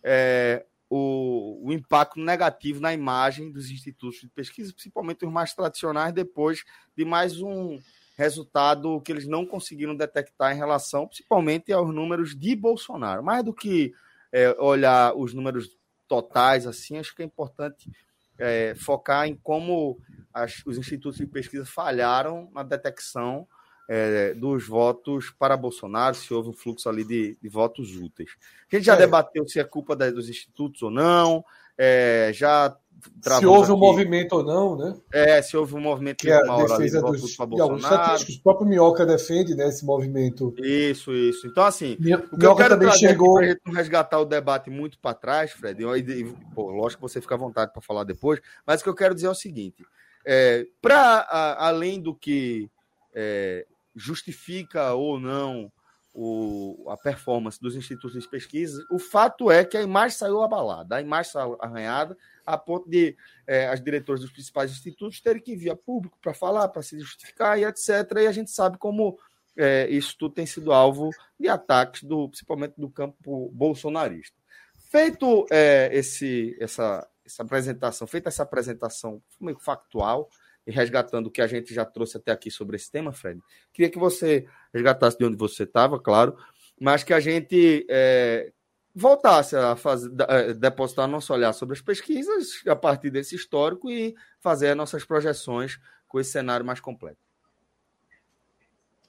Speaker 1: é, o, o, impacto negativo na imagem dos institutos de pesquisa, principalmente os mais tradicionais, depois de mais um resultado que eles não conseguiram detectar em relação, principalmente, aos números de Bolsonaro. Mais do que é, olhar os números totais, assim, acho que é importante é, focar em como as, os institutos de pesquisa falharam na detecção é, dos votos para Bolsonaro, se houve um fluxo ali de, de votos úteis. A gente já é. debateu se é culpa da, dos institutos ou não, é, já
Speaker 2: se houve aqui. um movimento ou não, né?
Speaker 1: É, se houve um movimento
Speaker 2: que é a defesa dos, dos estatísticos. O próprio Minhoca defende né, esse movimento.
Speaker 1: Isso, isso. Então, assim,
Speaker 2: Minhoca o que eu quero também chegou
Speaker 1: para gente não resgatar o debate muito para trás, Fred. E, e, pô, lógico que você fica à vontade para falar depois, mas o que eu quero dizer é o seguinte: é, para além do que é, justifica ou não o, a performance dos institutos de pesquisa, o fato é que a imagem saiu abalada, a imagem saiu arranhada, a ponto de é, as diretoras dos principais institutos terem que vir a público para falar, para se justificar e etc. E a gente sabe como é, isso tudo tem sido alvo de ataques, do, principalmente do campo bolsonarista. Feito é, esse, essa, essa apresentação, feita essa apresentação meio factual, e resgatando o que a gente já trouxe até aqui sobre esse tema, Fred, queria que você resgatasse de onde você estava, claro, mas que a gente é, voltasse a fazer, é, depositar nosso olhar sobre as pesquisas a partir desse histórico e fazer as nossas projeções com esse cenário mais completo.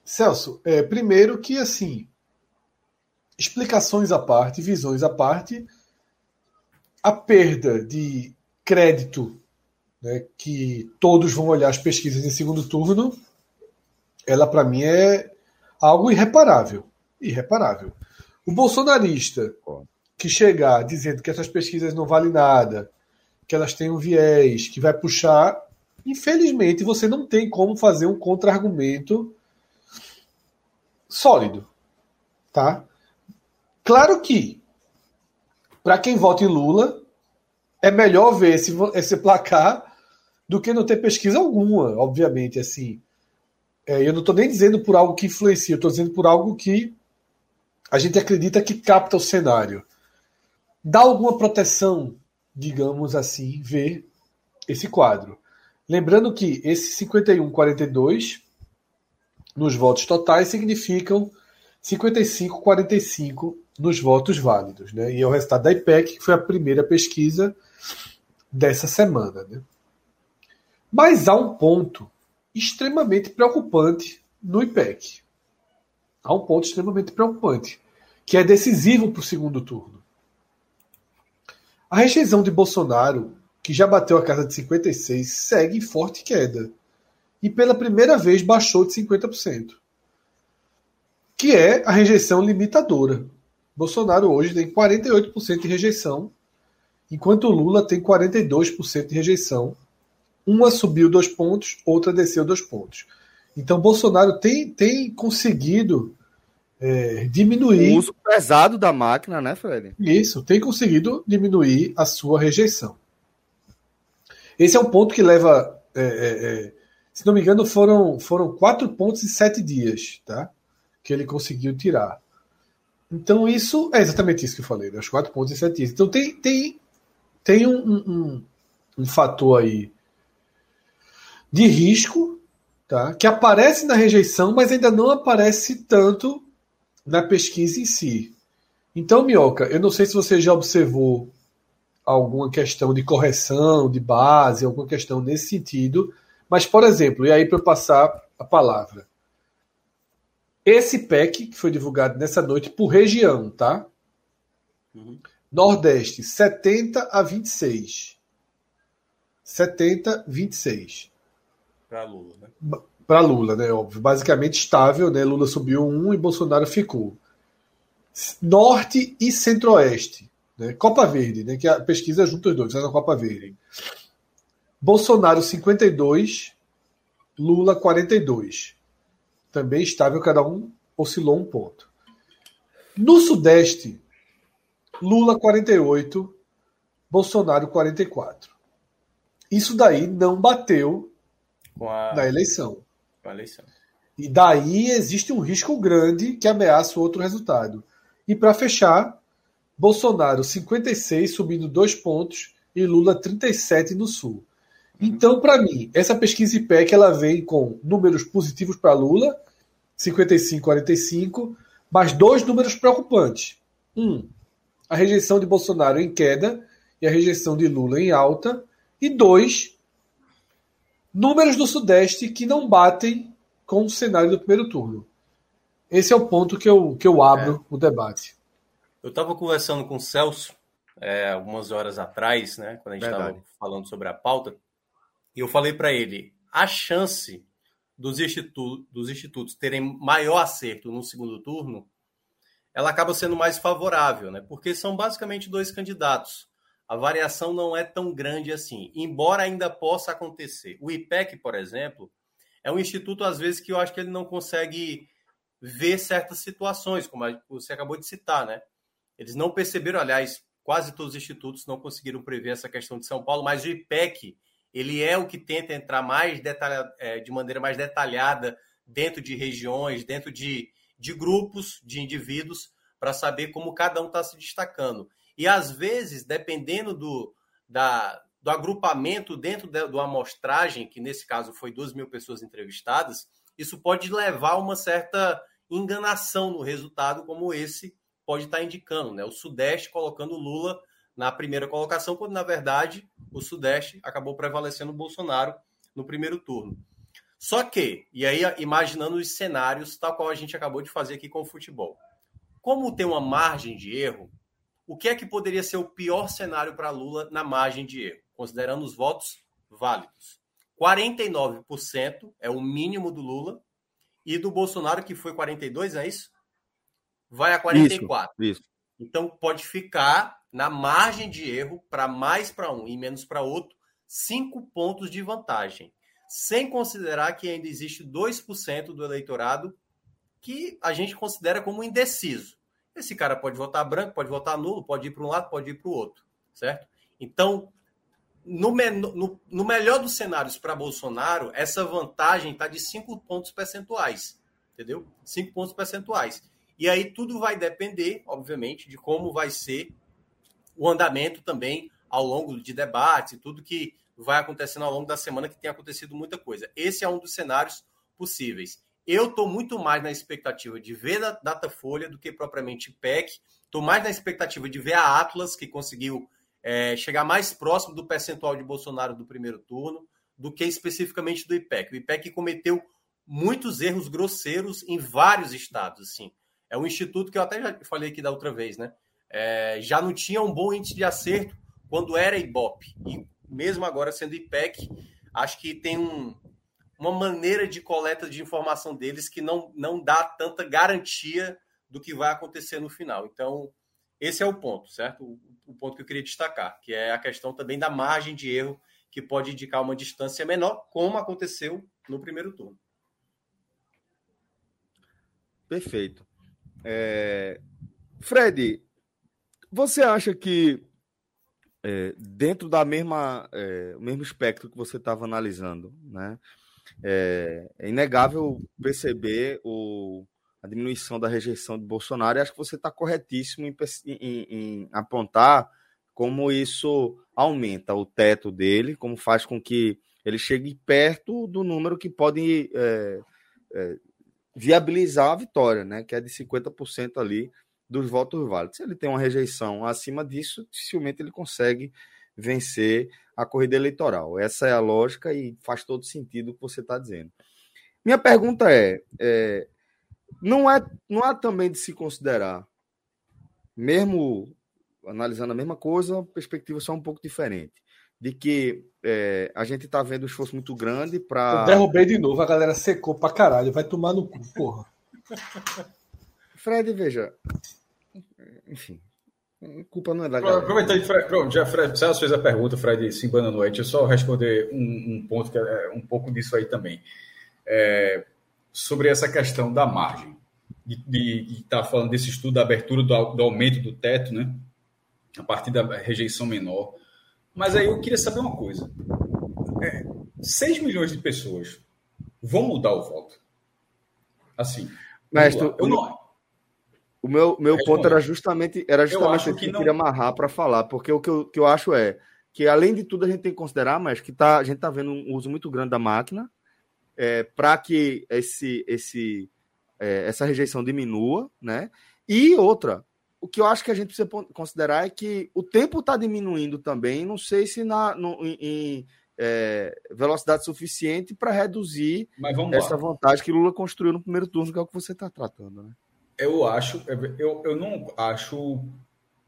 Speaker 2: Celso, é, primeiro que assim, explicações à parte, visões à parte, a perda de crédito né, que todos vão olhar as pesquisas em segundo turno, ela para mim é algo irreparável. Irreparável. O bolsonarista que chegar dizendo que essas pesquisas não valem nada, que elas têm um viés, que vai puxar, infelizmente você não tem como fazer um contra-argumento sólido, tá? Claro que para quem vota em Lula é melhor ver esse, esse placar do que não ter pesquisa alguma, obviamente, assim. É, eu não estou nem dizendo por algo que influencia, eu estou dizendo por algo que a gente acredita que capta o cenário. Dá alguma proteção, digamos assim, ver esse quadro. Lembrando que esse 51-42 nos votos totais significam 55-45 nos votos válidos. Né? E é o resultado da IPEC, que foi a primeira pesquisa dessa semana. Né? Mas há um ponto extremamente preocupante no IPEC. Há um ponto extremamente preocupante, que é decisivo para o segundo turno. A rejeição de Bolsonaro, que já bateu a casa de 56, segue em forte queda. E pela primeira vez baixou de 50%. Que é a rejeição limitadora. Bolsonaro hoje tem 48% de rejeição, enquanto Lula tem 42% de rejeição uma subiu dois pontos, outra desceu dois pontos. Então, Bolsonaro tem, tem conseguido é, diminuir.
Speaker 1: O uso pesado da máquina, né, Fred?
Speaker 2: Isso, tem conseguido diminuir a sua rejeição. Esse é um ponto que leva. É, é, é se não me engano, foram, foram quatro pontos em sete dias, tá? Que ele conseguiu tirar. Então, isso é exatamente isso que eu falei, né? Os quatro pontos em sete dias. Então, tem, tem, tem um, um, um fator aí de risco, tá? que aparece na rejeição, mas ainda não aparece tanto na pesquisa em si. Então, Minhoca, eu não sei se você já observou alguma questão de correção, de base, alguma questão nesse sentido, mas, por exemplo, e aí para eu passar a palavra. Esse PEC que foi divulgado nessa noite por região, tá? Uhum. Nordeste, 70 a 26. 70, 26.
Speaker 5: Para Lula, né?
Speaker 2: Para Lula, né? Óbvio. Basicamente estável, né? Lula subiu um e Bolsonaro ficou. Norte e Centro-Oeste. Né? Copa Verde, né? Que a pesquisa junta os dois, é na Copa Verde. Bolsonaro 52, Lula 42. Também estável, cada um oscilou um ponto. No Sudeste, Lula 48, Bolsonaro 44. Isso daí não bateu a... na eleição.
Speaker 5: Com a eleição.
Speaker 2: E daí existe um risco grande que ameaça o outro resultado. E para fechar, Bolsonaro 56 subindo dois pontos e Lula 37 no Sul. Então, para mim, essa pesquisa IPEC ela vem com números positivos para Lula, 55, 45, mas dois números preocupantes. Um, a rejeição de Bolsonaro em queda e a rejeição de Lula em alta. E dois, números do Sudeste que não batem com o cenário do primeiro turno. Esse é o ponto que eu, que eu abro é. o debate.
Speaker 5: Eu estava conversando com o Celso é, algumas horas atrás, né, quando a gente estava falando sobre a pauta, e eu falei para ele: a chance dos, institu dos institutos terem maior acerto no segundo turno ela acaba sendo mais favorável, né? Porque são basicamente dois candidatos. A variação não é tão grande assim, embora ainda possa acontecer. O IPEC, por exemplo, é um instituto, às vezes, que eu acho que ele não consegue ver certas situações, como você acabou de citar, né? Eles não perceberam, aliás, quase todos os institutos não conseguiram prever essa questão de São Paulo, mas o IPEC, ele é o que tenta entrar mais é, de maneira mais detalhada dentro de regiões, dentro de de grupos, de indivíduos, para saber como cada um está se destacando. E às vezes, dependendo do, da, do agrupamento dentro da do amostragem, que nesse caso foi 2 mil pessoas entrevistadas, isso pode levar a uma certa enganação no resultado, como esse pode estar tá indicando. Né? O Sudeste colocando Lula na primeira colocação, quando na verdade o Sudeste acabou prevalecendo o Bolsonaro no primeiro turno. Só que, e aí imaginando os cenários, tal qual a gente acabou de fazer aqui com o futebol. Como tem uma margem de erro, o que é que poderia ser o pior cenário para Lula na margem de erro, considerando os votos válidos? 49% é o mínimo do Lula e do Bolsonaro, que foi 42, é isso? Vai a 44.
Speaker 1: Isso, isso.
Speaker 5: Então pode ficar na margem de erro para mais para um e menos para outro, cinco pontos de vantagem sem considerar que ainda existe 2% do eleitorado que a gente considera como indeciso. Esse cara pode votar branco, pode votar nulo, pode ir para um lado, pode ir para o outro, certo? Então, no, no, no melhor dos cenários para Bolsonaro, essa vantagem está de 5 pontos percentuais, entendeu? 5 pontos percentuais. E aí tudo vai depender, obviamente, de como vai ser o andamento também ao longo de debates e tudo que vai acontecendo ao longo da semana, que tem acontecido muita coisa. Esse é um dos cenários possíveis. Eu estou muito mais na expectativa de ver a Datafolha do que propriamente PEC. Estou mais na expectativa de ver a Atlas, que conseguiu é, chegar mais próximo do percentual de Bolsonaro do primeiro turno, do que especificamente do IPEC. O IPEC cometeu muitos erros grosseiros em vários estados. Assim. É um instituto que eu até já falei aqui da outra vez, né? É, já não tinha um bom índice de acerto quando era IBOP. E mesmo agora sendo IPEC, acho que tem um, uma maneira de coleta de informação deles que não, não dá tanta garantia do que vai acontecer no final. Então, esse é o ponto, certo? O, o, ponto que eu queria destacar, que é a questão também da margem de erro, que pode indicar uma distância menor, como aconteceu no primeiro turno.
Speaker 1: Perfeito. É... Fred, você acha que é, dentro da mesma é, mesmo espectro que você estava analisando, né? É, é, inegável perceber o, a diminuição da rejeição de Bolsonaro e acho que você está corretíssimo em, em, em, apontar como isso aumenta o teto dele, como faz com que ele chegue perto do número que pode é, é, viabilizar a vitória, né? Que é de 50% ali dos votos válidos. Se ele tem uma rejeição acima disso, dificilmente ele consegue vencer a corrida eleitoral. Essa é a lógica e faz todo sentido o que você está dizendo. Minha pergunta é, é, não é não há também de se considerar, mesmo analisando a mesma coisa, a perspectiva só um pouco diferente, de que é, a gente está vendo um esforço muito grande para.
Speaker 2: Derrubei de novo, a galera secou pra caralho, vai tomar no cu, porra. <laughs>
Speaker 1: Fred, veja. Enfim, a culpa não é da
Speaker 4: galera. Aproveitando, Fred, pronto, já Fred, Celso fez a pergunta, Fred se embana noite, eu só responder um, um, ponto que é um pouco disso aí também. É, sobre essa questão da margem, de estar tá falando desse estudo da abertura do, do aumento do teto, né? A partir da rejeição menor. Mas aí eu queria saber uma coisa. É, 6 milhões de pessoas vão mudar o voto? Assim.
Speaker 1: Mestre, eu não. O meu, meu ponto era justamente, era justamente o que, que eu não... queria amarrar para falar, porque o que eu, que eu acho é que, além de tudo, a gente tem que considerar, mas que tá, a gente está vendo um uso muito grande da máquina é, para que esse, esse, é, essa rejeição diminua, né? E outra, o que eu acho que a gente precisa considerar é que o tempo está diminuindo também, não sei se na, no, em, é, velocidade suficiente para reduzir essa vantagem que Lula construiu no primeiro turno, que é o que você está tratando. Né?
Speaker 4: Eu acho, eu, eu não acho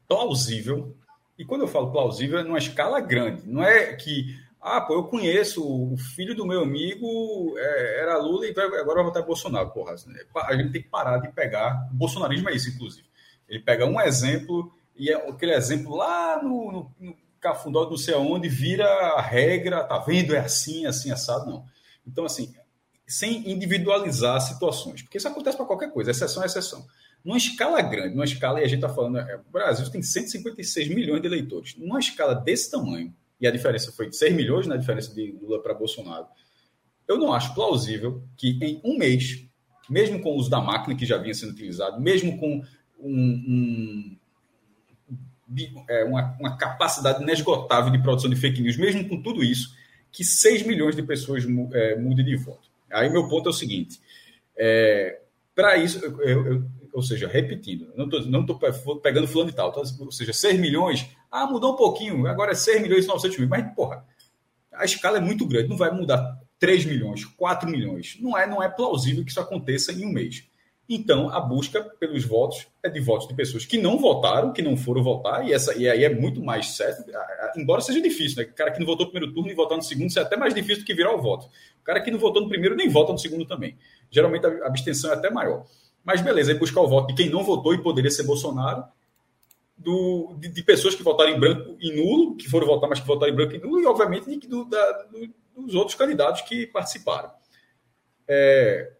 Speaker 4: plausível, e quando eu falo plausível, é numa escala grande, não é que, ah, pô, eu conheço o filho do meu amigo é, era Lula e agora vai votar Bolsonaro. Porra, a gente tem que parar de pegar. O bolsonarismo é isso, inclusive ele pega um exemplo e é aquele exemplo lá no, no, no cafundó não sei aonde vira a regra, tá vendo? É assim, assim, assado, não. Então, assim, sem individualizar situações, porque isso acontece para qualquer coisa, exceção é exceção. Numa escala grande, numa escala, e a gente está falando, é, o Brasil tem 156 milhões de eleitores, numa escala desse tamanho, e a diferença foi de 6 milhões na né, diferença de Lula para Bolsonaro, eu não acho plausível que em um mês, mesmo com o uso da máquina que já vinha sendo utilizado, mesmo com um, um, é, uma, uma, capacidade inesgotável de produção de fake news, mesmo com tudo isso, que 6 milhões de pessoas é, mudem de voto. Aí meu ponto é o seguinte: é, para isso, eu, eu, ou seja, repetindo, não estou não tô pegando fulano e tal, tô, ou seja, 6 milhões, ah, mudou um pouquinho, agora é 6 milhões e 900 mil, mas porra, a escala é muito grande, não vai mudar 3 milhões, 4 milhões, não é, não é plausível que isso aconteça em um mês. Então, a busca pelos votos é de votos de pessoas que não votaram, que não foram votar, e, essa, e aí é muito mais certo, embora seja difícil, né? O cara que não votou no primeiro turno e votar no segundo, isso é até mais difícil do que virar o voto. O cara que não votou no primeiro nem vota no segundo também. Geralmente a abstenção é até maior. Mas beleza, aí buscar o voto de quem não votou e poderia ser Bolsonaro, do, de, de, pessoas que votaram em branco e nulo, que foram votar, mas que votaram em branco e nulo, e obviamente do, da, do, dos outros candidatos que participaram. É,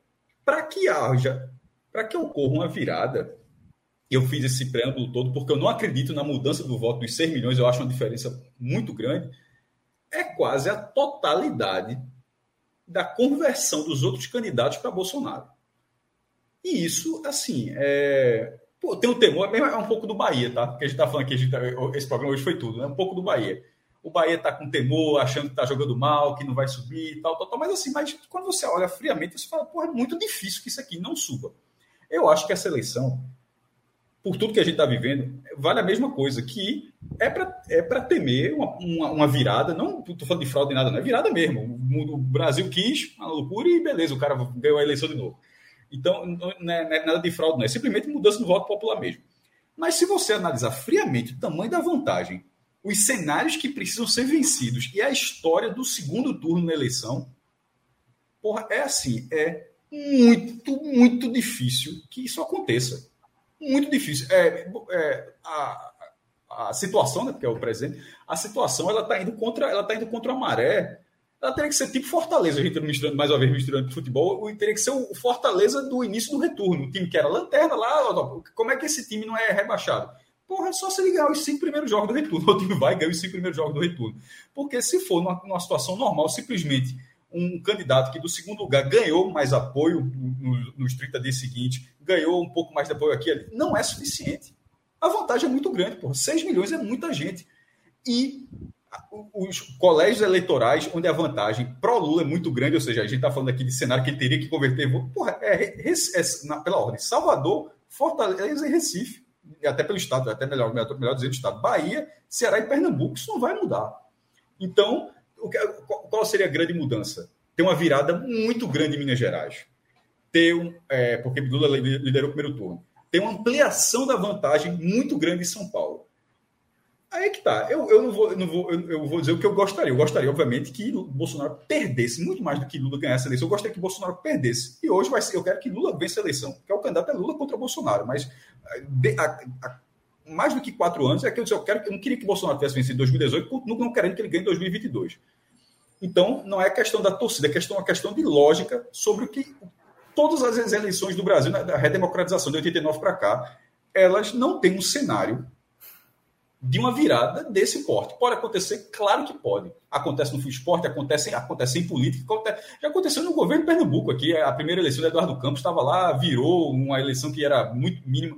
Speaker 4: Para que haja para que ocorra uma virada, eu fiz esse preâmbulo todo porque eu não acredito na mudança do voto dos 6 milhões, eu acho uma diferença muito grande, é quase a totalidade da conversão dos outros candidatos para Bolsonaro. E isso, assim, é... Pô, tem um temor, é um pouco do Bahia, tá? Porque a gente está falando que tá... esse programa hoje foi tudo, né? Um pouco do Bahia. O Bahia está com temor, achando que está jogando mal, que não vai subir, tal, tal, tal. Mas assim, mas quando você olha friamente, você fala, pô, é muito difícil que isso aqui não suba. Eu acho que essa eleição, por tudo que a gente está vivendo, vale a mesma coisa, que é para é temer uma, uma, uma, virada, não estou falando de fraude nem nada, não é virada mesmo. O Brasil quis, uma loucura, e beleza, o cara ganhou a eleição de novo. Então, não é, não é nada de fraude, não, é simplesmente mudança do voto popular mesmo. Mas se você analisar friamente o tamanho da vantagem, os cenários que precisam ser vencidos e a história do segundo turno na eleição, porra, é assim, é muito, muito difícil que isso aconteça. Muito difícil. É, é a, a situação, né, porque é o presente, a situação ela está indo contra, ela tá indo contra a maré. Ela teria que ser tipo Fortaleza, a gente misturando mais uma vez misturando futebol, teria que ser o Fortaleza do início do retorno, o time que era lanterna lá, como é que esse time não é rebaixado? Porra, é só se ligar os cinco primeiros jogos do retorno. <laughs> O time vai ganhar os cinco primeiros jogos do retorno. Porque se for numa, numa situação normal, simplesmente um candidato que do segundo lugar ganhou mais apoio nos no, no 30 dias seguintes, ganhou um pouco mais de apoio aqui ali, não é suficiente. A vantagem é muito grande, porra. 6 milhões é muita gente. E os colégios eleitorais onde a vantagem pró-Lula é muito grande, ou seja, a gente está falando aqui de cenário que ele teria que converter. Porra, é, é, é, na, pela ordem: Salvador, Fortaleza e Recife, até pelo Estado, até melhor, melhor, melhor Estado, Bahia, Ceará e Pernambuco. Isso não vai mudar. Então, qual seria a grande mudança? Ter uma virada muito grande em Minas Gerais. Ter um, é, porque Lula liderou o primeiro turno. Ter uma ampliação da vantagem muito grande em São Paulo Aí é que tá. Eu, eu, não vou, eu, não vou, eu, eu, vou dizer o que eu gostaria. Eu gostaria, obviamente, que Bolsonaro perdesse, muito mais do que Lula ganhasse a eleição. Eu gostaria que Bolsonaro perdesse. E hoje vai ser, eu quero que Lula vença a eleição. Porque o candidato é Lula contra Bolsonaro. Mas a, a, mais do que quatro anos é que eu, disse, eu, quero, eu não queria que Bolsonaro tivesse vencido em 2018, continuo não querendo que ele ganhe em 2022. Então, não é questão da torcida, é questão, é uma questão de lógica sobre o que todas as eleições do Brasil, da redemocratização de 89 para cá, elas não têm um cenário de uma virada desse porte. Pode acontecer? Claro que pode. Acontece no esporte, acontece, acontece em política. Acontece, já aconteceu no governo de Pernambuco aqui. A primeira eleição do Eduardo Campos estava lá, virou uma eleição que era muito mínima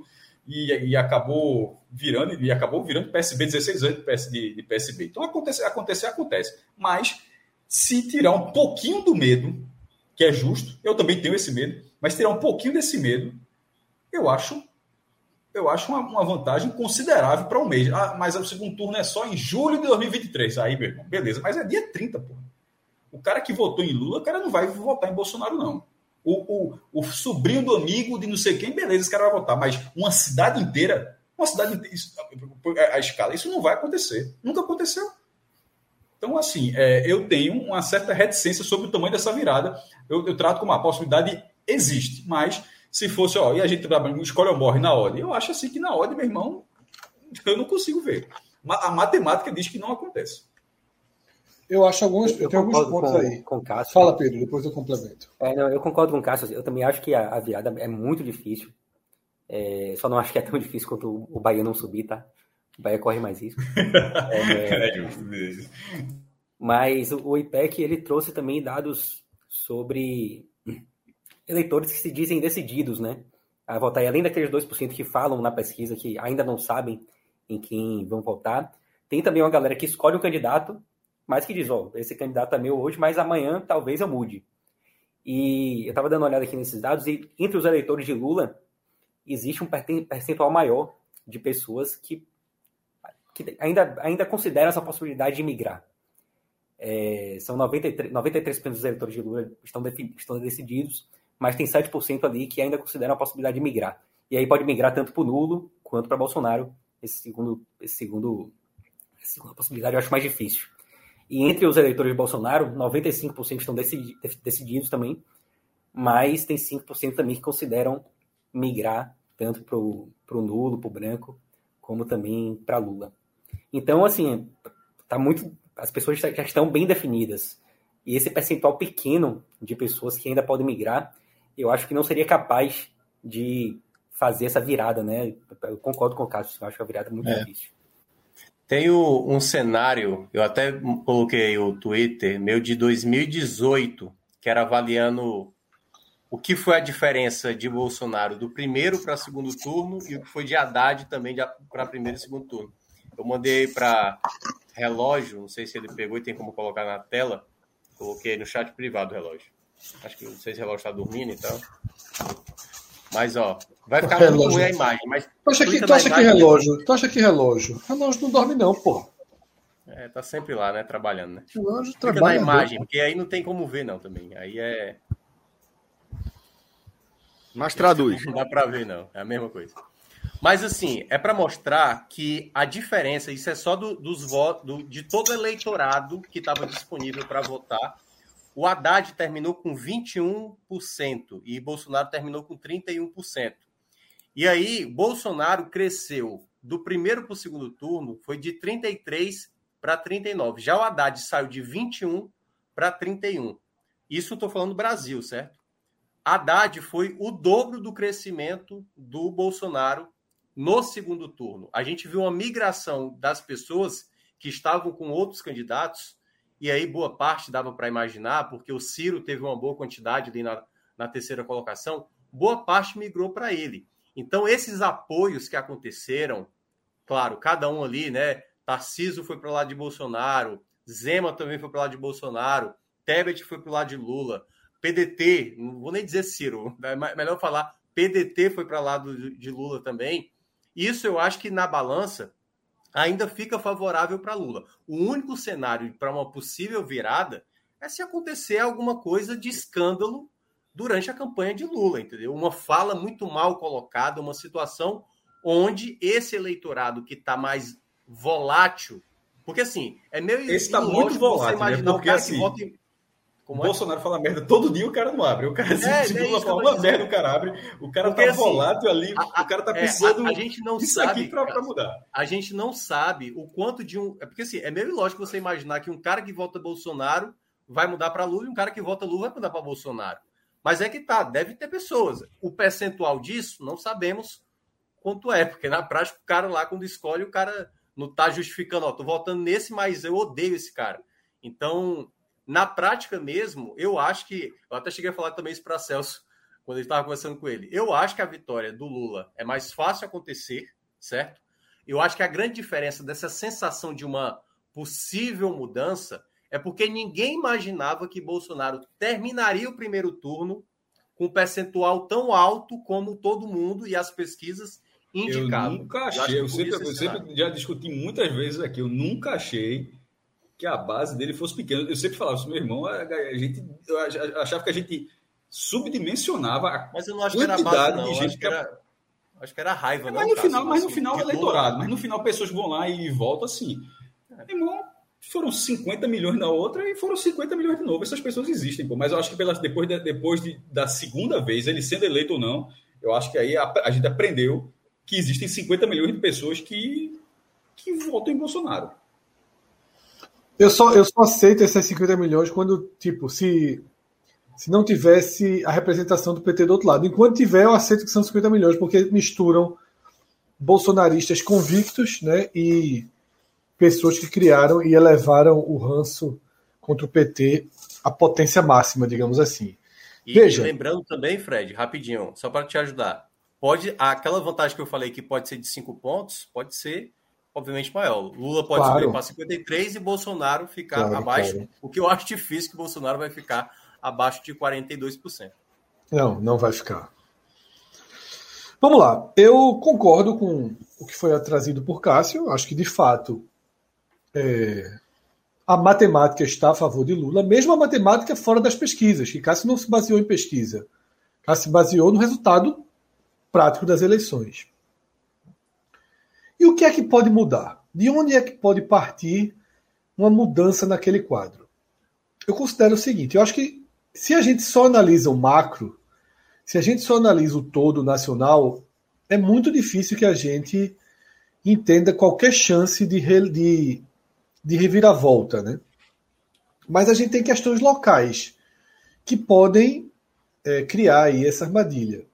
Speaker 4: e, e acabou virando e acabou virando PSB 16 anos de, de PSB. Então acontece, acontece, acontece. Mas se tirar um pouquinho do medo, que é justo, eu também tenho esse medo, mas tirar um pouquinho desse medo, eu acho eu acho uma, uma vantagem considerável para um mês. Ah, mas o segundo turno é só em julho de 2023. Aí, meu irmão, beleza. Mas é dia 30, pô. O cara que votou em Lula, o cara não vai votar em Bolsonaro, não. O, o, o sobrinho do amigo de não sei quem, beleza, esse cara vai votar. Mas uma cidade inteira, uma cidade inteira, isso, a, a, escala, isso não vai acontecer. Nunca aconteceu. Então, assim, é, eu tenho uma certa reticência sobre o tamanho dessa virada. Eu, eu trato como uma possibilidade existe, mas se fosse, ó, e a gente escolhe ou morre na ordem. Eu acho assim que na ordem, meu irmão, eu não consigo ver. A matemática diz que não acontece.
Speaker 2: Eu acho alguns, eu, eu tenho alguns pontos
Speaker 3: com,
Speaker 2: aí.
Speaker 3: Com Cássio,
Speaker 2: Fala, Pedro, depois eu complemento.
Speaker 3: É, não, eu concordo com o Cássio. Eu também acho que a, a virada é muito difícil. É, só não acho que é tão difícil quanto o, o Bahia não subir, tá? O Bahia corre mais risco. <laughs> é, é justo mesmo. Mas o, o IPEC ele trouxe também dados sobre eleitores que se dizem decididos, né? A votar. E além daqueles 2% que falam na pesquisa que ainda não sabem em quem vão votar, tem também uma galera que escolhe um candidato, mas que diz, ó, oh, esse candidato é meu hoje, mas amanhã talvez eu mude. E eu estava dando uma olhada aqui nesses dados, e entre os eleitores de Lula, existe um percentual maior de pessoas que, que ainda, ainda consideram essa possibilidade de migrar. É, são 93%, 93 dos eleitores de Lula estão, estão decididos, mas tem 7% ali que ainda consideram a possibilidade de migrar. E aí pode migrar tanto para o nulo quanto para Bolsonaro. Esse segundo, esse segundo, essa segunda possibilidade eu acho mais difícil. E entre os eleitores de Bolsonaro, 95% estão decididos também, mas tem 5% também que consideram migrar tanto para o nulo, para o branco, como também para Lula. Então, assim, tá muito, as pessoas já estão bem definidas. E esse percentual pequeno de pessoas que ainda podem migrar eu acho que não seria capaz de fazer essa virada, né? Eu concordo com o Cássio, eu acho que a virada é muito é. difícil.
Speaker 5: Tem um cenário, eu até coloquei o Twitter meu de 2018, que era avaliando o que foi a diferença de Bolsonaro do primeiro para segundo turno e o que foi de Haddad também para primeiro e segundo turno. Eu mandei para relógio, não sei se ele pegou e tem como colocar na tela, coloquei no chat privado o relógio. Acho que não sei se o relógio está dormindo, então. Mas, ó, vai ficar relógio. muito ruim a imagem. Mas
Speaker 2: tu acha, que, tu acha que relógio? Tu acha que relógio? Relógio não dorme, não, pô.
Speaker 5: É, tá sempre lá, né? Trabalhando, né?
Speaker 2: Relógio Fica trabalha.
Speaker 5: na imagem, porque aí não tem como ver, não, também. Aí é.
Speaker 1: Mas traduz.
Speaker 5: Não dá pra ver, não. É a mesma coisa. Mas, assim, é para mostrar que a diferença, isso é só do, dos votos, do, de todo eleitorado que estava disponível para votar o Haddad terminou com 21% e Bolsonaro terminou com 31%. E aí, Bolsonaro cresceu do primeiro para o segundo turno, foi de 33 para 39. Já o Haddad saiu de 21 para 31. Isso estou falando do Brasil, certo? Haddad foi o dobro do crescimento do Bolsonaro no segundo turno. A gente viu uma migração das pessoas que estavam com outros candidatos e aí boa parte dava para imaginar, porque o Ciro teve uma boa quantidade ali na, na terceira colocação, boa parte migrou para ele. Então, esses apoios que aconteceram, claro, cada um ali, né, Tarciso foi para lado de Bolsonaro, Zema também foi para lado de Bolsonaro, Tebet foi para lado de Lula, PDT, não vou nem dizer Ciro, <laughs> é melhor falar, PDT foi para lado de Lula também. Isso eu acho que na balança ainda fica favorável para Lula. O único cenário para uma possível virada é se acontecer alguma coisa de escândalo durante a campanha de Lula, entendeu? Uma fala muito mal colocada, uma situação onde esse eleitorado que está mais volátil, porque assim, é meio
Speaker 4: esse está muito volátil, né? porque assim, vota em... Como é? Bolsonaro é? fala merda todo dia, o cara não abre. O cara se é, é Lula fala uma merda, o cara abre. O cara porque, tá assim, volátil ali, a, o cara tá precisando
Speaker 5: é, a, a, gente não
Speaker 4: disso
Speaker 5: sabe,
Speaker 4: aqui para mudar.
Speaker 5: A gente não sabe o quanto de um. É porque assim, é meio lógico você imaginar que um cara que vota Bolsonaro vai mudar para Lula e um cara que vota Lula vai mudar para Bolsonaro. Mas é que tá, deve ter pessoas. O percentual disso, não sabemos quanto é, porque na prática o cara lá, quando escolhe, o cara não tá justificando, ó, tô votando nesse, mas eu odeio esse cara. Então, na prática mesmo, eu acho que. Eu até cheguei a falar também isso para Celso, quando ele estava conversando com ele. Eu acho que a vitória do Lula é mais fácil acontecer, certo? Eu acho que a grande diferença dessa sensação de uma possível mudança é porque ninguém imaginava que Bolsonaro terminaria o primeiro turno com um percentual tão alto como todo mundo e as pesquisas indicavam.
Speaker 4: Eu nunca achei, eu, sempre, eu sempre já discuti muitas vezes aqui, eu nunca achei que a base dele fosse pequena. Eu sempre falava isso, meu irmão, a, gente, eu achava que a gente subdimensionava a
Speaker 5: Mas eu não acho que era a base, não. de gente acho que era, acho que era raiva,
Speaker 4: mas, no final, mas no final, é eleitorado, mas no final pessoas vão lá e voltam assim. É. Irmão, foram 50 milhões na outra e foram 50 milhões de novo. Essas pessoas existem, pô. Mas eu acho que pelas, depois, de, depois de, da segunda vez, ele sendo eleito ou não, eu acho que aí a, a, gente aprendeu que existem 50 milhões de pessoas que, que votam em Bolsonaro.
Speaker 2: Eu só, eu só aceito esses 50 milhões quando, tipo, se, se não tivesse a representação do PT do outro lado. Enquanto tiver, eu aceito que são 50 milhões, porque misturam bolsonaristas convictos né, e pessoas que criaram e elevaram o ranço contra o PT à potência máxima, digamos assim.
Speaker 5: E, Veja, lembrando também, Fred, rapidinho, só para te ajudar, pode aquela vantagem que eu falei que pode ser de cinco pontos, pode ser obviamente maior. Lula pode claro. subir para 53 e Bolsonaro ficar claro, abaixo, claro. o que eu acho difícil que Bolsonaro vai ficar abaixo de 42%.
Speaker 2: Não, não vai ficar. Vamos lá. Eu concordo com o que foi trazido por Cássio. Acho que, de fato, é, a matemática está a favor de Lula, mesmo a matemática fora das pesquisas, que Cássio não se baseou em pesquisa. Cássio se baseou no resultado prático das eleições. E o que é que pode mudar? De onde é que pode partir uma mudança naquele quadro? Eu considero o seguinte: eu acho que se a gente só analisa o macro, se a gente só analisa o todo nacional, é muito difícil que a gente entenda qualquer chance de, de de reviravolta, né? Mas a gente tem questões locais que podem é, criar aí essa armadilha.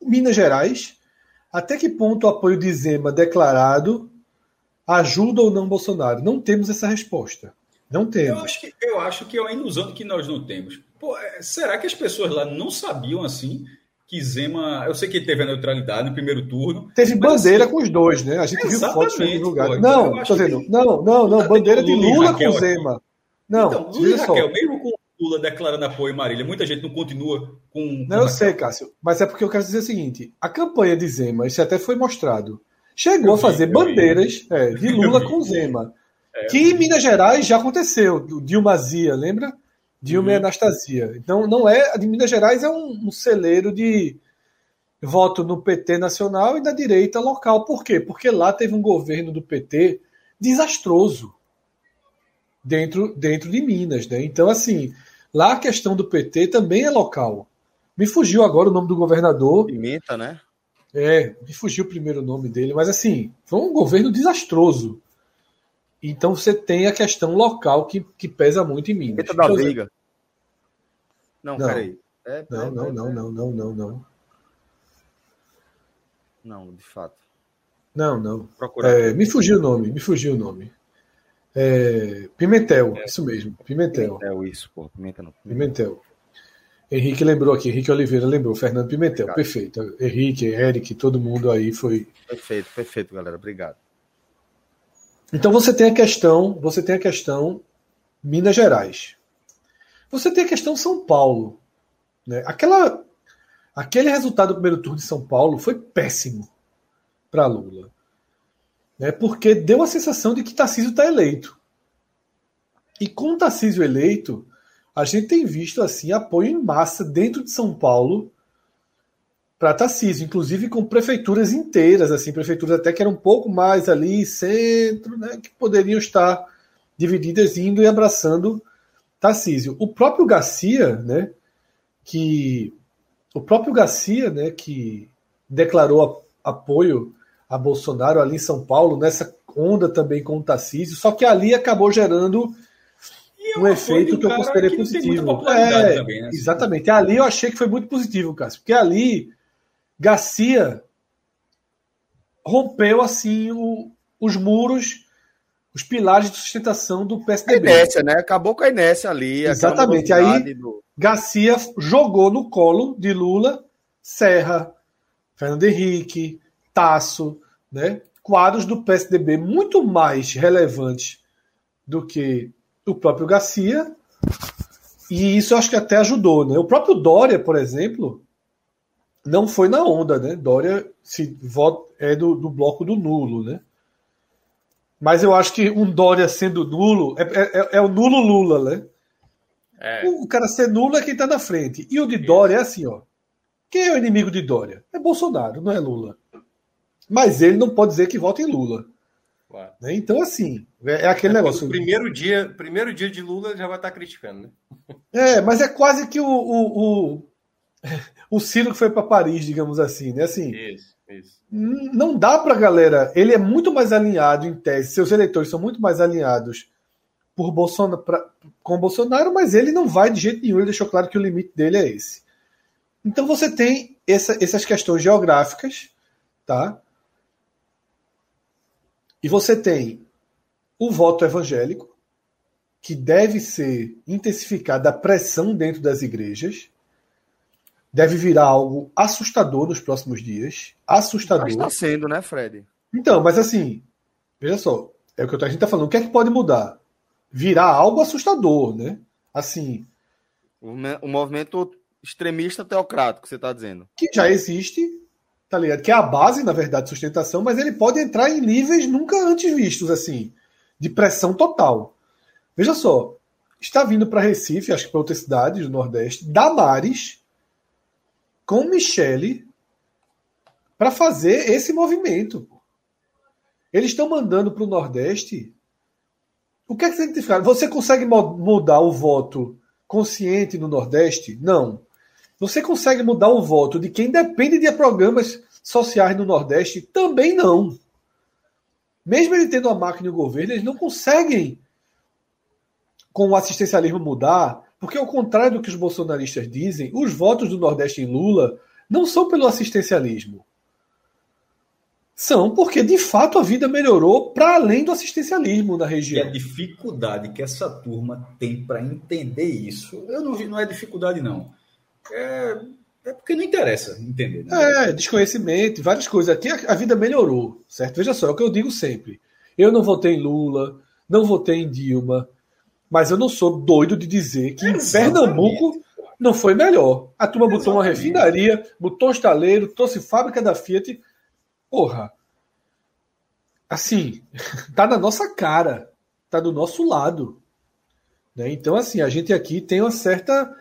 Speaker 2: Minas Gerais, até que ponto o apoio de Zema declarado ajuda ou não Bolsonaro? Não temos essa resposta. Não temos.
Speaker 4: Eu acho que, eu acho que é uma ilusão que nós não temos. Pô, é, será que as pessoas lá não sabiam assim que Zema. Eu sei que teve a neutralidade no primeiro turno.
Speaker 2: Teve bandeira assim, com os dois, né? A gente viu fotos em lugar. Não, tô dizendo, que... não, não, não. Bandeira de Lula com Zema. Não, então,
Speaker 4: Lula e Raquel, mesmo com Lula declarando apoio a Marília, muita gente não continua com.
Speaker 2: Não, eu sei, Cássio, mas é porque eu quero dizer o seguinte: a campanha de Zema, isso até foi mostrado, chegou eu a fazer vi, bandeiras é, de Lula com Zema. É, que em Minas Gerais já aconteceu, Dilma Zia, lembra? Dilma uhum. e Anastasia. Então, não é. A de Minas Gerais é um, um, celeiro de voto no PT nacional e da direita local. Por quê? Porque lá teve um governo do PT desastroso dentro, dentro de Minas. Né? Então, assim, lá a questão do PT também é local. Me fugiu agora o nome do governador.
Speaker 5: Pimenta, né?
Speaker 2: É, me fugiu o primeiro nome dele, mas assim, foi um governo desastroso. Então você tem a questão local que, que pesa muito em Minas.
Speaker 5: Pimenta da Liga.
Speaker 2: Não, não, peraí. É, não, não, não, não, não, não, não.
Speaker 5: Não, de fato.
Speaker 2: Não, não. É, me fugiu o nome, me fugiu o nome. É, Pimentel, é. isso mesmo, Pimentel.
Speaker 5: Pimentel, isso, pô, Pimentel
Speaker 2: Pimentel. Henrique lembrou aqui, Henrique Oliveira lembrou, Fernando Pimentel, obrigado. perfeito. Henrique, Eric, todo mundo aí foi.
Speaker 5: Perfeito, perfeito, galera, obrigado.
Speaker 2: Então você tem a questão, você tem a questão Minas Gerais. Você tem a questão São Paulo. Né? Aquela, aquele resultado do primeiro turno de São Paulo foi péssimo para Lula. Né? Porque deu a sensação de que Tarcísio está eleito. E com Tarcísio eleito, a gente tem visto assim apoio em massa dentro de São Paulo para Tarcísio, inclusive com prefeituras inteiras, assim, prefeituras até que eram um pouco mais ali, centro, né, que poderiam estar divididas indo e abraçando Tarcísio. O próprio Garcia, né, que o próprio Garcia, né, que declarou apoio a Bolsonaro ali em São Paulo, nessa onda também com o Tarcísio, só que ali acabou gerando é um efeito que eu considerei positivo. É, também, né? Exatamente. Ali eu achei que foi muito positivo, Cássio, porque ali Garcia rompeu assim o, os muros, os pilares de sustentação do PSDB.
Speaker 1: A inércia, né? Acabou com a inércia ali.
Speaker 2: Exatamente. Aí do... Garcia jogou no colo de Lula Serra, Fernando Henrique, Tasso, né? quadros do PSDB muito mais relevantes do que o próprio Garcia. E isso eu acho que até ajudou. Né? O próprio Dória, por exemplo, não foi na onda, né? Dória se vota, é do, do bloco do nulo, né? Mas eu acho que um Dória sendo nulo é, é, é o nulo Lula, né? É. O, o, cara ser nulo é quem tá na frente. E o de Dória é assim, ó. Quem é o inimigo de Dória? É Bolsonaro, não é Lula. Mas ele não pode dizer que vota em Lula. Claro. Né? Então, assim, é, é aquele é negócio.
Speaker 5: Primeiro dia, primeiro dia de Lula já vai estar tá criticando, né?
Speaker 2: É, mas é quase que o, o, o <laughs> o Ciro que foi para Paris, digamos assim, né? Assim, isso, isso. Não dá para galera. Ele é muito mais alinhado em tese. Seus eleitores são muito mais alinhados por Bolsonaro, pra, com Bolsonaro, mas ele não vai de jeito nenhum. Ele deixou claro que o limite dele é esse. Então você tem essa, essas questões geográficas, tá? E você tem o voto evangélico, que deve ser intensificada a pressão dentro das igrejas deve virar algo assustador nos próximos dias. Assustador.
Speaker 1: Está sendo, né, Fred?
Speaker 2: Então, mas assim, veja só, é o que a gente está falando. O que é que pode mudar? Virar algo assustador, né? Assim.
Speaker 1: O movimento extremista teocrático, você está dizendo.
Speaker 2: Que já existe, tá ligado? Que é a base, na verdade, de sustentação, mas ele pode entrar em níveis nunca antes vistos, assim, de pressão total. Veja só, está vindo para Recife, acho que para outras cidades do Nordeste, Damares com Michele para fazer esse movimento. Eles estão mandando para o Nordeste. O que é que significa? Você consegue mudar o voto consciente no Nordeste? Não. Você consegue mudar o voto de quem depende de programas sociais no Nordeste? Também não. Mesmo ele tendo a máquina e o governo, eles não conseguem, com o assistencialismo, mudar porque, ao contrário do que os bolsonaristas dizem, os votos do Nordeste em Lula não são pelo assistencialismo. São porque, de fato, a vida melhorou para além do assistencialismo na região.
Speaker 4: E a dificuldade que essa turma tem para entender isso, eu não, não é dificuldade, não. É, é porque não interessa entender.
Speaker 2: Né? É, desconhecimento, várias coisas. Aqui a, a, vida melhorou, certo? Veja só, é o que eu digo sempre. Eu não votei em Lula, não votei em Dilma, mas eu não sou doido de dizer que em Pernambuco não foi melhor. A turma botou uma refinaria, botou um estaleiro, trouxe fábrica da Fiat. Porra. Assim, <laughs> tá na nossa cara. Tá do nosso lado. Né? Então, assim, a gente aqui tem uma certa.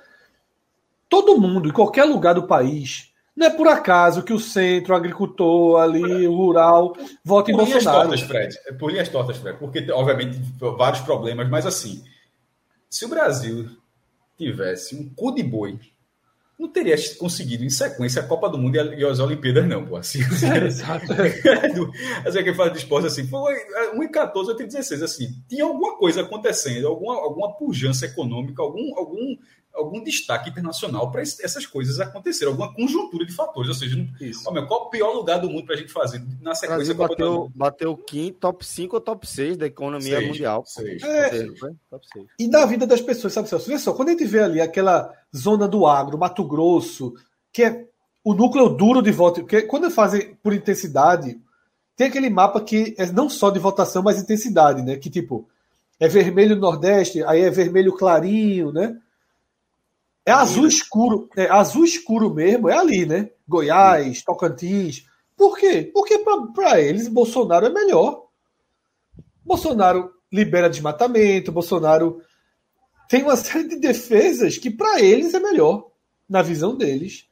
Speaker 2: Todo mundo, em qualquer lugar do país, não é por acaso que o centro, o agricultor ali, o rural, vota em Bolsonaro.
Speaker 4: Tortas, Fred. É por linhas tortas, Fred. Porque, obviamente, vários problemas, mas assim, se o Brasil tivesse um cu de boi, não teria conseguido em sequência a Copa do Mundo e as Olimpíadas, não, pô. Assim, <laughs> é, exato. <laughs> assim, quem fala de esporte assim, foi 1 em 14, 8 em 16, assim, tinha alguma coisa acontecendo, alguma, alguma pujança econômica, algum, algum algum destaque internacional para essas coisas acontecerem, alguma conjuntura de fatores. Ou seja, Isso. Ó, qual o pior lugar do mundo para a gente fazer na sequência?
Speaker 1: O Brasil bateu, bateu quinto, top 5 ou top 6 da economia seis, mundial. Seis. É,
Speaker 2: top 6. E da vida das pessoas, sabe, Celso? Vê só, quando a gente vê ali aquela zona do agro, Mato Grosso, que é o núcleo duro de voto, porque quando fazem por intensidade, tem aquele mapa que é não só de votação, mas intensidade, né? Que tipo, é vermelho Nordeste, aí é vermelho clarinho, né? É azul escuro, é azul escuro mesmo, é ali, né? Goiás, Tocantins. Por quê? Porque para eles Bolsonaro é melhor. Bolsonaro libera desmatamento, Bolsonaro tem uma <laughs> série de defesas que para eles é melhor, na visão deles.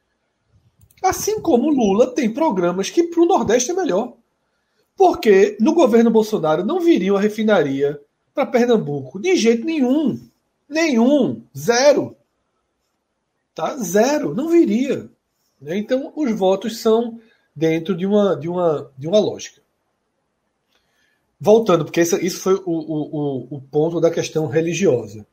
Speaker 2: Assim como Lula tem programas que para o Nordeste é melhor. Porque no governo Bolsonaro não viria uma refinaria para Pernambuco de jeito nenhum. Nenhum. Zero. Tá? Zero. Não viria. Né? Então, os votos são dentro de uma, de uma, de uma lógica. Voltando, porque isso, isso foi o, o, o ponto da questão religiosa.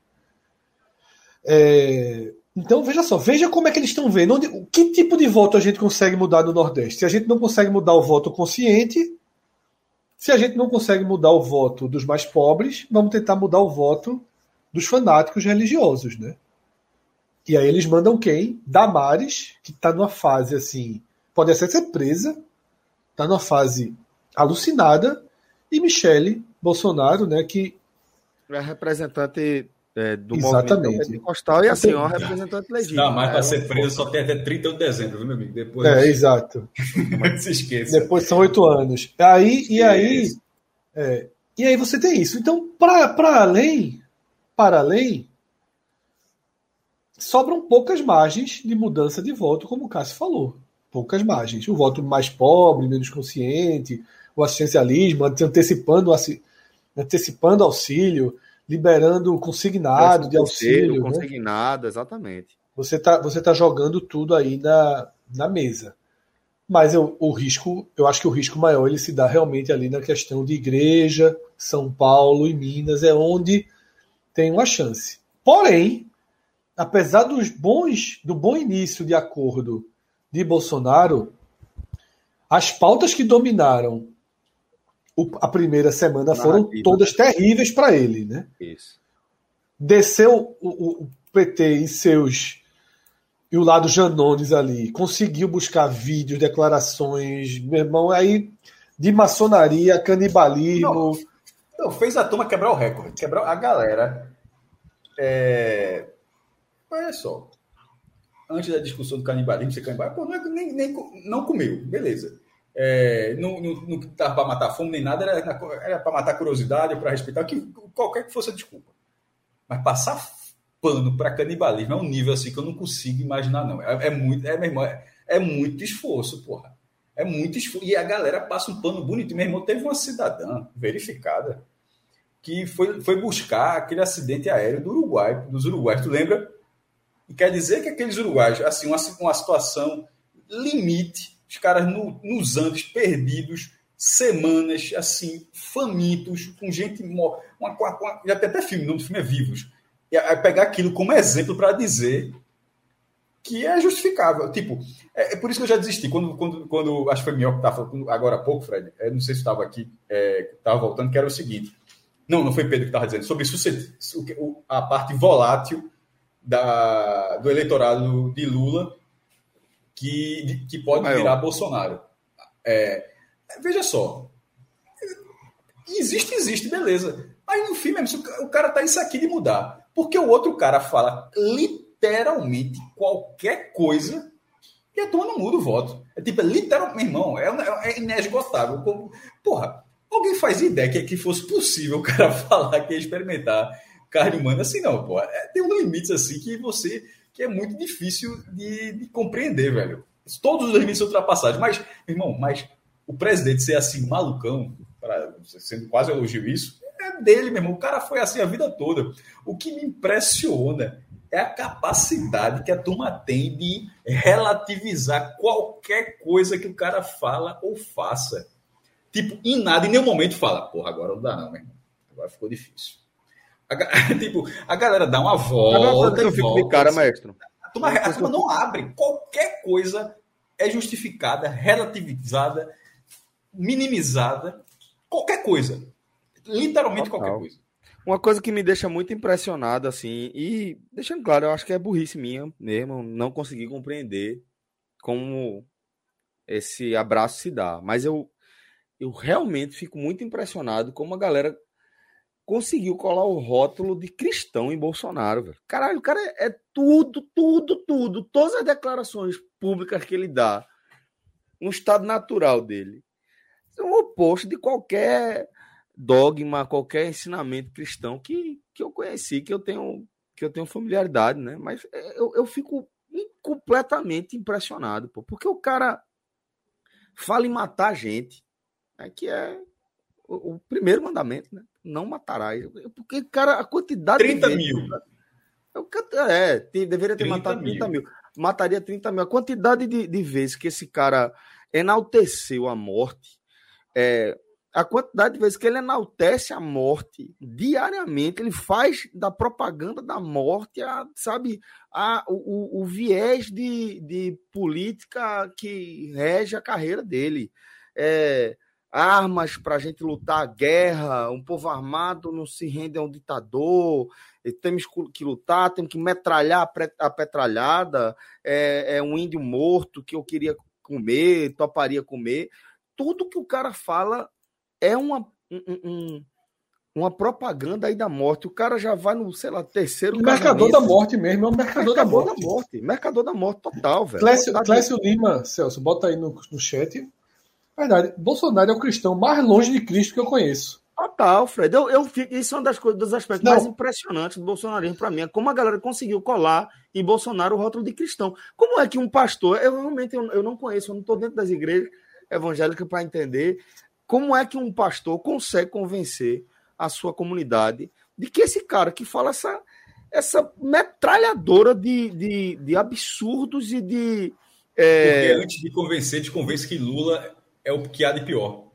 Speaker 2: É, então, veja só, veja como é que eles estão vendo. Onde, que tipo de voto a gente consegue mudar no Nordeste? Se a gente não consegue mudar o voto consciente, se a gente não consegue mudar o voto dos mais pobres, vamos tentar mudar o voto dos fanáticos religiosos, né? E aí eles mandam quem? Damares, que está numa fase assim, pode até ser presa, está numa fase alucinada, e Michele Bolsonaro, né, que
Speaker 1: é representante é, do
Speaker 2: Exatamente. movimento
Speaker 1: pentecostal e assim, ó, representante legítimo.
Speaker 4: Não, mas para é ser preso só tem até 30 de dezembro, viu, meu amigo?
Speaker 2: Depois... É, exato. <laughs>
Speaker 4: Mas se esqueça.
Speaker 2: Depois são oito anos. Aí, e aí, é, e aí você tem isso. Então, para além, para além, sobram poucas margens de mudança de voto, como o Cássio falou. Poucas margens. O voto mais pobre, menos consciente, o assistencialismo, antecipando, antecipando auxílio liberando consignado de auxílio.
Speaker 1: Né? Consignado, né? exatamente.
Speaker 2: Você está você tá jogando tudo aí na, na mesa. Mas eu, o risco, eu acho que o risco maior ele se dá realmente ali na questão de igreja, São Paulo e Minas, é onde tem uma chance. Porém, apesar dos bons, do bom início de acordo de Bolsonaro, as pautas que dominaram a primeira semana foram todas terríveis para ele, né?
Speaker 1: Isso.
Speaker 2: Desceu o, o, PT e seus e o lado Janones ali, conseguiu buscar vídeos, declarações, meu irmão, aí de maçonaria, canibalismo.
Speaker 4: Não, não fez a turma quebrar o recorde, quebrar a galera. É... Olha só. Antes da discussão do canibalismo, ser canibal, pô, não, é, nem, nem, não comeu, beleza. É, não estava para matar fome nem nada, era, era para matar curiosidade, para respeitar, que, qualquer que fosse a desculpa. Mas passar pano para canibalismo é um nível assim que eu não consigo imaginar, não. É, é muito, é, meu irmão, é, é, muito esforço, porra. É muito esforço. E a galera passa um pano bonito. Meu irmão teve uma cidadã verificada que foi, foi buscar aquele acidente aéreo do Uruguai, dos uruguaios. Tu lembra? E quer dizer que aqueles uruguaios, assim, uma, uma situação limite os caras no, nos Andes perdidos, semanas, assim, famintos, com gente morta. Uma, já tem até filme, o nome do filme é Vivos. E aí pegar aquilo como exemplo para dizer que é justificável. Tipo, é, é, por isso que eu já desisti. Quando, quando, quando acho que foi melhor que estava falando agora há pouco, Fred, não sei se estava aqui, estava é, voltando, que era o seguinte. Não, não foi Pedro que estava dizendo, sobre isso, a parte volátil da, do eleitorado de Lula que, que pode Maior. virar Bolsonaro. É, veja só. Existe, existe, beleza. Mas no fim mesmo, o cara tá isso aqui de mudar. Porque o outro cara fala literalmente qualquer coisa e a turma não muda o voto. É tipo, é literalmente, meu irmão, é, é inesgotável. Porra, alguém faz ideia que, que fosse possível o cara <laughs> falar que ia experimentar carne humana assim, não, pô. É, tem um limites assim que você que é muito difícil de, de compreender, velho. Todos os limites são ultrapassados. Mas, irmão, mas o presidente ser assim, malucão, pra, sendo quase elogio isso, é dele, meu irmão. O cara foi assim a vida toda. O que me impressiona é a capacidade que a turma tem de relativizar qualquer coisa que o cara fala ou faça. Tipo, em nada, em nenhum momento fala, porra, agora não dá não, meu irmão. Agora ficou difícil. A, <laughs> tipo, a galera dá uma volta. Eu
Speaker 1: fico de cara, assim. mestre.
Speaker 4: A turma, a turma não abre. Qualquer coisa é justificada, relativizada, minimizada. Qualquer coisa. Literalmente Total. qualquer coisa.
Speaker 1: Uma coisa que me deixa muito impressionado, assim, e deixando claro, eu acho que é burrice minha mesmo, não conseguir compreender como esse abraço se dá. Mas eu eu realmente fico muito impressionado como a galera conseguiu colar o rótulo de cristão em Bolsonaro, velho. Caralho, o cara é, é tudo, tudo, tudo. Todas as declarações públicas que ele dá no estado natural dele são o oposto de qualquer dogma, qualquer ensinamento cristão que, que eu conheci, que eu tenho que eu tenho familiaridade, né? Mas eu, eu fico completamente impressionado, pô, porque o cara fala em matar gente, né, que é o, o, primeiro mandamento, né? Não matarás. Porque, cara, a quantidade
Speaker 4: 30 de mil.
Speaker 1: É, deveria ter matado 30 mil. Mataria 30 mil. A quantidade de, de vezes que esse cara enalteceu a morte, é, a quantidade de vezes que ele enaltece a morte diariamente, ele faz da propaganda da morte, a, sabe, a, o, o viés de, de política que rege a carreira dele. É, armas para a gente lutar a guerra, um povo armado não se rende a um ditador, temos que lutar, temos que metralhar a petralhada, é, é um índio morto que eu queria comer, toparia comer. Tudo que o cara fala é uma, um, um, uma propaganda aí da morte. O cara já vai no, sei lá, terceiro.
Speaker 2: O mercador da morte mesmo, é um mercador, mercador da, morte.
Speaker 1: da morte. Mercador da morte total, velho.
Speaker 2: Clécio, Clécio Lima, Celso, bota aí no, no chat. Verdade, Bolsonaro é o cristão mais longe de Cristo que eu conheço.
Speaker 1: Total, Fred. Eu, eu fico, isso é um das coisas, dos aspectos Não. mais impressionantes do bolsonarismo para mim. É como a galera conseguiu colar em Bolsonaro o rótulo de cristão. Como é que um pastor, eu realmente eu, eu não conheço, eu não estou dentro das igrejas evangélicas para entender como é que um pastor consegue convencer a sua comunidade de que esse cara que fala essa, essa metralhadora de, de, de absurdos e de.
Speaker 4: É... Porque antes de convencer, te convence que Lula é o que há de pior.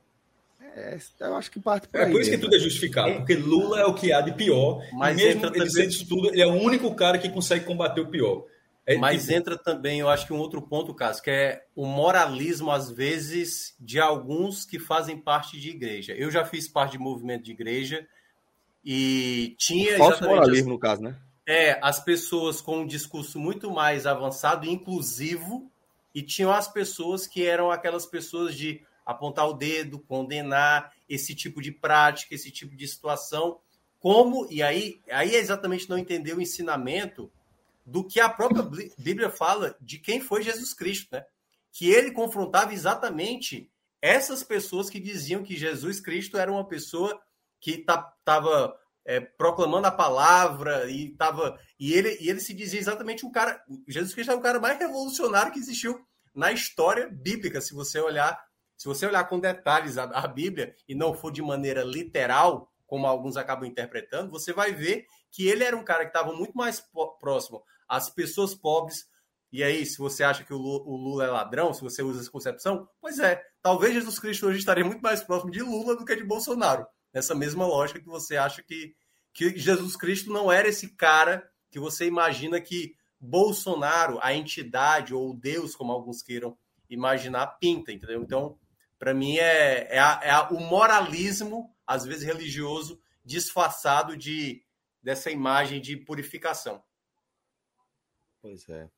Speaker 1: É, eu acho que parte
Speaker 4: por É por isso que tudo é justificado, porque Lula é o que há de pior. Mas mesmo ele também... sendo isso tudo, ele é o único cara que consegue combater o pior.
Speaker 5: É, Mas tipo... entra também, eu acho que um outro ponto, Cássio, que é o moralismo, às vezes, de alguns que fazem parte de igreja. Eu já fiz parte de movimento de igreja e tinha.
Speaker 1: Falso moralismo, as, no caso, né?
Speaker 5: É, as pessoas com um discurso muito mais avançado e inclusivo, e tinham as pessoas que eram aquelas pessoas de apontar o dedo, condenar esse tipo de prática, esse tipo de situação. Como, e aí, aí é exatamente não entender o ensinamento do que a própria Bíblia fala de quem foi Jesus Cristo, né? Que ele confrontava exatamente essas pessoas que diziam que Jesus Cristo era uma pessoa que estava é, proclamando a palavra e tava e ele e ele se dizia exatamente um cara Jesus Cristo é o cara mais revolucionário que existiu na história bíblica se você olhar se você olhar com detalhes a, a Bíblia e não for de maneira literal como alguns acabam interpretando você vai ver que ele era um cara que estava muito mais próximo as pessoas pobres. E aí, se você acha que o Lula é ladrão, se você usa essa concepção, pois é, talvez Jesus Cristo hoje estaria muito mais próximo de Lula do que de Bolsonaro. Nessa mesma lógica que você acha que, que Jesus Cristo não era esse cara que você imagina que Bolsonaro, a entidade ou Deus, como alguns queiram imaginar, pinta, entendeu? Então, para mim, é, é, a, é a, o moralismo, às vezes religioso, disfarçado de dessa imagem de purificação.
Speaker 1: Pois é.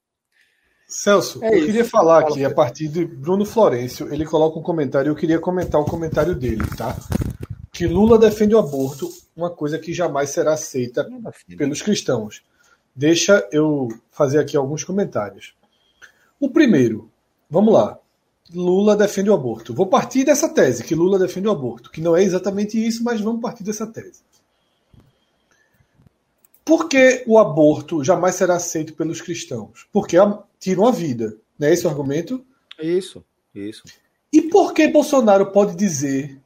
Speaker 2: Celso, é eu isso. queria falar aqui a partir de Bruno Florencio. Ele coloca um comentário, eu queria comentar o comentário dele, tá? Que Lula defende o aborto, uma coisa que jamais será aceita pelos cristãos. Deixa eu fazer aqui alguns comentários. O primeiro, vamos lá. Lula defende o aborto. Vou partir dessa tese, que Lula defende o aborto, que não é exatamente isso, mas vamos partir dessa tese. Por que o aborto jamais será aceito pelos cristãos? Porque tiram a vida. Não é esse o argumento?
Speaker 1: Isso, isso.
Speaker 2: E por que Bolsonaro pode dizer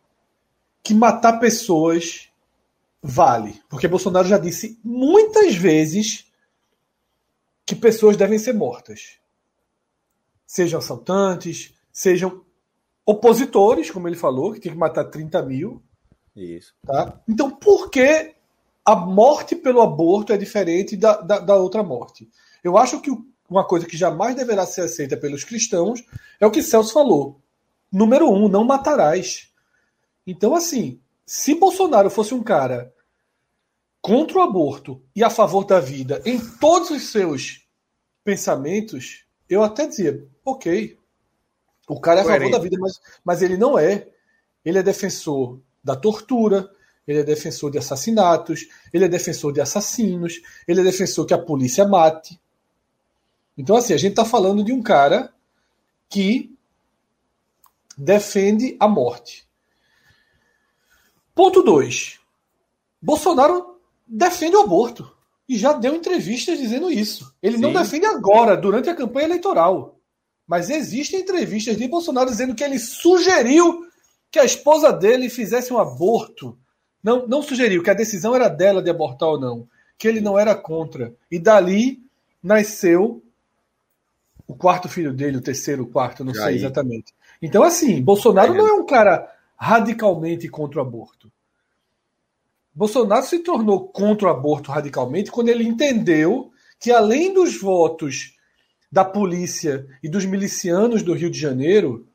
Speaker 2: que matar pessoas vale? Porque Bolsonaro já disse muitas vezes que pessoas devem ser mortas. Sejam assaltantes, sejam opositores, como ele falou, que tem que matar 30 mil.
Speaker 1: Isso.
Speaker 2: Tá? Então, por que a morte pelo aborto é diferente da, da, da outra morte. Eu acho que uma coisa que jamais deverá ser aceita pelos cristãos é o que Celso falou. Número um, não matarás. Então, assim, se Bolsonaro fosse um cara contra o aborto e a favor da vida em todos os seus pensamentos, eu até dizia, ok, o cara é a favor da vida, mas, mas ele não é. ele é defensor da tortura, ele é defensor de assassinatos, ele é defensor de assassinos, ele é defensor que a polícia mate. Então, assim, a gente está falando de um cara que defende a morte. Ponto 2. Bolsonaro defende o aborto. E já deu entrevistas dizendo isso. Ele Sim. não defende agora, durante a campanha eleitoral. Mas existem entrevistas de Bolsonaro dizendo que ele sugeriu que a esposa dele fizesse um aborto. Não, não sugeriu que a decisão era dela de abortar ou não. Que ele não era contra. E dali nasceu o quarto filho dele, o terceiro, o quarto, não sei exatamente. Então, assim, Bolsonaro não é um cara radicalmente contra o aborto. Bolsonaro se tornou contra o aborto radicalmente quando ele entendeu que, além dos votos da polícia e dos milicianos do Rio de Janeiro,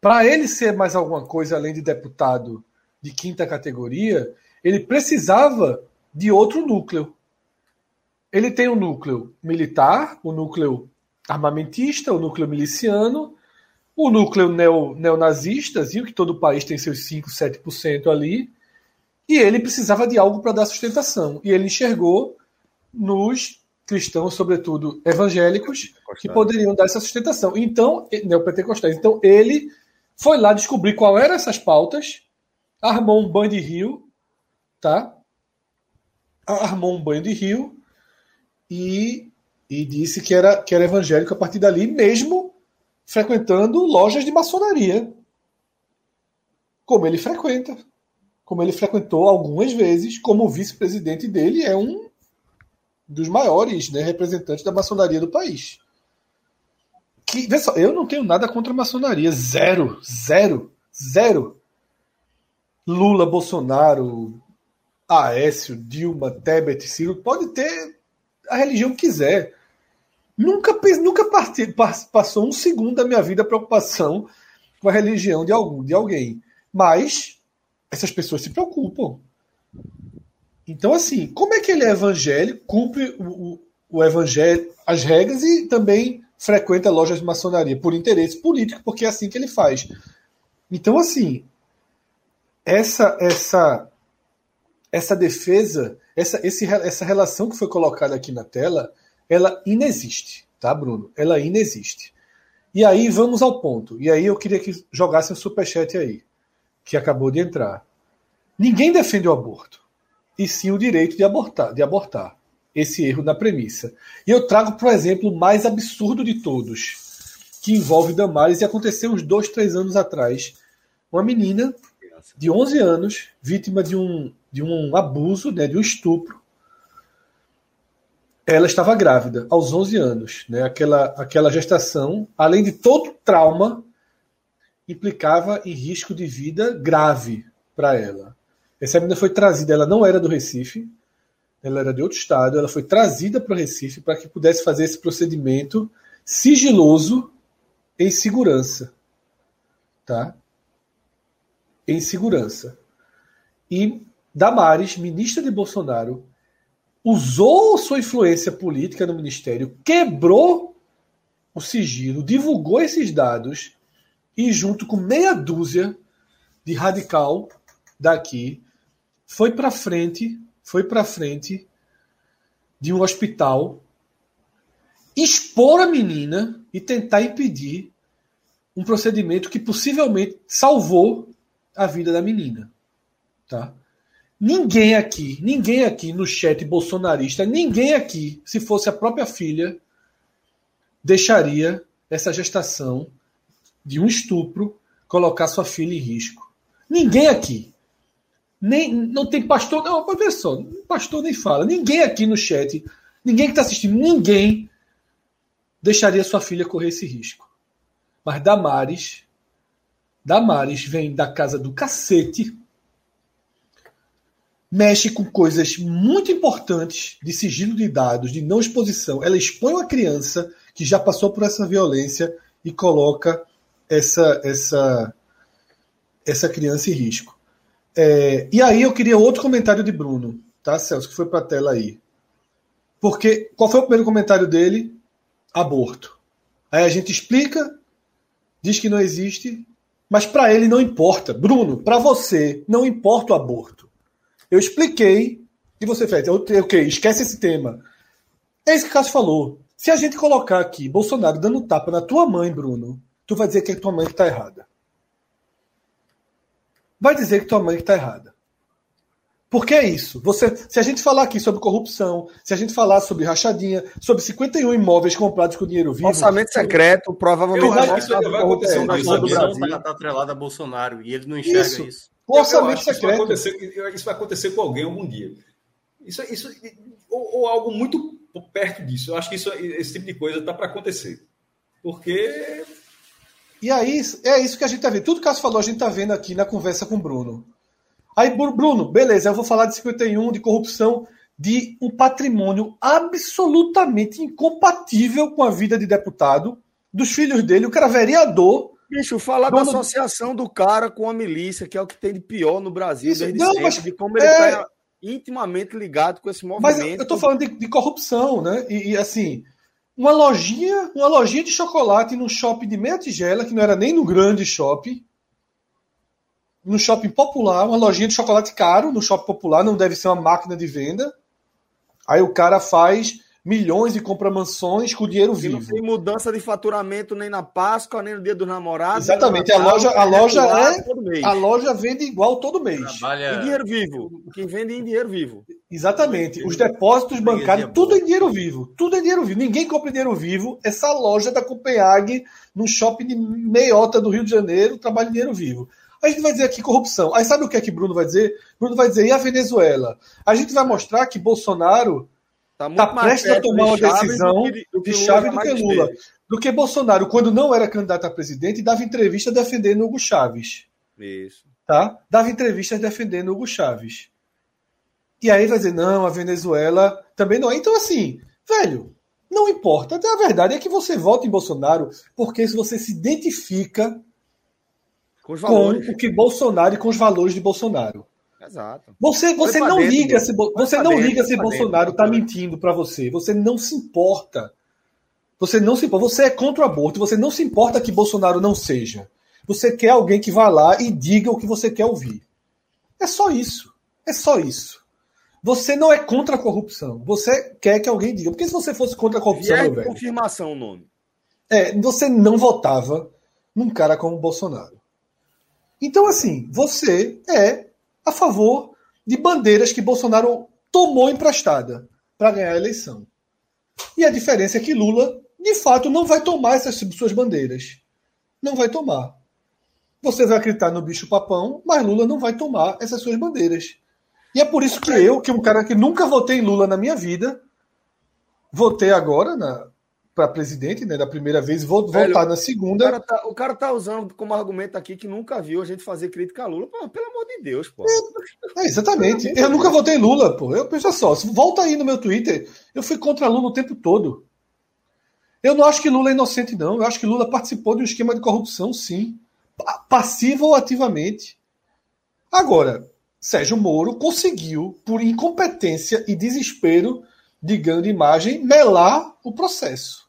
Speaker 2: para ele ser mais alguma coisa além de deputado de quinta categoria, ele precisava de outro núcleo. Ele tem um núcleo militar, o um núcleo armamentista, o um núcleo miliciano, o núcleo neo, neonazista, que todo país tem seus 5, 7% ali, e ele precisava de algo para dar sustentação. E ele enxergou nos cristãos, sobretudo evangélicos, que poderiam dar essa sustentação. Então, neopentecostais. Então, ele foi lá descobrir qual eram essas pautas, armou um banho de rio, tá? Armou um banho de rio e, e disse que era, que era evangélico a partir dali, mesmo frequentando lojas de maçonaria. Como ele frequenta como ele frequentou algumas vezes, como vice-presidente dele, é um dos maiores né, representantes da maçonaria do país. Que, vê só, eu não tenho nada contra a maçonaria. Zero, zero, zero. Lula, Bolsonaro, Aécio, Dilma, Tebet, Ciro, pode ter a religião que quiser. Nunca, nunca passou um segundo da minha vida preocupação com a religião de algum, de alguém. Mas essas pessoas se preocupam. Então, assim, como é que ele é evangélico, cumpre o, o, o evangelho, as regras e também frequenta lojas de maçonaria por interesse político, porque é assim que ele faz. Então, assim, essa essa essa defesa, essa, esse, essa relação que foi colocada aqui na tela, ela inexiste, tá, Bruno? Ela inexiste. E aí vamos ao ponto. E aí eu queria que jogasse um superchat aí que acabou de entrar. Ninguém defende o aborto, e sim o direito de abortar, de abortar. Esse erro na premissa. E eu trago para o exemplo mais absurdo de todos, que envolve Damares e aconteceu uns dois, três anos atrás. Uma menina de 11 anos, vítima de um, de um abuso, né, de um estupro. Ela estava grávida aos 11 anos. Né, aquela, aquela gestação, além de todo trauma implicava em risco de vida grave para ela. Essa menina foi trazida, ela não era do Recife, ela era de outro estado, ela foi trazida para o Recife para que pudesse fazer esse procedimento sigiloso em segurança. Tá? Em segurança. E Damares, ministra de Bolsonaro, usou sua influência política no ministério, quebrou o sigilo, divulgou esses dados e, junto com meia dúzia de radical daqui, foi para frente, foi para frente de um hospital expor a menina e tentar impedir um procedimento que possivelmente salvou a vida da menina, tá? Ninguém aqui, ninguém aqui no chat bolsonarista, ninguém aqui, se fosse a própria filha, deixaria essa gestação de um estupro colocar sua filha em risco. Ninguém aqui. Nem, não tem pastor. Não, ver só, pastor nem fala. Ninguém aqui no chat, ninguém que está assistindo, ninguém deixaria sua filha correr esse risco. Mas Damares, Damares vem da casa do cacete, mexe com coisas muito importantes de sigilo de dados, de não exposição. Ela expõe uma criança que já passou por essa violência e coloca essa, essa, essa criança em risco. É, e aí eu queria outro comentário de Bruno, tá, Celso, que foi para a tela aí. Porque qual foi o primeiro comentário dele? Aborto. Aí a gente explica, diz que não existe, Mas para ele não importa. Bruno, para você não importa o aborto. Eu expliquei e você fez, ok, esquece esse tema. É isso que o Cássio falou. Se a gente colocar aqui Bolsonaro dando tapa na tua mãe, Bruno, tu vai dizer que é tua mãe que está errada. Vai dizer que tua mãe que está errada. Porque é isso. Você, se a gente falar aqui sobre corrupção, se a gente falar sobre rachadinha, sobre 51 imóveis comprados com dinheiro vivo.
Speaker 1: Orçamento secreto, provavelmente. Eu
Speaker 5: acho que isso vai acontecer. A corrupção está atrelada a Bolsonaro e ele não enxerga isso. isso.
Speaker 4: O orçamento secreto. Isso vai, acontecer, isso vai acontecer com alguém algum dia. Isso, isso, ou, ou, algo muito perto disso. Eu acho que isso, esse tipo de coisa está para acontecer. Porque.
Speaker 2: E aí, é isso que a gente está vendo. Tudo que o Cássio falou, a gente está vendo aqui na conversa com o Bruno. Aí, Bruno, beleza, eu vou falar de 51, de corrupção, de um patrimônio absolutamente incompatível com a vida de deputado, dos filhos dele, o cara vereador.
Speaker 1: Bicho, falar dono... da associação do cara com a milícia, que é o que tem de pior no Brasil, Isso, desde não, sempre, mas, de como ele está é... intimamente ligado com esse movimento. Mas
Speaker 2: eu estou falando de, de, corrupção, né? E, e, assim, uma lojinha, uma lojinha de chocolate num shopping de meia tigela, que não era nem no grande shopping, no shopping popular, uma lojinha de chocolate caro no shopping popular, não deve ser uma máquina de venda. Aí o cara faz milhões e compra mansões com dinheiro vivo. Não
Speaker 1: tem mudança de faturamento nem na Páscoa, nem no dia dos namorados.
Speaker 2: Exatamente, a loja, a loja é a loja vende igual todo mês.
Speaker 1: Trabalha... Em dinheiro vivo. Quem vende em dinheiro vivo.
Speaker 2: Exatamente. Os depósitos bancários, tudo em dinheiro vivo. Tudo em dinheiro vivo. Ninguém compra em dinheiro vivo. Essa loja da Copenhague, no shopping de meiota do Rio de Janeiro, trabalha em dinheiro vivo. A gente vai dizer aqui corrupção. Aí sabe o que é que Bruno vai dizer? Bruno vai dizer, e a Venezuela? A gente vai mostrar que Bolsonaro está tá prestes a tomar uma decisão do que, do que de chave do que Lula. Do que Bolsonaro, quando não era candidato a presidente, dava entrevista defendendo Hugo Chaves.
Speaker 1: Isso.
Speaker 2: Tá? Dava entrevistas defendendo Hugo Chaves. E aí vai dizer, não, a Venezuela também não é. Então, assim, velho, não importa. A verdade é que você vota em Bolsonaro porque se você se identifica com, com o que Bolsonaro e com os valores de Bolsonaro.
Speaker 1: Exato.
Speaker 2: Você, você não dentro, liga se você não liga se Bolsonaro está mentindo para você. Você não se importa. Você não se importa. Você é contra o aborto. Você não se importa que Bolsonaro não seja. Você quer alguém que vá lá e diga o que você quer ouvir. É só isso. É só isso. Você não é contra a corrupção. Você quer que alguém diga. Porque se você fosse contra a corrupção,
Speaker 1: meu velho, confirmação o nome.
Speaker 2: É, você não votava num cara como Bolsonaro. Então, assim, você é a favor de bandeiras que Bolsonaro tomou emprestada para ganhar a eleição. E a diferença é que Lula, de fato, não vai tomar essas suas bandeiras. Não vai tomar. Você vai acreditar no bicho papão, mas Lula não vai tomar essas suas bandeiras. E é por isso que eu, que um cara que nunca votei em Lula na minha vida, votei agora na, para presidente, né? Da primeira vez, vou Velho, voltar na segunda.
Speaker 1: O cara, tá, o cara, tá, usando como argumento aqui que nunca viu a gente fazer crítica a Lula. Pô, pelo amor de Deus, pô.
Speaker 2: É, exatamente. Eu nunca votei em Lula, pô. Eu penso só, volta aí no meu Twitter. Eu fui contra Lula o tempo todo. Eu não acho que Lula é inocente, não. Eu acho que Lula participou de um esquema de corrupção, sim. Passivo ou ativamente. Agora, Sérgio Moro conseguiu, por incompetência e desespero de grande imagem, melar o processo.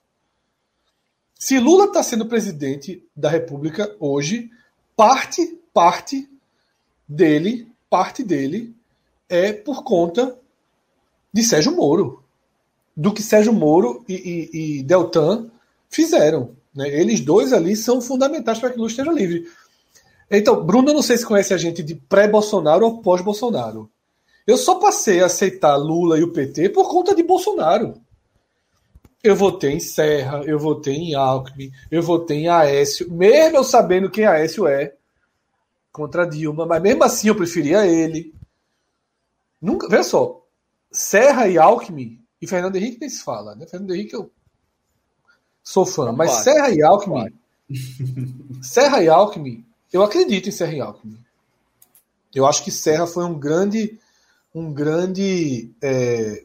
Speaker 2: Se Lula está sendo presidente da República hoje, parte, parte dele, parte dele é por conta de Sérgio Moro. Do que Sérgio Moro e, e, e Deltan fizeram. Né? Eles dois ali são fundamentais para que Lula esteja livre. Então, Bruno, eu não sei se conhece a gente de pré-Bolsonaro ou pós-Bolsonaro. Eu só passei a aceitar Lula e o PT por conta de Bolsonaro. Eu votei em Serra, eu votei em Alckmin, eu votei em Aécio, mesmo eu sabendo quem Aécio é, contra Dilma, mas mesmo assim eu preferia ele. Nunca, veja só, Serra e Alckmin, e Fernando Henrique nem se fala, né? Fernando Henrique eu sou fã, mas. Serra e Alckmin, Serra e Alckmin, eu acredito em Serra e Alckmin. Eu acho que Serra foi um grande, um grande é,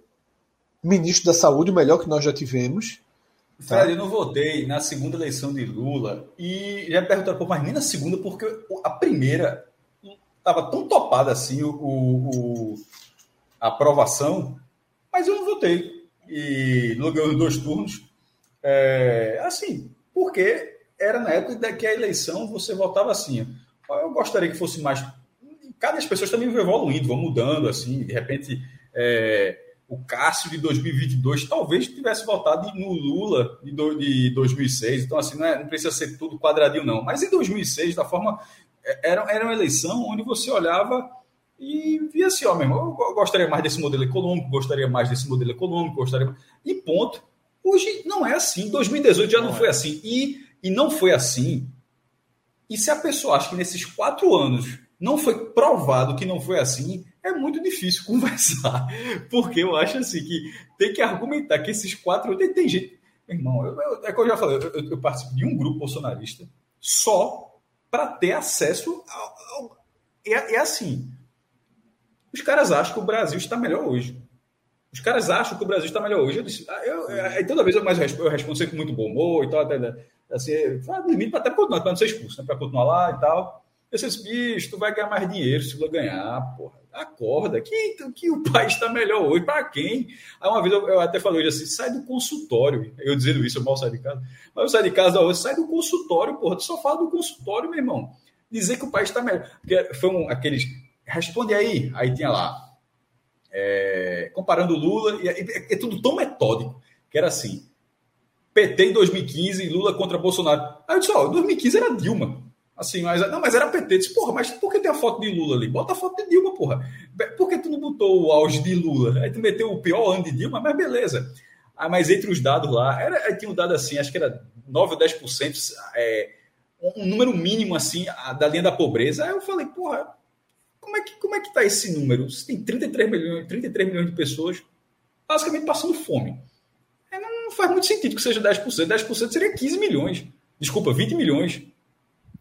Speaker 2: ministro da Saúde, o melhor que nós já tivemos.
Speaker 4: Tá? Fred, eu não votei na segunda eleição de Lula e já perguntaram, pô, mas nem na segunda, porque a primeira estava tão topada assim o, o, a aprovação, mas eu não votei. E Lula ganhou dois turnos. É, assim, porque era na época que a eleição você votava assim. Eu gostaria que fosse mais. Cada as pessoas também vão evoluindo, vão mudando, assim, de repente. É, o Cássio de 2022 talvez tivesse votado no Lula de, do, de 2006. Então, assim, não, é, não, precisa ser tudo quadradinho, não. Mas em 2006, da forma. É, era, era uma eleição onde você olhava e via assim: ó, meu irmão, eu gostaria mais desse modelo econômico, gostaria mais desse modelo econômico, gostaria. E ponto. Hoje não é assim. 2018 já não, não foi é. assim. E, e não foi assim. E se a pessoa acha que nesses quatro anos não foi provado que não foi assim, é muito difícil <laughs> conversar. Porque eu acho assim que tem que argumentar que esses quatro. Tem, tem gente. Meu irmão, eu, eu, é como eu já falei, eu, eu, participo de um grupo bolsonarista só para ter acesso ao. ao é, é assim. Os caras acham que o Brasil está melhor hoje. Os caras acham que o Brasil está melhor hoje. Eu disse, ah, eu, eu, toda vez eu, mais eu respondo sempre com muito bom humor e tal, até, assim, para até continuar, para não ser expulso, né, para continuar lá e tal. Eu disse, bicho, tu vai ganhar mais dinheiro se tu ganhar, porra. Acorda, que, que o país está melhor hoje. Para quem? Aí uma vez eu, eu até falei assim: sai do consultório. Eu dizendo isso, eu mal saio de casa. Mas eu saio de casa hoje, sai do consultório, porra. Tu só fala do consultório, meu irmão. Dizer que o país está melhor. Porque foi um, aqueles. Responde aí. Aí tinha lá. É, comparando Lula, e, é, é tudo tão metódico, que era assim: PT em 2015, Lula contra Bolsonaro. Aí eu disse: ó, 2015 era Dilma. Assim, mas, não, mas era PT. Disse, porra, mas por que tem a foto de Lula ali? Bota a foto de Dilma, porra. Por que tu não botou o auge de Lula? Aí tu meteu o pior ano de Dilma, mas beleza. Ah, mas entre os dados lá, era, tinha um dado assim, acho que era 9 ou 10%, é, um número mínimo assim, da linha da pobreza. Aí eu falei, porra, como é que, como é que tá esse número? Você tem 33 milhões, 33 milhões de pessoas basicamente passando fome. Faz muito sentido que seja 10%. 10% seria 15 milhões. Desculpa, 20 milhões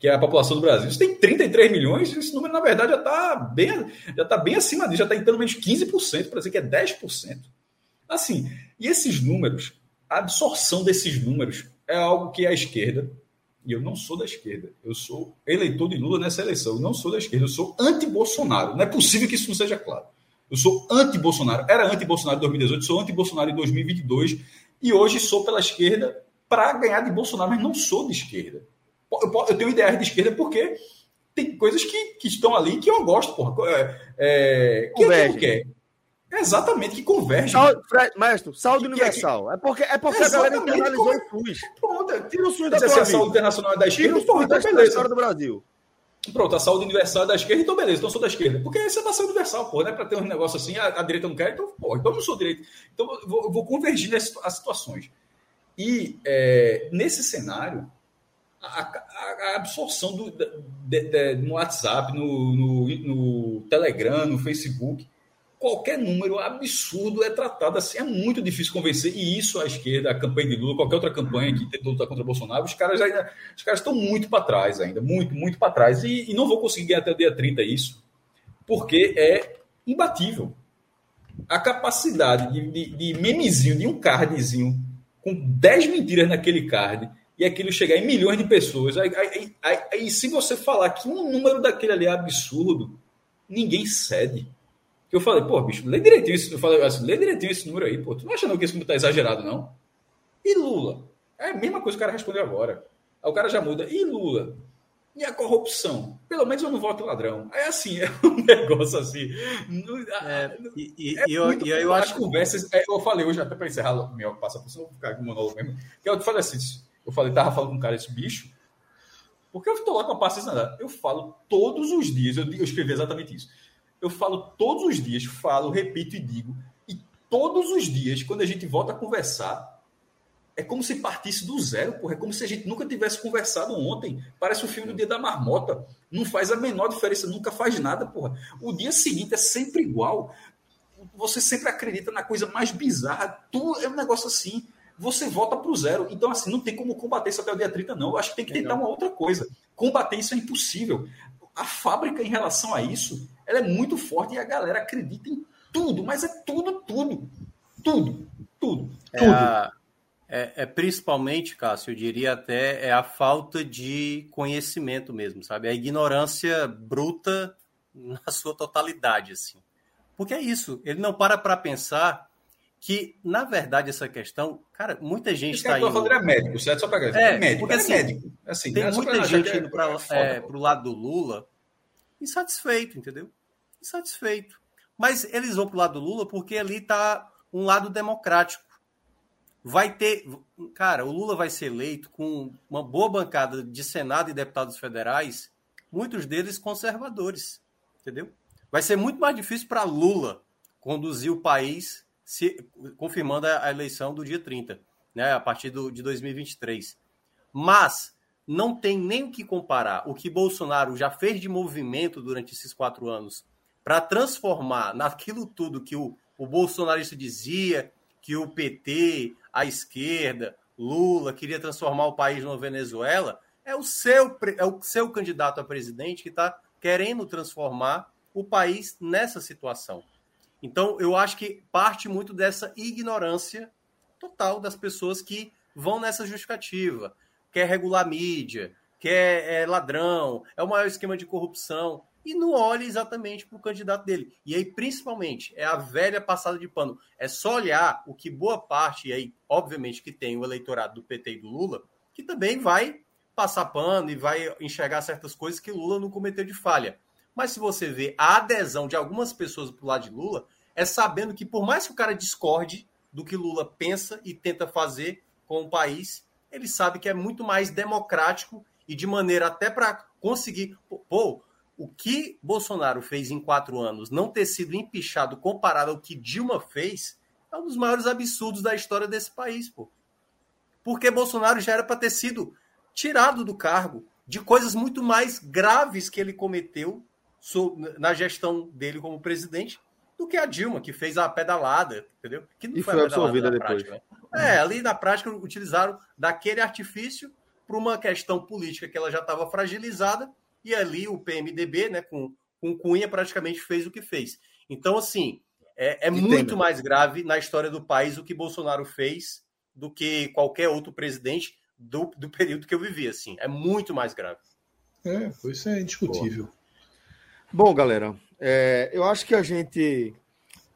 Speaker 4: que é a população do Brasil. Você tem 33 milhões, esse número, na verdade, já está bem, já tá bem acima disso, já está em pelo menos 15%, para dizer que é 10%. Assim, e esses números, a absorção desses números é algo que a esquerda, e eu não sou da esquerda, eu sou eleitor de Lula nessa eleição, eu não sou da esquerda, eu sou anti-Bolsonaro. Não é possível que isso não seja claro. Eu sou anti-Bolsonaro, era anti-Bolsonaro em 2018, sou anti-Bolsonaro em 2022, e hoje sou pela esquerda para ganhar de Bolsonaro, mas não sou de esquerda eu, tenho ideais de esquerda porque tem coisas que, que estão ali que eu gosto, porra. É, é, que é que é? Exatamente, que converge.
Speaker 1: Fred, mestre, saúde que, universal. Que, é porque, é porque a galera internalizou o SUS.
Speaker 4: Pronto, tira o SUS da tua a saúde internacional é da esquerda, tira o SUS então
Speaker 1: da história do Brasil.
Speaker 4: Pronto, a saúde universal é da esquerda, então beleza, então sou da esquerda. Porque essa é a saúde universal, pô, não é para ter um negócio assim, a, a, direita não quer, então, pô, então eu não sou direita. Então eu vou, eu vou convergir nessas situações. E é, nesse cenário, a, a, absorção do, de, de, no WhatsApp, no, no, no, Telegram, no Facebook, qualquer número absurdo é tratado assim. É muito difícil convencer. E isso a esquerda, a campanha de Lula, qualquer outra campanha que tentou lutar contra Bolsonaro, os caras ainda os caras estão muito para trás ainda, muito, muito para trás. E, e, não vou conseguir até o dia 30 isso, porque é imbatível. A capacidade de, de, de memezinho, de um cardzinho, com 10 mentiras naquele card e aquilo chegar em milhões de pessoas. Aí, se você falar que um número daquele ali é absurdo, ninguém cede. Eu falei, pô, bicho, lê direitinho isso. Eu falei assim, lê direitinho esse número aí, pô. Tu não acha não que esse número tá exagerado, não? E Lula? É a mesma coisa que o cara respondeu agora. Aí o cara já muda. E Lula? E a corrupção? Pelo menos eu não voto ladrão. É assim, <laughs> é um negócio assim.
Speaker 5: É, e, e, é eu, e eu acho.
Speaker 4: As conversas. É, eu falei hoje, até para encerrar meu passa por cima, vou ficar com monólogo mesmo. Que eu falei assim: eu falei, tava falando com um cara esse bicho, porque eu estou lá com a paciência Eu falo todos os dias, eu, eu escrevi exatamente isso. Eu falo todos os dias, falo, repito e digo, e todos os dias, quando a gente volta a conversar, é como se partisse do zero, porra. É como se a gente nunca tivesse conversado ontem. Parece o filme do Dia da Marmota. Não faz a menor diferença, nunca faz nada, porra. O dia seguinte é sempre igual. Você sempre acredita na coisa mais bizarra. Tudo é um negócio assim você volta para o zero. Então, assim, não tem como combater isso até o dia 30, não. Eu acho que tem que tentar uma outra coisa. Combater isso é impossível. A fábrica, em relação a isso, ela é muito forte e a galera acredita em tudo, mas é tudo, tudo. Tudo, tudo,
Speaker 5: é tudo. A, é, é, principalmente, Cássio, eu diria até, é a falta de conhecimento mesmo, sabe? A ignorância bruta <laughs> na sua totalidade, assim. Porque é isso, ele não para para pensar que, na verdade, essa questão, cara, muita gente está
Speaker 4: indo... falando é médico, certo? Só para
Speaker 5: é, é médico, porque, é assim, médico. Assim, tem muita gente indo para é, o lado do Lula insatisfeito, entendeu? Insatisfeito. Mas eles vão para o lado do Lula porque ali está um lado democrático. Vai ter. Cara, o Lula vai ser eleito com uma boa bancada de Senado e deputados federais, muitos deles conservadores. Entendeu? Vai ser muito mais difícil para Lula conduzir o país, se, confirmando a, a, eleição do dia 30, né, a partir do, de 2023. Mas não tem nem o que comparar o que Bolsonaro já fez de movimento durante esses quatro anos para transformar naquilo tudo que o, o bolsonarista dizia, que o PT, a esquerda, Lula queria transformar o país numa Venezuela, é o seu, é o seu candidato a presidente que está querendo transformar o país nessa situação. Então, eu acho que parte muito dessa ignorância total das pessoas que vão nessa justificativa. Quer regular mídia, quer é ladrão, é o maior esquema de corrupção e não olha exatamente para o candidato dele. E aí, principalmente, é a velha passada de pano. É só olhar o que boa parte, e aí, obviamente, que tem o eleitorado do PT e do Lula, que também vai passar pano e vai enxergar certas coisas que Lula não cometeu de falha. Mas se você vê a adesão de algumas pessoas para o lado de Lula, é sabendo que por mais que o cara discorde do que Lula pensa e tenta fazer com o país, ele sabe que é muito mais democrático e de maneira até para conseguir. Pô, o que Bolsonaro fez em quatro anos não ter sido empichado comparado ao que Dilma fez é um dos maiores absurdos da história desse país, pô. Porque Bolsonaro já era para ter sido tirado do cargo de coisas muito mais graves que ele cometeu na gestão dele como presidente do que a Dilma, que fez a pedalada, entendeu? Que
Speaker 1: não e foi, foi absorvida depois.
Speaker 5: Prática, né? É, ali na prática utilizaram daquele artifício para uma questão política que ela já estava fragilizada e ali o PMDB, né, com, com Cunha, praticamente fez o que fez. Então, assim, é, é muito mais grave na história do país o que Bolsonaro fez do que qualquer outro presidente do, do período que eu vivi, assim. É muito mais grave.
Speaker 2: É, isso é indiscutível.
Speaker 1: Bom, galera, é, eu acho que a gente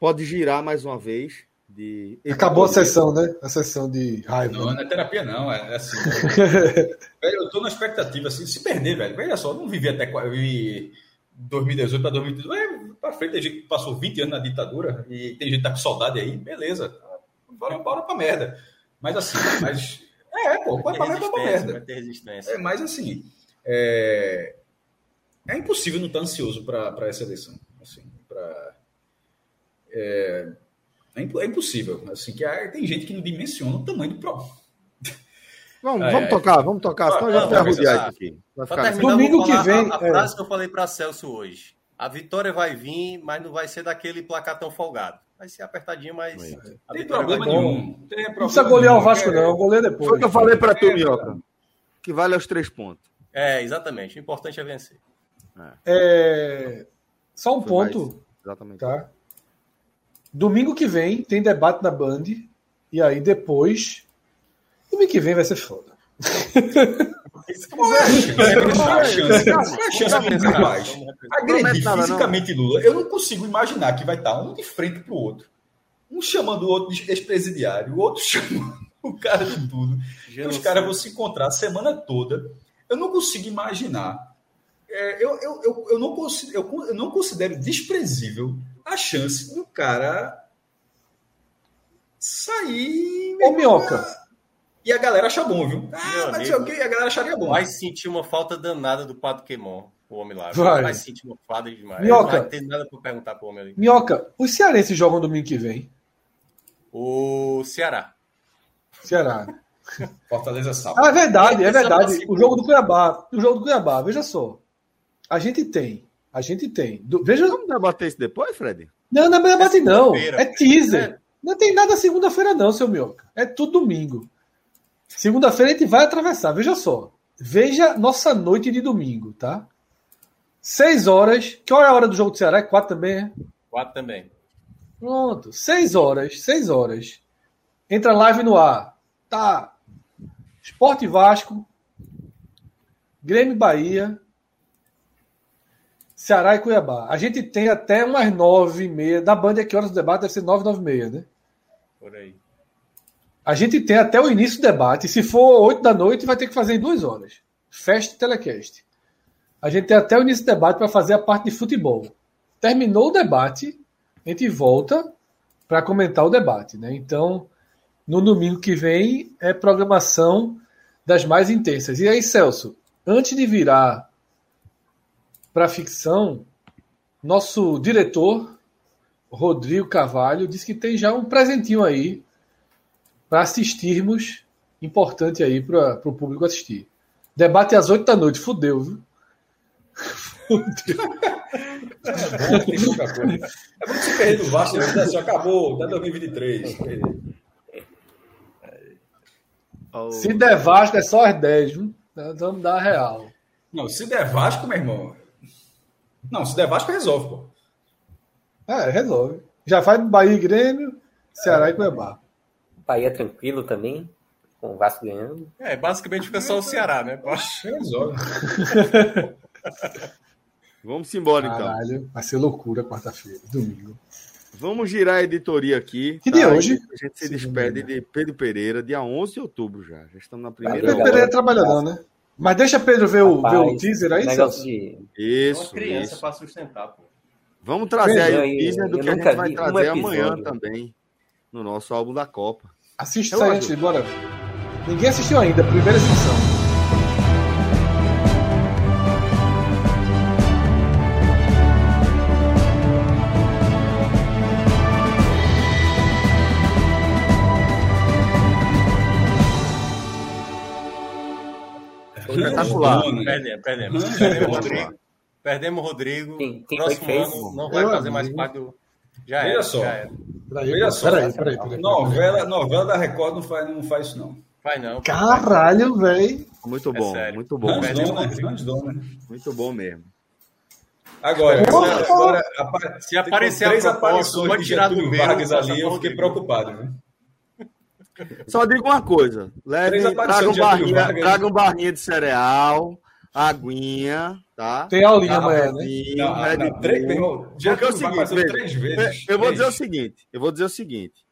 Speaker 1: pode girar mais uma vez. De...
Speaker 2: Acabou a sessão, né? A sessão de raiva.
Speaker 4: Não, não é terapia, não. É, é assim. <laughs> velho, eu tô na expectativa, assim, se perder, velho. Veja só, eu não vivi até eu vivi 2018 para 2018. É, para frente, a gente passou 20 anos na ditadura e tem gente que tá com saudade aí, beleza. Bora, bora pra merda. Mas assim, mas. É, pô, vai pra merda, pra merda. Vai ter resistência. É, mas assim. É, é impossível não estar ansioso para essa eleição. Assim, pra, é, é, é, impossível. Assim, que tem gente que não dimensiona o tamanho do problema.
Speaker 1: Vamos, é, vamos tocar, vamos tocar, senão a gente vai arrudear aqui.
Speaker 5: Vai ficar Domingo que vem. A, a é. frase que eu falei para Celso hoje. A vitória vai vir, mas não vai ser daquele placar tão folgado. Vai ser apertadinho, mas.
Speaker 4: Tem problema nenhum. Tem
Speaker 2: problema não precisa golear o Vasco, não. Goleia depois. Foi
Speaker 1: o que eu falei para tu, Minhoca. Que vale os três pontos.
Speaker 5: É, exatamente. O importante é vencer.
Speaker 2: É. Só um Foi ponto. Mais...
Speaker 1: Exatamente.
Speaker 2: Tá? Domingo que vem tem debate na Band. E aí depois. Domingo que vem vai ser foda.
Speaker 4: Agredir fisicamente Lula, eu não consigo imaginar que vai estar um de frente para o outro. Um chamando o outro de ex-presidiário, o outro chamando o cara de tudo. E os caras vão se encontrar a semana toda. Eu não consigo imaginar é, eu, eu, eu, eu, não considero, eu, eu não considero desprezível a chance do cara sair.
Speaker 2: Ô, Minhoca.
Speaker 4: E a galera achar bom, viu? Ah, mas amigo, okay, a galera acharia bom.
Speaker 5: Vai sentir uma falta danada do Pato Quemon, o homem lá.
Speaker 2: Vai.
Speaker 5: vai sentir uma falta demais.
Speaker 2: Minhoca.
Speaker 5: Não tem nada para perguntar pro homem ali.
Speaker 2: Minhoca, os cearenses jogam domingo que vem?
Speaker 5: O Ceará.
Speaker 2: Ceará. <laughs>
Speaker 4: Fortaleza sábado.
Speaker 2: Ah, é verdade, é verdade. O jogo do Cuiabá. O jogo do Cuiabá, veja só. A gente tem. A gente tem. Do, veja.
Speaker 1: Vamos debater isso depois, Fred?
Speaker 2: Não, não é debate, não. É teaser. É. Não tem nada segunda-feira, não, seu Mioca. É tudo domingo. Segunda-feira a gente vai atravessar. Veja só. Veja nossa noite de domingo, tá? Seis horas. Que hora é a hora do jogo do Ceará? É quatro também, é?
Speaker 5: Quatro também.
Speaker 2: Pronto. Seis horas. Seis horas. Entra live no ar. Tá. Esporte Vasco. Grêmio Bahia. Ceará e Cuiabá. A gente tem até umas nove e meia. Da Band, é que horas do debate? Deve ser nove, nove e meia, né? Por aí. A gente tem até o início do debate. Se for 8 da noite, vai ter que fazer em duas horas. Festa e telecast. A gente tem até o início do debate para fazer a parte de futebol. Terminou o debate, a gente volta para comentar o debate. Né? Então, no domingo que vem, é programação das mais intensas. E aí, Celso, antes de virar para ficção, nosso diretor, Rodrigo Carvalho, disse que tem já um presentinho aí para assistirmos, importante aí para o público assistir. Debate às 8 da noite, fudeu, viu?
Speaker 4: Fudeu. É bom, tem pouca coisa. É bom que se perder do Vasco, né? assim, acabou, dá 2023.
Speaker 2: Se der Vasco, é só as 10, viu? Nós vamos dar a real.
Speaker 4: Não, se der Vasco, meu irmão. Não, se der Vasco, resolve, pô.
Speaker 2: É, resolve. Já faz Bahia e Grêmio, Ceará é. e Cuiabá.
Speaker 3: Bahia tranquilo também, com o Vasco ganhando.
Speaker 5: É, basicamente fica só o Ceará, né? Poxa, resolve. <laughs>
Speaker 1: Vamos embora, então.
Speaker 2: Caralho, vai ser loucura quarta-feira, domingo.
Speaker 1: Vamos girar a editoria aqui.
Speaker 2: Que tá? de hoje?
Speaker 1: A gente se despede de Pedro Pereira, dia 11 de outubro já. Já estamos na primeira.
Speaker 2: Pedro Pereira é trabalhador, né? Mas deixa Pedro ver o, Rapaz, ver o teaser aí,
Speaker 1: Celso. De... Isso. Uma criança para sustentar, pô. Vamos trazer aí o teaser do que a gente vai trazer amanhã também. No nosso álbum da Copa.
Speaker 2: Assiste isso aí, bora. Ninguém assistiu ainda, primeira edição.
Speaker 5: Espetacular. Perdemos, perdemos. Perdemos o Rodrigo. Perdemos o Rodrigo. Quem, quem Próximo ano não vai fazer mais parte do.
Speaker 4: Já Veja só. Já Veja só. Peraí, peraí, peraí, novela, novela da Record não faz, não faz isso, não.
Speaker 5: Faz não.
Speaker 2: Caralho, velho.
Speaker 1: Muito bom, é muito bom. Muito bom mesmo.
Speaker 4: Agora, agora, agora
Speaker 5: se aparecer três aparições
Speaker 4: de Getúlio Vargas ali, eu fiquei preocupado. Né?
Speaker 1: Só digo uma coisa: leve, traga um, barrinha, traga um barrinha de cereal, aguinha, tá?
Speaker 2: Tem aulinha amanhã, né?
Speaker 1: Não, não, não, três, Porque é o seguinte, veja, três vezes. Eu vou dizer o seguinte: eu vou dizer o seguinte.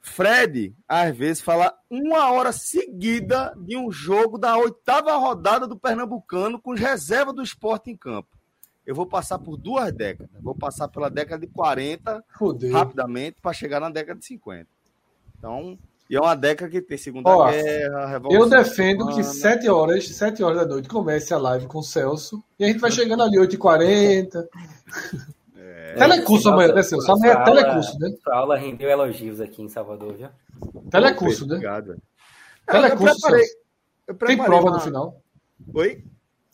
Speaker 1: Fred, às vezes, fala uma hora seguida de um jogo da oitava rodada do Pernambucano com reserva do esporte em campo. Eu vou passar por duas décadas. Vou passar pela década de 40 Fudeu. rapidamente para chegar na década de 50. Então, e é uma década que tem Segunda Ó, Guerra,
Speaker 2: Revolução. Eu defendo que 7 horas, 7 horas da noite comece a live com o Celso. E a gente vai <laughs> chegando ali 8h40. É, telecurso amanhã, né, Celso? Amanhã é telecurso, né?
Speaker 3: A aula rendeu elogios aqui em Salvador, já.
Speaker 2: Telecurso, né? Obrigado. Telecurso. Eu preparei, eu preparei Tem prova uma... no final?
Speaker 1: Oi?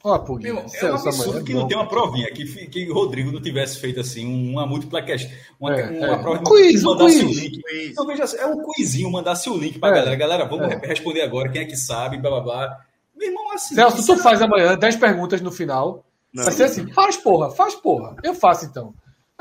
Speaker 4: Ó, oh, Pug, é um absurdo que não tem uma provinha, que, que o Rodrigo não tivesse feito assim, uma multiplaquest, uma, é, uma
Speaker 2: é. prova um quiz, um quiz. o link.
Speaker 4: Então, veja, é um quizinho, mandasse o link pra é, galera. Galera, vamos é. responder agora, quem é que sabe, blá blá blá.
Speaker 2: Meu irmão, assim. Celso, tu faz amanhã 10 perguntas no final. Não, vai ser assim, faz porra, faz porra. Eu faço então.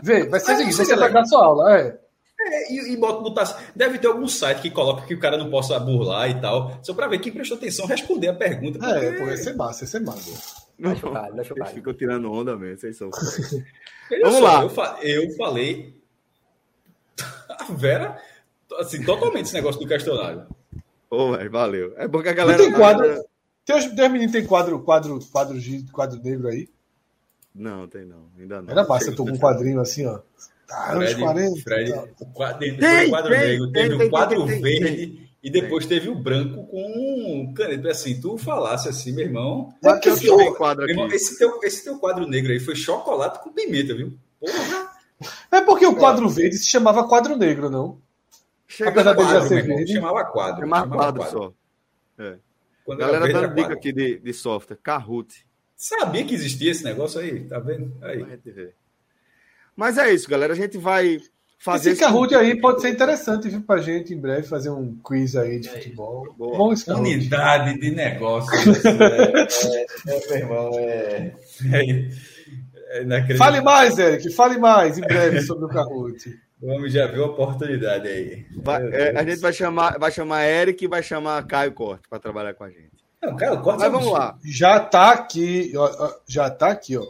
Speaker 2: Vê, vai ser o seguinte, você vai dar sua aula, é.
Speaker 4: É, e, e bota, botar, deve ter algum site que coloca que o cara não possa burlar e tal, só para ver quem prestou atenção responder a pergunta.
Speaker 2: Porque... É, pô, ia ser massa, ia ser massa.
Speaker 1: Não, chocado, não chocado. Ficou tirando onda mesmo, vocês são. <laughs>
Speaker 4: Vamos só, lá. Eu, fa eu falei. A <laughs> Vera, assim, totalmente esse negócio do Castelnaro.
Speaker 1: Pô, mas valeu. É bom que a galera.
Speaker 2: tem quadro. Tem os, tem meninos tem quadro, quadro, quadro, quadro negro aí?
Speaker 1: Não, tem não. Ainda não.
Speaker 2: Era massa, tu com um <laughs> quadrinho assim, ó.
Speaker 4: Tá, Fred, 40, Fred, o quadro, tem, quadro tem, negro, tem, teve o um quadro verde e depois teve o branco com caneta. Assim, tu falasse assim, meu irmão. É que esse, teu, quadro irmão esse, teu, esse teu quadro negro aí foi chocolate com pimenta, viu? Porra!
Speaker 2: É porque o quadro verde se chamava quadro negro, não?
Speaker 4: Chega Apesar dele já ser verde. Chamava quadro.
Speaker 1: Chamava, quadro, quadro, só. É. Quando Galera dando dica aqui de, de software. Kahoot.
Speaker 4: Sabia que existia esse negócio aí, tá vendo? Aí.
Speaker 1: Mas é isso, galera. A gente vai
Speaker 2: fazer. Esse Kahoot aí pode ser interessante viu, pra gente em breve fazer um quiz aí de futebol.
Speaker 4: Bom, Unidade de negócio. <laughs> é, é, meu irmão, é.
Speaker 2: é fale mais, Eric, fale mais em breve <laughs> sobre o Kahoot.
Speaker 4: Vamos já ver a oportunidade aí.
Speaker 1: Vai, é, a gente vai chamar, vai chamar Eric e vai chamar Caio Corte para trabalhar com a gente.
Speaker 2: Não, Caio Corte. Mas é vamos lá. Já tá aqui, ó, já tá aqui, ó,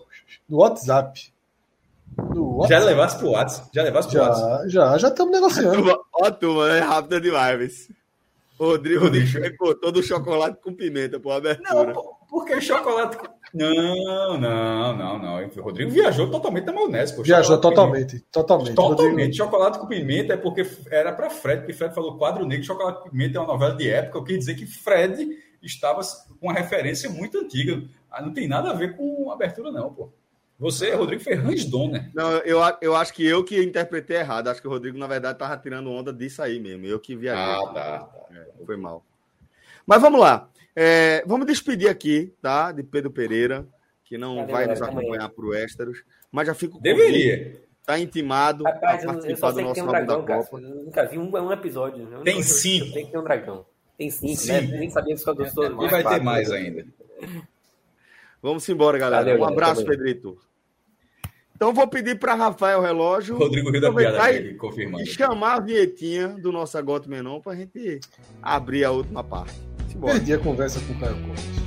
Speaker 2: no WhatsApp.
Speaker 4: Já levasse pro WhatsApp? Já levasse pro
Speaker 2: já, WhatsApp? Já, já estamos negociando.
Speaker 1: Ó, turma, é rápida demais. O Rodrigo recortou do chocolate com pimenta por abertura.
Speaker 4: Não, porque chocolate com... Não, não, não, não. O Rodrigo viajou totalmente na maionese.
Speaker 2: Viajou totalmente, totalmente.
Speaker 4: Totalmente. Rodrigo... Chocolate com pimenta é porque era para Fred, porque Fred falou quadro negro, chocolate com pimenta é uma novela de época. Eu queria dizer que Fred estava com uma referência muito antiga. Ah, não tem nada a ver com abertura, não, pô. Você, Rodrigo, foi Hans Donner.
Speaker 1: Não, eu, eu acho que eu que interpretei errado. Acho que o Rodrigo, na verdade, estava tirando onda disso aí mesmo. Eu que viajei.
Speaker 4: Ah, tá. tá.
Speaker 1: É, foi mal. Mas vamos lá. É, vamos despedir aqui, tá? De Pedro Pereira, que não Cadê vai nos acompanhar para o Ésteros, mas já fico.
Speaker 4: Deveria.
Speaker 1: Está intimado
Speaker 3: Rapaz, a participar do nosso um dragão, da Copa. Eu nunca vi um, um episódio. Eu
Speaker 4: tem cinco.
Speaker 3: Tem que ter um dragão. Tem cinco, cinco. né? Nem sabia que os
Speaker 4: E vai ter mais ainda.
Speaker 1: Vamos embora, galera. Valeu, um abraço, galera, Pedrito. Então vou pedir para Rafael Relógio
Speaker 4: Rodrigo Rio da Piada
Speaker 1: e, e chamar a vinhetinha do nosso Agoto Menon para a gente abrir a última parte.
Speaker 2: Perdi a conversa com o Caio Gomes.